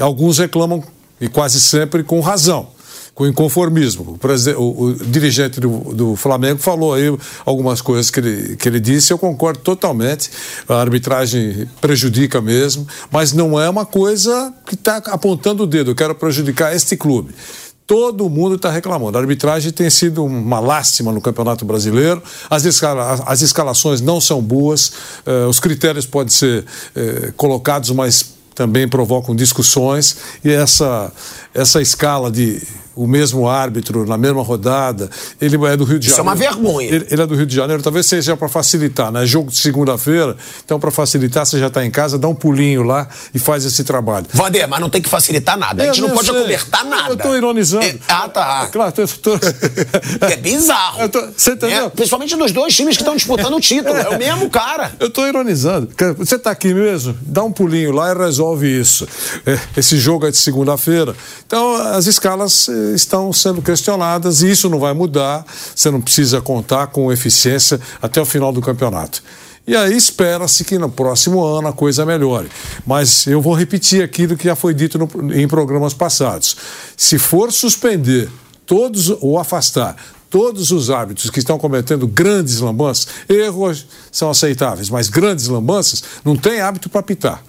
Alguns reclamam e quase sempre com razão com inconformismo. O, o, o dirigente do, do, Flamengo falou aí algumas coisas que ele, que ele disse, eu concordo totalmente. A arbitragem prejudica mesmo, mas não é uma coisa que está apontando o dedo, eu quero prejudicar este clube todo mundo está reclamando. A arbitragem tem sido uma lástima no Campeonato Brasileiro, as, escala, as escalações não são boas, eh, os critérios podem ser eh, colocados, mas também provocam discussões, e essa, essa escala de o mesmo árbitro na mesma rodada. Ele é do Rio de Janeiro. Isso é uma vergonha. Ele, ele é do Rio de Janeiro, talvez seja para facilitar, né? Jogo de segunda-feira, então para facilitar, você já está em casa, dá um pulinho lá e faz esse trabalho. Vander, mas não tem que facilitar nada. A gente não pode sei. acobertar nada. Eu estou ironizando. É, ah, tá. É, claro, tô, tô... É bizarro. Tô, você entendeu? É, principalmente dos dois times que estão disputando o título. É o mesmo cara. Eu estou ironizando. Você está aqui mesmo, dá um pulinho lá e resolve isso. É, esse jogo é de segunda-feira. Então, as escalas estão sendo questionadas e isso não vai mudar. Você não precisa contar com eficiência até o final do campeonato. E aí espera-se que no próximo ano a coisa melhore. Mas eu vou repetir aquilo que já foi dito no, em programas passados. Se for suspender todos ou afastar todos os árbitros que estão cometendo grandes lambanças, erros são aceitáveis, mas grandes lambanças, não tem hábito para pitar.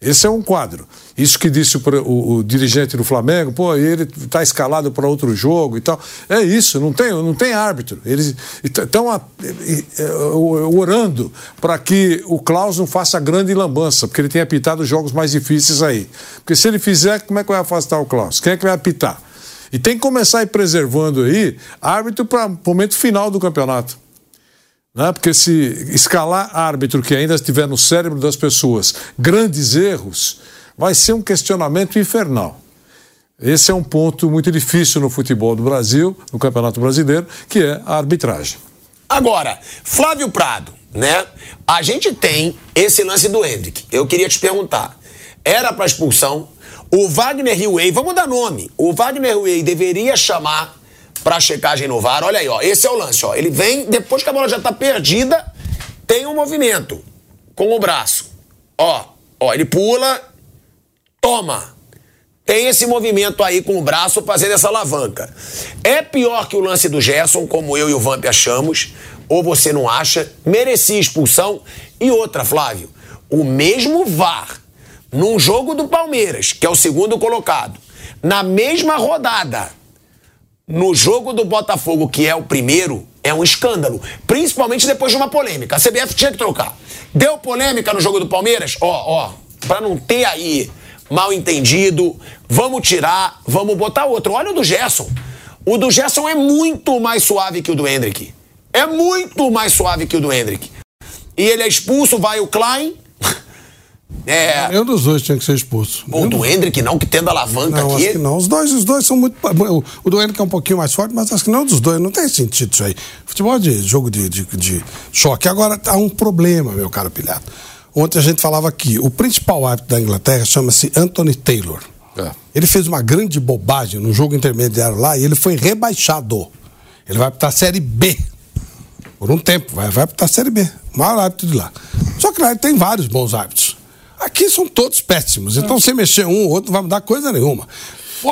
Esse é um quadro. Isso que disse o, o, o dirigente do Flamengo, pô, ele está escalado para outro jogo e tal. É isso, não tem, não tem árbitro. Eles estão orando para que o Klaus não faça grande lambança, porque ele tem apitado os jogos mais difíceis aí. Porque se ele fizer, como é que vai afastar o Klaus? Quem é que vai apitar? E tem que começar a ir preservando aí árbitro para o momento final do campeonato. Né? Porque se escalar árbitro que ainda estiver no cérebro das pessoas grandes erros, vai ser um questionamento infernal. Esse é um ponto muito difícil no futebol do Brasil, no Campeonato Brasileiro, que é a arbitragem. Agora, Flávio Prado, né? A gente tem esse lance do Hendrick. Eu queria te perguntar. Era para expulsão. O Wagner Hillway, vamos dar nome. O Wagner Hillway deveria chamar para checagem no VAR. Olha aí, ó. Esse é o lance, ó. Ele vem, depois que a bola já tá perdida, tem um movimento com o braço. Ó, ó, ele pula, toma. Tem esse movimento aí com o braço fazendo essa alavanca. É pior que o lance do Gerson, como eu e o Vamp achamos, ou você não acha? Merecia expulsão. E outra, Flávio, o mesmo VAR, num jogo do Palmeiras, que é o segundo colocado, na mesma rodada, no jogo do Botafogo, que é o primeiro, é um escândalo. Principalmente depois de uma polêmica. A CBF tinha que trocar. Deu polêmica no jogo do Palmeiras? Ó, ó, pra não ter aí mal entendido, vamos tirar, vamos botar outro. Olha o do Gerson. O do Gerson é muito mais suave que o do Hendrick. É muito mais suave que o do Hendrick. E ele é expulso, vai o Klein. É. Nenhum dos dois tinha que ser expulso. O do Hendrick não, que tendo alavanca não, aqui. Acho que não. Os dois, os dois são muito. O do Hendrick é um pouquinho mais forte, mas acho que não dos dois. Não tem sentido isso aí. Futebol é de jogo de, de, de choque. Agora, há um problema, meu caro Pilhado. Ontem a gente falava aqui. O principal árbitro da Inglaterra chama-se Anthony Taylor. É. Ele fez uma grande bobagem no jogo intermediário lá e ele foi rebaixado. Ele vai para a Série B. Por um tempo, vai, vai para a Série B. O maior árbitro de lá. Só que lá ele tem vários bons árbitros. Aqui são todos péssimos. Então, se mexer um ou outro, não vai mudar coisa nenhuma.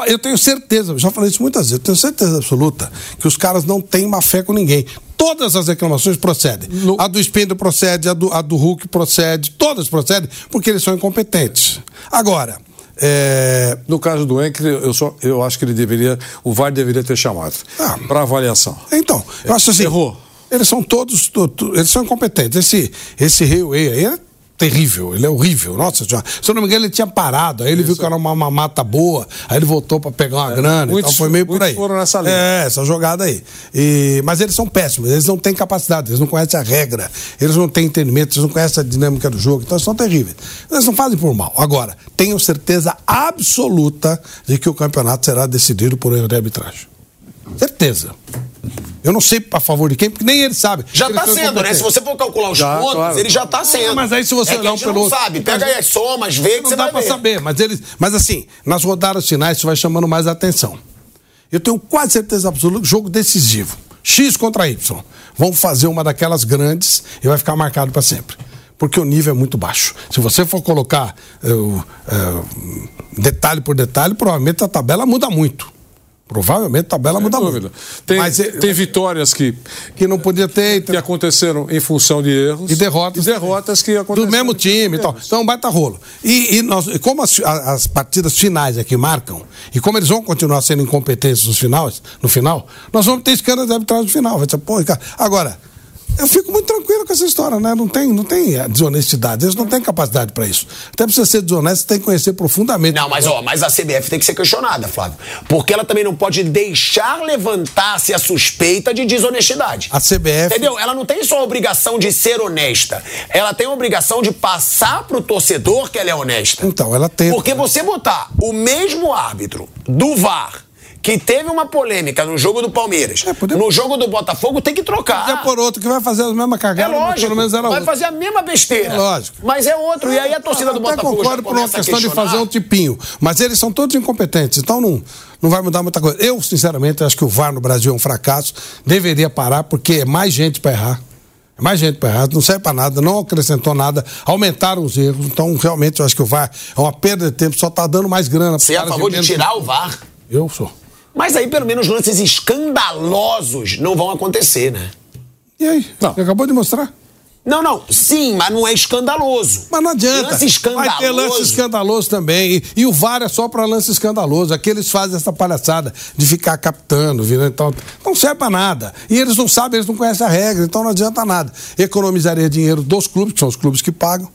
Eu tenho certeza, já falei isso muitas vezes, eu tenho certeza absoluta que os caras não têm má fé com ninguém. Todas as reclamações procedem. No... A do Spindle procede, a do, a do Hulk procede, todas procedem, porque eles são incompetentes. Agora, é... No caso do Enker, eu, só, eu acho que ele deveria, o VAR deveria ter chamado ah, para avaliação. Então, eu acho assim. Errou. Eles são todos, eles são incompetentes. Esse, esse Railway aí é terrível, ele é horrível. Nossa senhora. Se eu não me engano, ele tinha parado, aí ele Isso. viu que era uma, uma, mata boa, aí ele voltou para pegar uma é, grana, muitos, então foi meio por aí. foram nessa linha. É, essa jogada aí. E, mas eles são péssimos, eles não têm capacidade, eles não conhecem a regra, eles não têm entendimento, eles não conhecem a dinâmica do jogo, então eles são terríveis. Eles não fazem por mal. Agora, tenho certeza absoluta de que o campeonato será decidido por erro de arbitragem. Certeza. Eu não sei a favor de quem, porque nem ele sabe. Já está sendo, né? Se você for calcular os já, pontos, claro. ele já está sendo. mas aí se você é olhar um pelo não sabe, pega aí as somas, vê que não você dá vai ver. saber, mas eles, mas assim, nas rodadas finais isso vai chamando mais atenção. Eu tenho quase certeza absoluta jogo decisivo. X contra Y. Vão fazer uma daquelas grandes e vai ficar marcado para sempre porque o nível é muito baixo. Se você for colocar uh, uh, detalhe por detalhe, provavelmente a tabela muda muito. Provavelmente a tabela muda muito. Tem, Mas, tem vitórias que, que não podia ter. Que aconteceram em função de erros. E derrotas. E derrotas que aconteceram. Do mesmo time e tal. Então, baita rolo. E, e nós, como as, as, partidas finais aqui marcam, e como eles vão continuar sendo incompetentes nos finais, no final, nós vamos ter escândalos de arbitragem no final. Vai dizer, pô, agora, eu fico muito tranquilo com essa história, né? Não tem, não tem desonestidade, eles não têm capacidade para isso. Até pra você ser desonesto, você tem que conhecer profundamente. Não, mas ó, mas a CBF tem que ser questionada, Flávio. Porque ela também não pode deixar levantar-se a suspeita de desonestidade. A CBF. Entendeu? Ela não tem só a obrigação de ser honesta. Ela tem a obrigação de passar pro torcedor que ela é honesta. Então, ela tem. Porque você botar o mesmo árbitro do VAR que teve uma polêmica no jogo do Palmeiras, é, poder... no jogo do Botafogo, tem que trocar. Podia por outro que vai fazer a mesma cagada, é lógico, pelo menos era vai outro. fazer a mesma besteira. É lógico. Mas é outro. E aí a torcida do Botafogo Eu concordo por uma questão de fazer um tipinho. Mas eles são todos incompetentes, então não, não vai mudar muita coisa. Eu, sinceramente, acho que o VAR no Brasil é um fracasso. Deveria parar, porque é mais gente para errar. É mais gente para errar, não serve para nada, não acrescentou nada, aumentaram os erros. Então, realmente, eu acho que o VAR é uma perda de tempo, só está dando mais grana. Você é a favor de, de tirar o VAR? Eu sou. Mas aí, pelo menos, lances escandalosos não vão acontecer, né? E aí? Não. Você acabou de mostrar? Não, não. Sim, mas não é escandaloso. Mas não adianta. Lance escandaloso. Vai ter lance escandaloso também. E, e o VAR é só para lance escandaloso. Aqui eles fazem essa palhaçada de ficar captando, virando, então não serve para nada. E eles não sabem, eles não conhecem a regra, então não adianta nada. Economizaria dinheiro dos clubes, que são os clubes que pagam.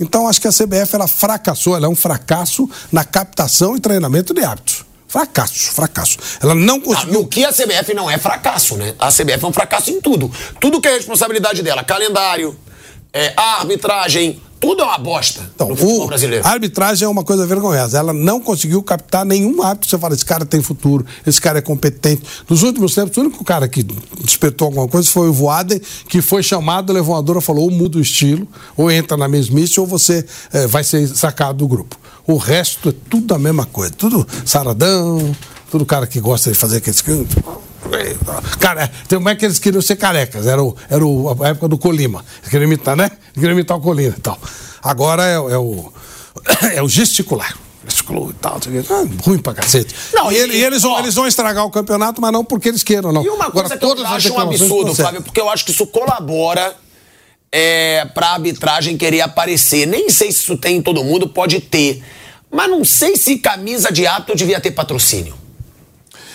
Então acho que a CBF ela fracassou, ela é um fracasso na captação e treinamento de hábitos Fracasso, fracasso. Ela não Ah, conseguiu. no que a CBF não é fracasso, né? A CBF é um fracasso em tudo. Tudo que é responsabilidade dela, calendário, é, a arbitragem, tudo é uma bosta Então, no futebol o- brasileiro. a arbitragem é uma coisa vergonhosa. Ela não conseguiu captar nenhum árbitro. Você fala, esse cara tem futuro, esse cara é competente. Nos últimos tempos, o único cara que despertou alguma coisa foi o Voaden, que foi chamado, levou uma dura falou: ou muda o estilo, ou entra na mesmice, ou você eh, vai ser sacado do grupo. O resto é tudo a mesma coisa. Tudo saradão, tudo cara que gosta de fazer aqueles. Cara, tem como é que eles queriam ser carecas? Era, o, era o- a época do Colima. Eles queriam imitar, né? Eles queriam imitar o Colina e tal. Agora é, o- é o. É o gesticular. Gesticulou e tal. Ah, ruim pra cacete. Não, e, e- ele- e eles, vão, ó. eles vão estragar o campeonato, mas não porque eles queiram, não. E uma coisa Agora, que eu acho um absurdo. Flávio, porque eu acho que isso colabora é, pra arbitragem querer aparecer. Nem sei se isso tem em todo mundo, pode ter. Mas não sei se camisa de árbitro devia ter patrocínio.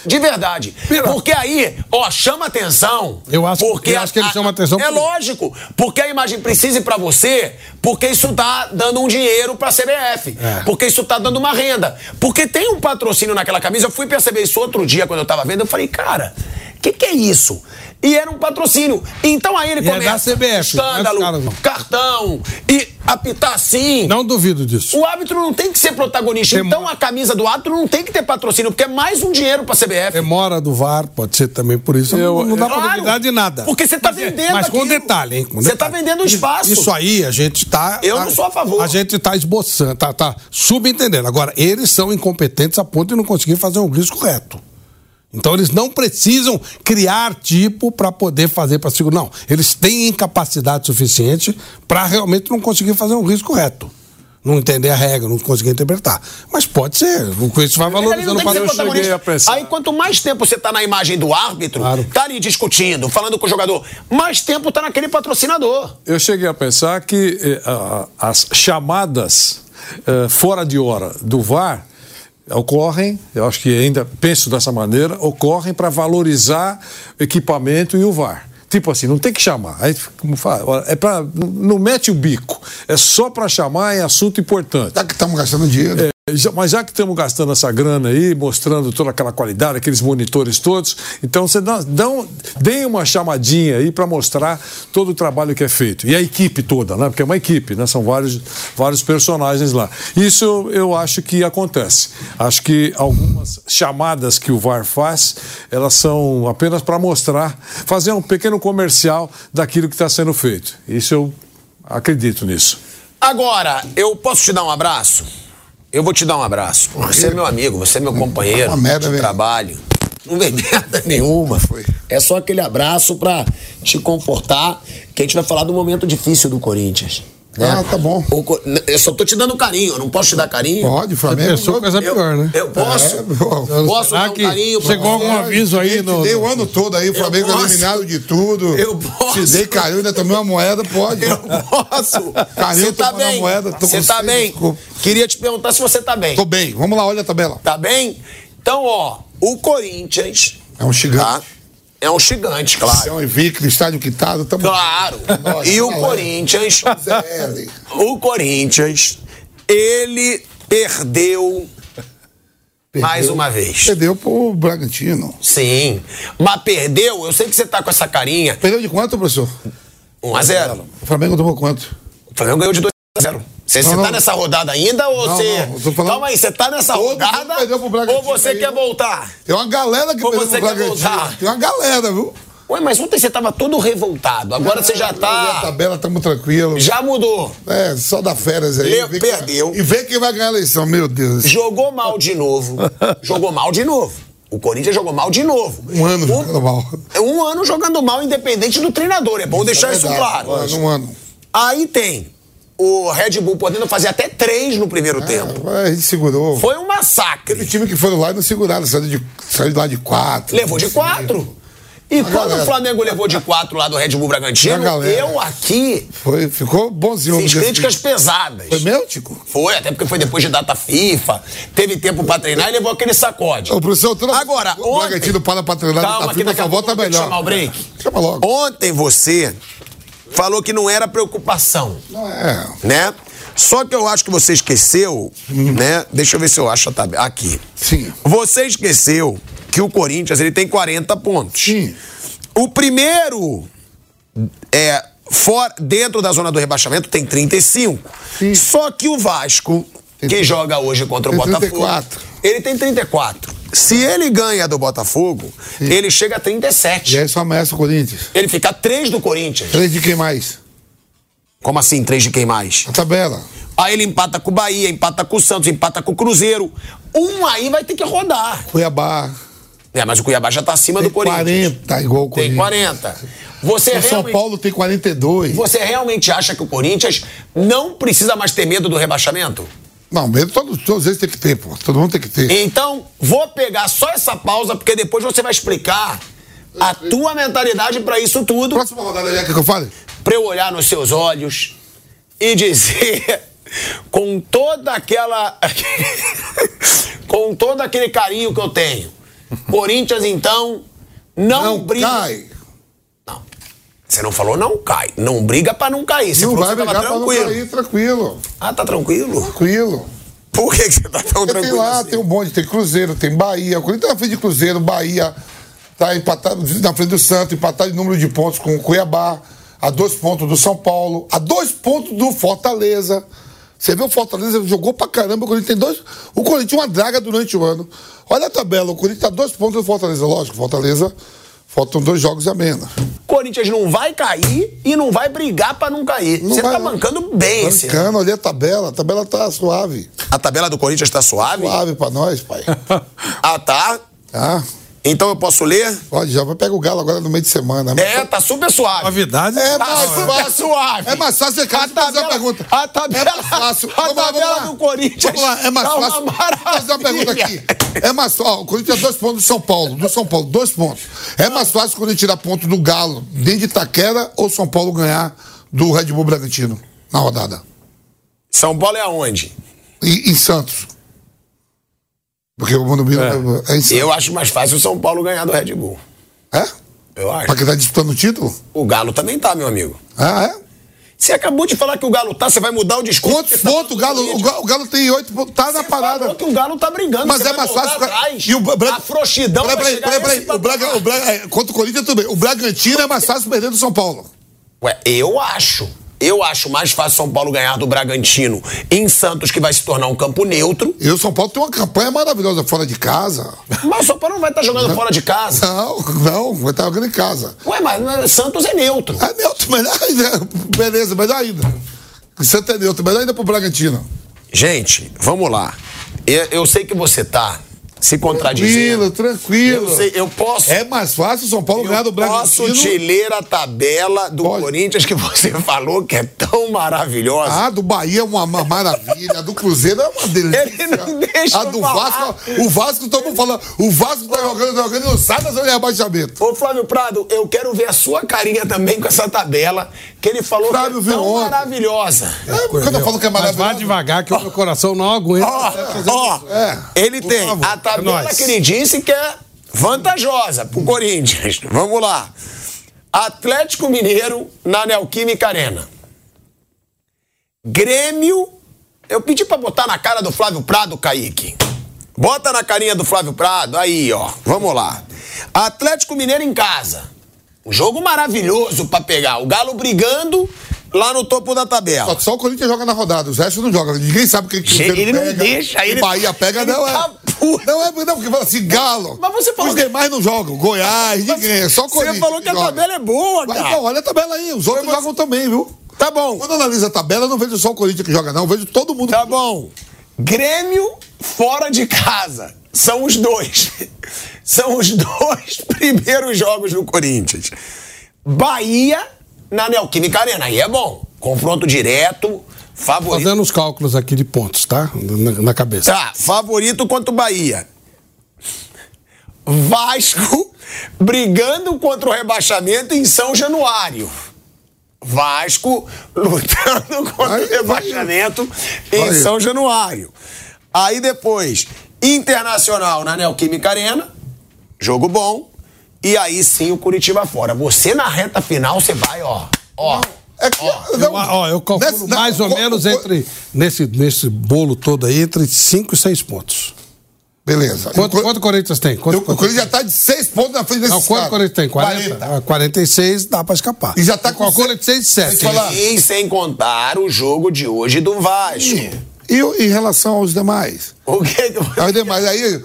De verdade. Porque aí, ó, chama atenção. Eu acho- porque eu acho que ele a- chama atenção É lógico. Porque a imagem precisa ir pra você, porque isso tá dando um dinheiro pra CBF. É. Porque isso tá dando uma renda. Porque tem um patrocínio naquela camisa. Eu fui perceber isso outro dia quando eu tava vendo. Eu falei, cara, o que, que é isso? E era um patrocínio. Então aí ele E é começa. da CBF, escândalo, não é caras, não. cartão, e apitar assim. Não duvido disso. O árbitro não tem que ser protagonista. Tem- Então a camisa do árbitro não tem que ter patrocínio, porque é mais um dinheiro pra CBF. Demora do VAR, pode ser também por isso. Eu- não, não dá pra Claro, duvidar de nada. porque você tá Mas é- vendendo Mas com aquilo. detalhe, hein? com Você detalhe. tá vendendo espaço. Isso aí a gente tá. Eu não sou a favor. A gente tá esboçando, tá, tá subentendendo. Agora, eles são incompetentes a ponto de não conseguir fazer um risco reto. Então eles não precisam criar tipo para poder fazer para segurar. Não, eles têm incapacidade suficiente para realmente não conseguir fazer um risco reto. Não entender a regra, não conseguir interpretar. Mas pode ser. Isso vai valorizando não o. Aí quanto mais tempo você tá na imagem do árbitro, Claro. tá ali discutindo, falando com o jogador, mais tempo tá naquele patrocinador. Eu cheguei a pensar que eh, as chamadas eh, fora de hora do VAR ocorrem, eu acho que ainda penso dessa maneira, ocorrem para valorizar o equipamento e o VAR. Tipo assim, não tem que chamar. Aí, como fala, é pra, não- mete o bico. É só para chamar em assunto importante. Já que estamos gastando dinheiro. É, Mas já que estamos gastando essa grana aí, mostrando toda aquela qualidade, aqueles monitores todos, então você dá, dá um, deem uma chamadinha aí para mostrar todo o trabalho que é feito. E a equipe toda, né? Porque é uma equipe, né? São vários, vários personagens lá. Isso eu acho que acontece. Acho que algumas chamadas que o VAR faz, elas são apenas para mostrar, fazer um pequeno comercial daquilo que está sendo feito. Isso eu acredito nisso. Agora, eu posso te dar um abraço? Eu vou te dar um abraço. Você é meu amigo, você é meu companheiro Uma merda, de velho. trabalho. Não vem merda nenhuma. Foi. É só aquele abraço pra te confortar, que a gente vai falar do momento difícil do Corinthians. Né? Ah, tá bom. Eu só tô te dando carinho, eu não posso te dar carinho? Pode, Flamengo. Pensou coisa Eu, pior, né? eu posso? É, posso dar um carinho chegou algum aviso aí no. Dei o ano todo aí, o Flamengo eliminado de tudo. Eu posso. Se dei carinho, ainda tomei uma moeda, pode. Eu posso. Carinho, Você tá bem? moeda, tô Você tá bem? desculpa. Queria te perguntar se você tá bem. Tô bem. Vamos lá, olha a tabela. Tá bem? Então, ó, o Corinthians. É um gigante. tá? É um gigante, É claro. um invicto, estádio quitado, tamo... Claro. Nossa, E o. Corinthians. O Corinthians, ele perdeu mais uma vez. Perdeu pro Bragantino. Sim. Mas perdeu, eu sei que você tá com essa carinha. Perdeu de quanto, professor? 1x0. O Flamengo tomou quanto? O Flamengo ganhou de 2x0. Você, Não, você tá não. nessa rodada ainda ou Não, você. não, falando- Calma aí, você tá nessa rodada ou você aí, quer voltar? Tem uma galera que Ou perdeu você pro quer voltar? Tem uma galera, viu? Ué, mas ontem você tava todo revoltado. Agora você já A tá. tabela, tamo tranquilo. Já mudou. É, só dá férias aí. Le- perdeu. Quem, e vê quem vai ganhar a eleição, meu Deus. Jogou mal de novo. jogou mal de novo. O Corinthians jogou mal de novo. Um ano O- jogando mal. Um ano jogando mal, independente do treinador. É bom deixar É isso claro. Um ano. Aí tem o Red Bull podendo fazer até três no primeiro tempo. É, a gente segurou. Foi um Teve massacre. time que foram lá e não seguraram, saiu de, saiu de lá de quatro. Levou de quatro. E quando galera. o Flamengo levou de quatro lá do Red Bull Bragantino, A eu aqui Foi, ficou bonzinho. fiz críticas assim. pesadas. Foi meu, Tico? Foi, até porque foi depois de data FIFA, teve tempo pra treinar e levou aquele sacode. Ô, professor, toda Agora, o ontem... Bragantino para pra treinar Calma, que FIFA, a só volta melhor. chamar o break. Chama logo. Ontem você falou que não era preocupação, Não é. né? Só que eu acho que você esqueceu, né? Deixa eu ver se eu acho a tabela. Aqui. Sim. Você esqueceu que o Corinthians ele tem 40 pontos. Sim. O primeiro é fora, dentro da zona do rebaixamento tem 35. Sim. Só que o Vasco, que joga hoje contra o tem Botafogo, 34. Ele tem 34. Se ele ganha do Botafogo, ele chega a 37. E aí só ameaça o Corinthians. Ele fica a 3 do Corinthians. Três de quem mais? Como assim, 3 de quem mais? A tabela. Aí ele empata com o Bahia, empata com o Santos, empata com o Cruzeiro. Um aí vai ter que rodar. Cuiabá. É, mas o Cuiabá já tá acima Tem do Corinthians. 40, igual o Tem Corinthians. 40. Você O São Paulo tem 42. você realmente acha que o Corinthians não precisa mais ter medo do rebaixamento? Não, medo todos, todos eles tem que ter, pô. Todo mundo tem que ter. Então, vou pegar só essa pausa, porque depois você vai explicar a tua mentalidade pra isso tudo, Próxima rodada, quer que eu fale? pra eu olhar nos seus olhos e dizer com toda aquela com todo aquele carinho que eu tenho. Corinthians então não, Não briga. cai. Você não falou não cai. Não briga pra não cair. Você Não vai brigar pra não cair, tranquilo. Ah, tá tranquilo? Tranquilo. Por que, que você tá tão Porque tem tranquilo? lá, assim? tem um bonde, tem Cruzeiro, tem Bahia. O Corinthians tá na frente de Cruzeiro, Bahia tá empatado na frente do Santos, empatado em número de pontos com o Cuiabá, a dois pontos do São Paulo, a dois pontos do Fortaleza. Você vê o Fortaleza jogou pra caramba, o Corinthians tem dois. O Corinthians uma draga durante o ano. Olha a tabela, o Corinthians tá dois pontos do Fortaleza. Lógico, Fortaleza faltam dois jogos a menos. Corinthians não vai cair e não vai brigar pra não cair. Não você vai, tá não. bancando bem esse. Bancando, olha a tabela, a tabela tá suave. A tabela do Corinthians tá suave? Suave pra nós, pai. Ah, tá. Tá? Então eu posso ler? Pode, já vai pegar o Galo agora no meio de semana. É, tá super suave. Novidade. É Tá mais super fácil. suave. É mais fácil, cara, A de fazer uma pergunta. a tabela- é mais fácil. a Vamos lá, vamos tabela lá. do Corinthians Vamos lá, é mais tá fácil. Vou fazer uma pergunta aqui. É mais fácil. Ó, o Corinthians tem dois pontos do São Paulo. Do São Paulo, dois pontos. É mais fácil quando tirar ponto do Galo dentro de Itaquera ou São Paulo ganhar do Red Bull Bragantino na rodada? São Paulo é aonde? E em Santos. Porque o Mano Mino é. em Santos. Eu acho mais fácil o São Paulo ganhar do Red Bull. É? Eu acho. Pra quem tá disputando o título? O Galo também tá, meu amigo. Ah, é? Você acabou de falar que o Galo tá, você vai mudar o discurso. Quantos porque tá pontos o Galo, o Galo? O Galo tem oito pontos. Tá na parada. falou que o Galo tá brigando. Mas é mais fácil. Atrás. E o Bra... A frouxidão Peraí, peraí, peraí, peraí. O Braga, o Braga, é, contra o Corinthians, tudo bem. O Bragantino é mais fácil perder do São Paulo. Ué, eu acho. Eu acho mais fácil São Paulo ganhar do Bragantino em Santos, que vai se tornar um campo neutro. E o São Paulo tem uma campanha maravilhosa fora de casa. Mas o São Paulo não vai estar jogando fora de casa. Não, não, vai estar jogando em casa. Ué, mas mas Santos é neutro. É neutro, melhor ainda. Beleza, melhor ainda. Santa é neutro, melhor ainda pro Bragantino. Gente, vamos lá. Eu, eu sei que você tá se contradizendo. Tranquilo, tranquilo. Eu, sei, eu posso. É mais fácil o São Paulo ganhar do eu posso Bragantino. te ler a tabela do Pode. Corinthians que você falou que é tão maravilhosa. Ah, do Bahia é uma, uma maravilha, a do Cruzeiro é uma delícia. Ele não deixa A do falar. Vasco, o Vasco, todo mundo falando, o Vasco tá jogando, tá jogando não sai da zona de rebaixamento. Ô Flávio Prado, eu quero ver a sua carinha também com essa tabela que ele falou Flávio que é tão ontem. maravilhosa. É, quando eu falo que é Mas maravilhoso. vá devagar que o meu coração não aguenta. Ó, ó, É, ele por tem favor, a é tabela nóis. que ele disse que é vantajosa pro Corinthians. Vamos lá. Atlético Mineiro na Neoquímica Arena. Grêmio. Eu pedi pra botar na cara do Flávio Prado, Kaique. Bota na carinha do Flávio Prado, aí, ó. Vamos lá. Atlético Mineiro em casa. Um jogo maravilhoso pra pegar. O Galo brigando lá no topo da tabela. Só, só o Corinthians joga na rodada, os restos não jogam. Ninguém sabe o que que o Ele Cruzeiro não pega, deixa, que ele- Bahia pega, ele não é. tá. Não é, não, porque fala assim, Galo. Mas você falou Os que- demais não jogam. Goiás, ninguém, é só o Você Corinthians. falou que a joga. tabela é boa, Mas, cara. então, olha a tabela aí, os outros jogam também, viu? Tá bom. Quando eu analiso a tabela, não vejo só o Corinthians que joga, não. Eu vejo todo mundo. Tá bom. Grêmio fora de casa. São os dois. São os dois primeiros jogos do Corinthians. Bahia na Neoquímica Arena. Aí é bom. Confronto direto. Favorito. Fazendo os cálculos aqui de pontos, tá? Na, na cabeça. Tá, favorito contra o Bahia. Vasco brigando contra o rebaixamento em São Januário. Vasco lutando contra o rebaixamento em. São Januário. Aí depois, Internacional na Neoquímica Arena. Jogo bom. E aí sim o Curitiba fora. Você na reta final, você vai, ó. Ó. É que, ó, eu, ó, eu calculo nesse, mais não, ou menos entre, nesse, nesse bolo todo aí, entre 5 e 6 pontos. Beleza. Quanto, quanto o Corinthians tem? Quanto, o Corinthians já está de 6 pontos na frente desse Não, quanto o Corinthians tem? 40? 40. Ah, 46 dá para escapar. E já está com... o 46 7. E sem contar o jogo de hoje do Vasco. E, e em relação aos demais? O que? Aos demais. Aí o,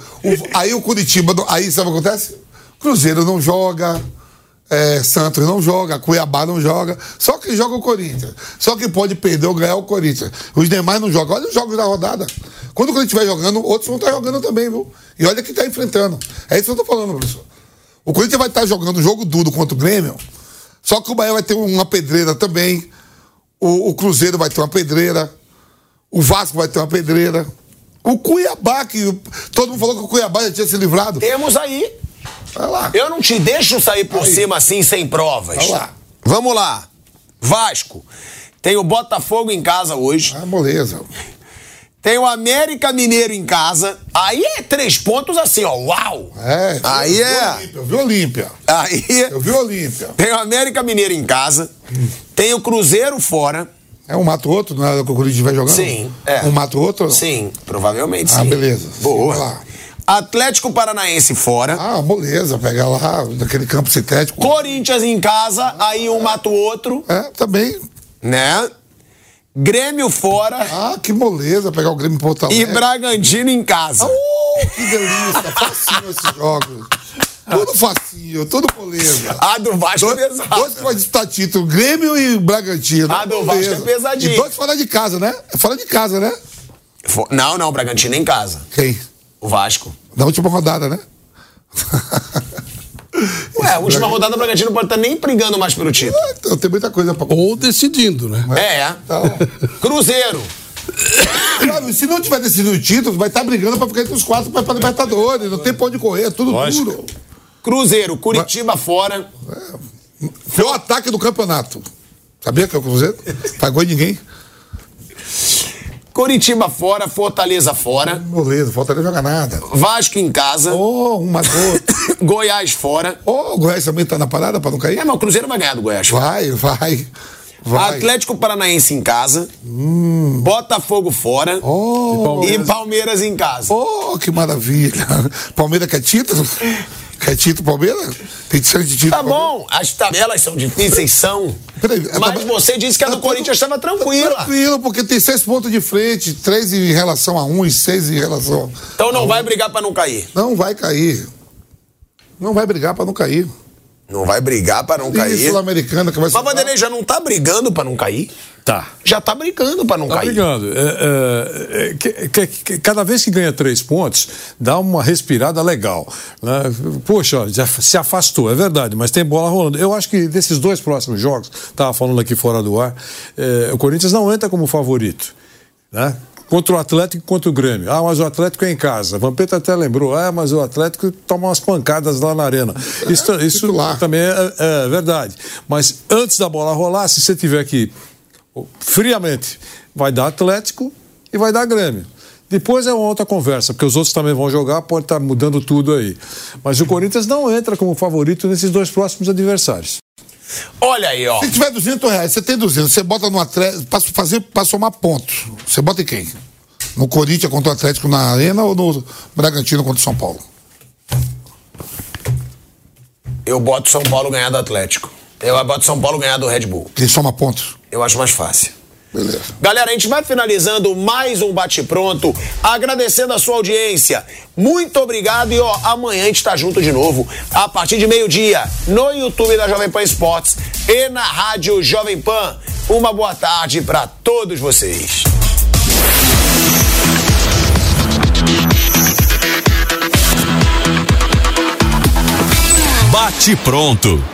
aí o Curitiba, aí sabe o que acontece? Cruzeiro não joga, é, Santos não joga, Cuiabá não joga, só que joga o Corinthians. Só que pode perder ou ganhar o Corinthians. Os demais não jogam. Olha os jogos da rodada. Quando o Corinthians estiver jogando, outros vão estar jogando também, viu? E olha que está enfrentando. É isso que eu estou falando, professor. O Corinthians vai estar jogando jogo duro contra o Grêmio, só que o Bahia vai ter uma pedreira também. O, o Cruzeiro vai ter uma pedreira. O Vasco vai ter uma pedreira. O Cuiabá, que todo mundo falou que o Cuiabá já tinha se livrado. Temos aí. Vai lá. Eu não te deixo sair por aí. cima assim, sem provas. Vai lá. Vamos lá. Vasco. Tem o Botafogo em casa hoje. Ah, moleza. Tem o América Mineiro em casa. Aí é três pontos assim, ó. Uau! É. Aí eu é. Vi eu vi Olímpia. Aí. Eu vi Olímpia. Tem o América Mineiro em casa. Hum. Tem o Cruzeiro fora. É um mato outro, não é que o Corinthians vai jogando? Sim. É. Um mato outro? Sim, provavelmente ah, sim. Ah, beleza. Boa. Atlético Paranaense fora. Ah, beleza, pegar lá naquele campo sintético. Corinthians em casa, aí um mata o outro. É, também. Né? Grêmio fora. Ah, que moleza pegar o Grêmio Porto Alegre. E Bragantino em casa. Oh, que delícia. Facinho esses jogos. Tudo facinho, tudo moleza. A do Vasco é pesado. Dois que vai disputar título, Grêmio e Bragantino. A do Vasco é pesadinho. E dois fora de casa, né? É fora de casa, né? Não, não, Bragantino em casa. Quem? O Vasco. Na última rodada, né? Ué, a última rodada o Bragantino pode estar nem brigando mais pelo título. É, então, tem muita coisa pra. Ou decidindo, né? É, é. Então... Cruzeiro. se não tiver decidido o título, vai estar brigando pra ficar entre os quatro para a Libertadores. Não tem pra onde correr, é tudo Lógico. duro. Cruzeiro, Curitiba Mas... fora. É. Foi o ataque do campeonato. Sabia que é o Cruzeiro? Pagou ninguém. Curitiba fora, Fortaleza fora. Beleza, Fortaleza joga nada. Vasco em casa. Oh, uma gota. Goiás fora. Oh, o Goiás também tá na parada pra não cair? É, mas o Cruzeiro vai ganhar do Goiás. Vai, vai. Vai. Atlético Paranaense em casa. Hum. Botafogo fora. Oh, e, Palmeiras. e Palmeiras em casa. Oh, que maravilha. Palmeiras quer título? Quer título Palmeiras? Tem chance de título Tá bom, as tabelas são difíceis, são. Peraí, mas tab... você disse que a do Corinthians estava tranquila. Tranquilo, porque tem seis pontos de frente, três em relação a um e seis em relação Então não vai um. brigar para não cair? Não vai cair. Não vai brigar para não cair. Não vai brigar para não cair. Sul-Americana que vai Mas Vanderlei já não tá brigando para não cair? Tá. Já tá brigando para não tá cair. brigando. É, é, é, que, que, que, cada vez que ganha três pontos, dá uma respirada legal. Né? Poxa, já se afastou, é verdade, mas tem bola rolando. Eu acho que desses dois próximos jogos, estava falando aqui fora do ar, é, o Corinthians não entra como favorito. Né? Contra o Atlético e contra o Grêmio. Ah, mas o Atlético é em casa. Vampeta até lembrou. Ah, mas o Atlético toma umas pancadas lá na arena. Isso, é, isso também é, é, verdade. Mas antes da bola rolar, se você tiver que friamente, vai dar Atlético e vai dar Grêmio. Depois é uma outra conversa, porque os outros também vão jogar, pode estar mudando tudo aí. Mas o Corinthians não entra como favorito nesses dois próximos adversários. Olha aí, ó. Se tiver 200 reais, você tem 200, você bota no Atlético, para fazer, para somar pontos. Você bota em quem? No Corinthians contra o Atlético na Arena ou no Bragantino contra o São Paulo? Eu boto São Paulo ganhar do Atlético. Eu boto São Paulo ganhar do Red Bull. Quem soma pontos? Eu acho mais fácil. Beleza. Galera, a gente vai finalizando mais um bate-pronto, agradecendo a sua audiência. Muito obrigado e ó, amanhã a gente tá junto de novo, a partir de meio-dia, no YouTube da Jovem Pan Esportes e na Rádio Jovem Pan. Uma boa tarde para todos vocês. Bate pronto.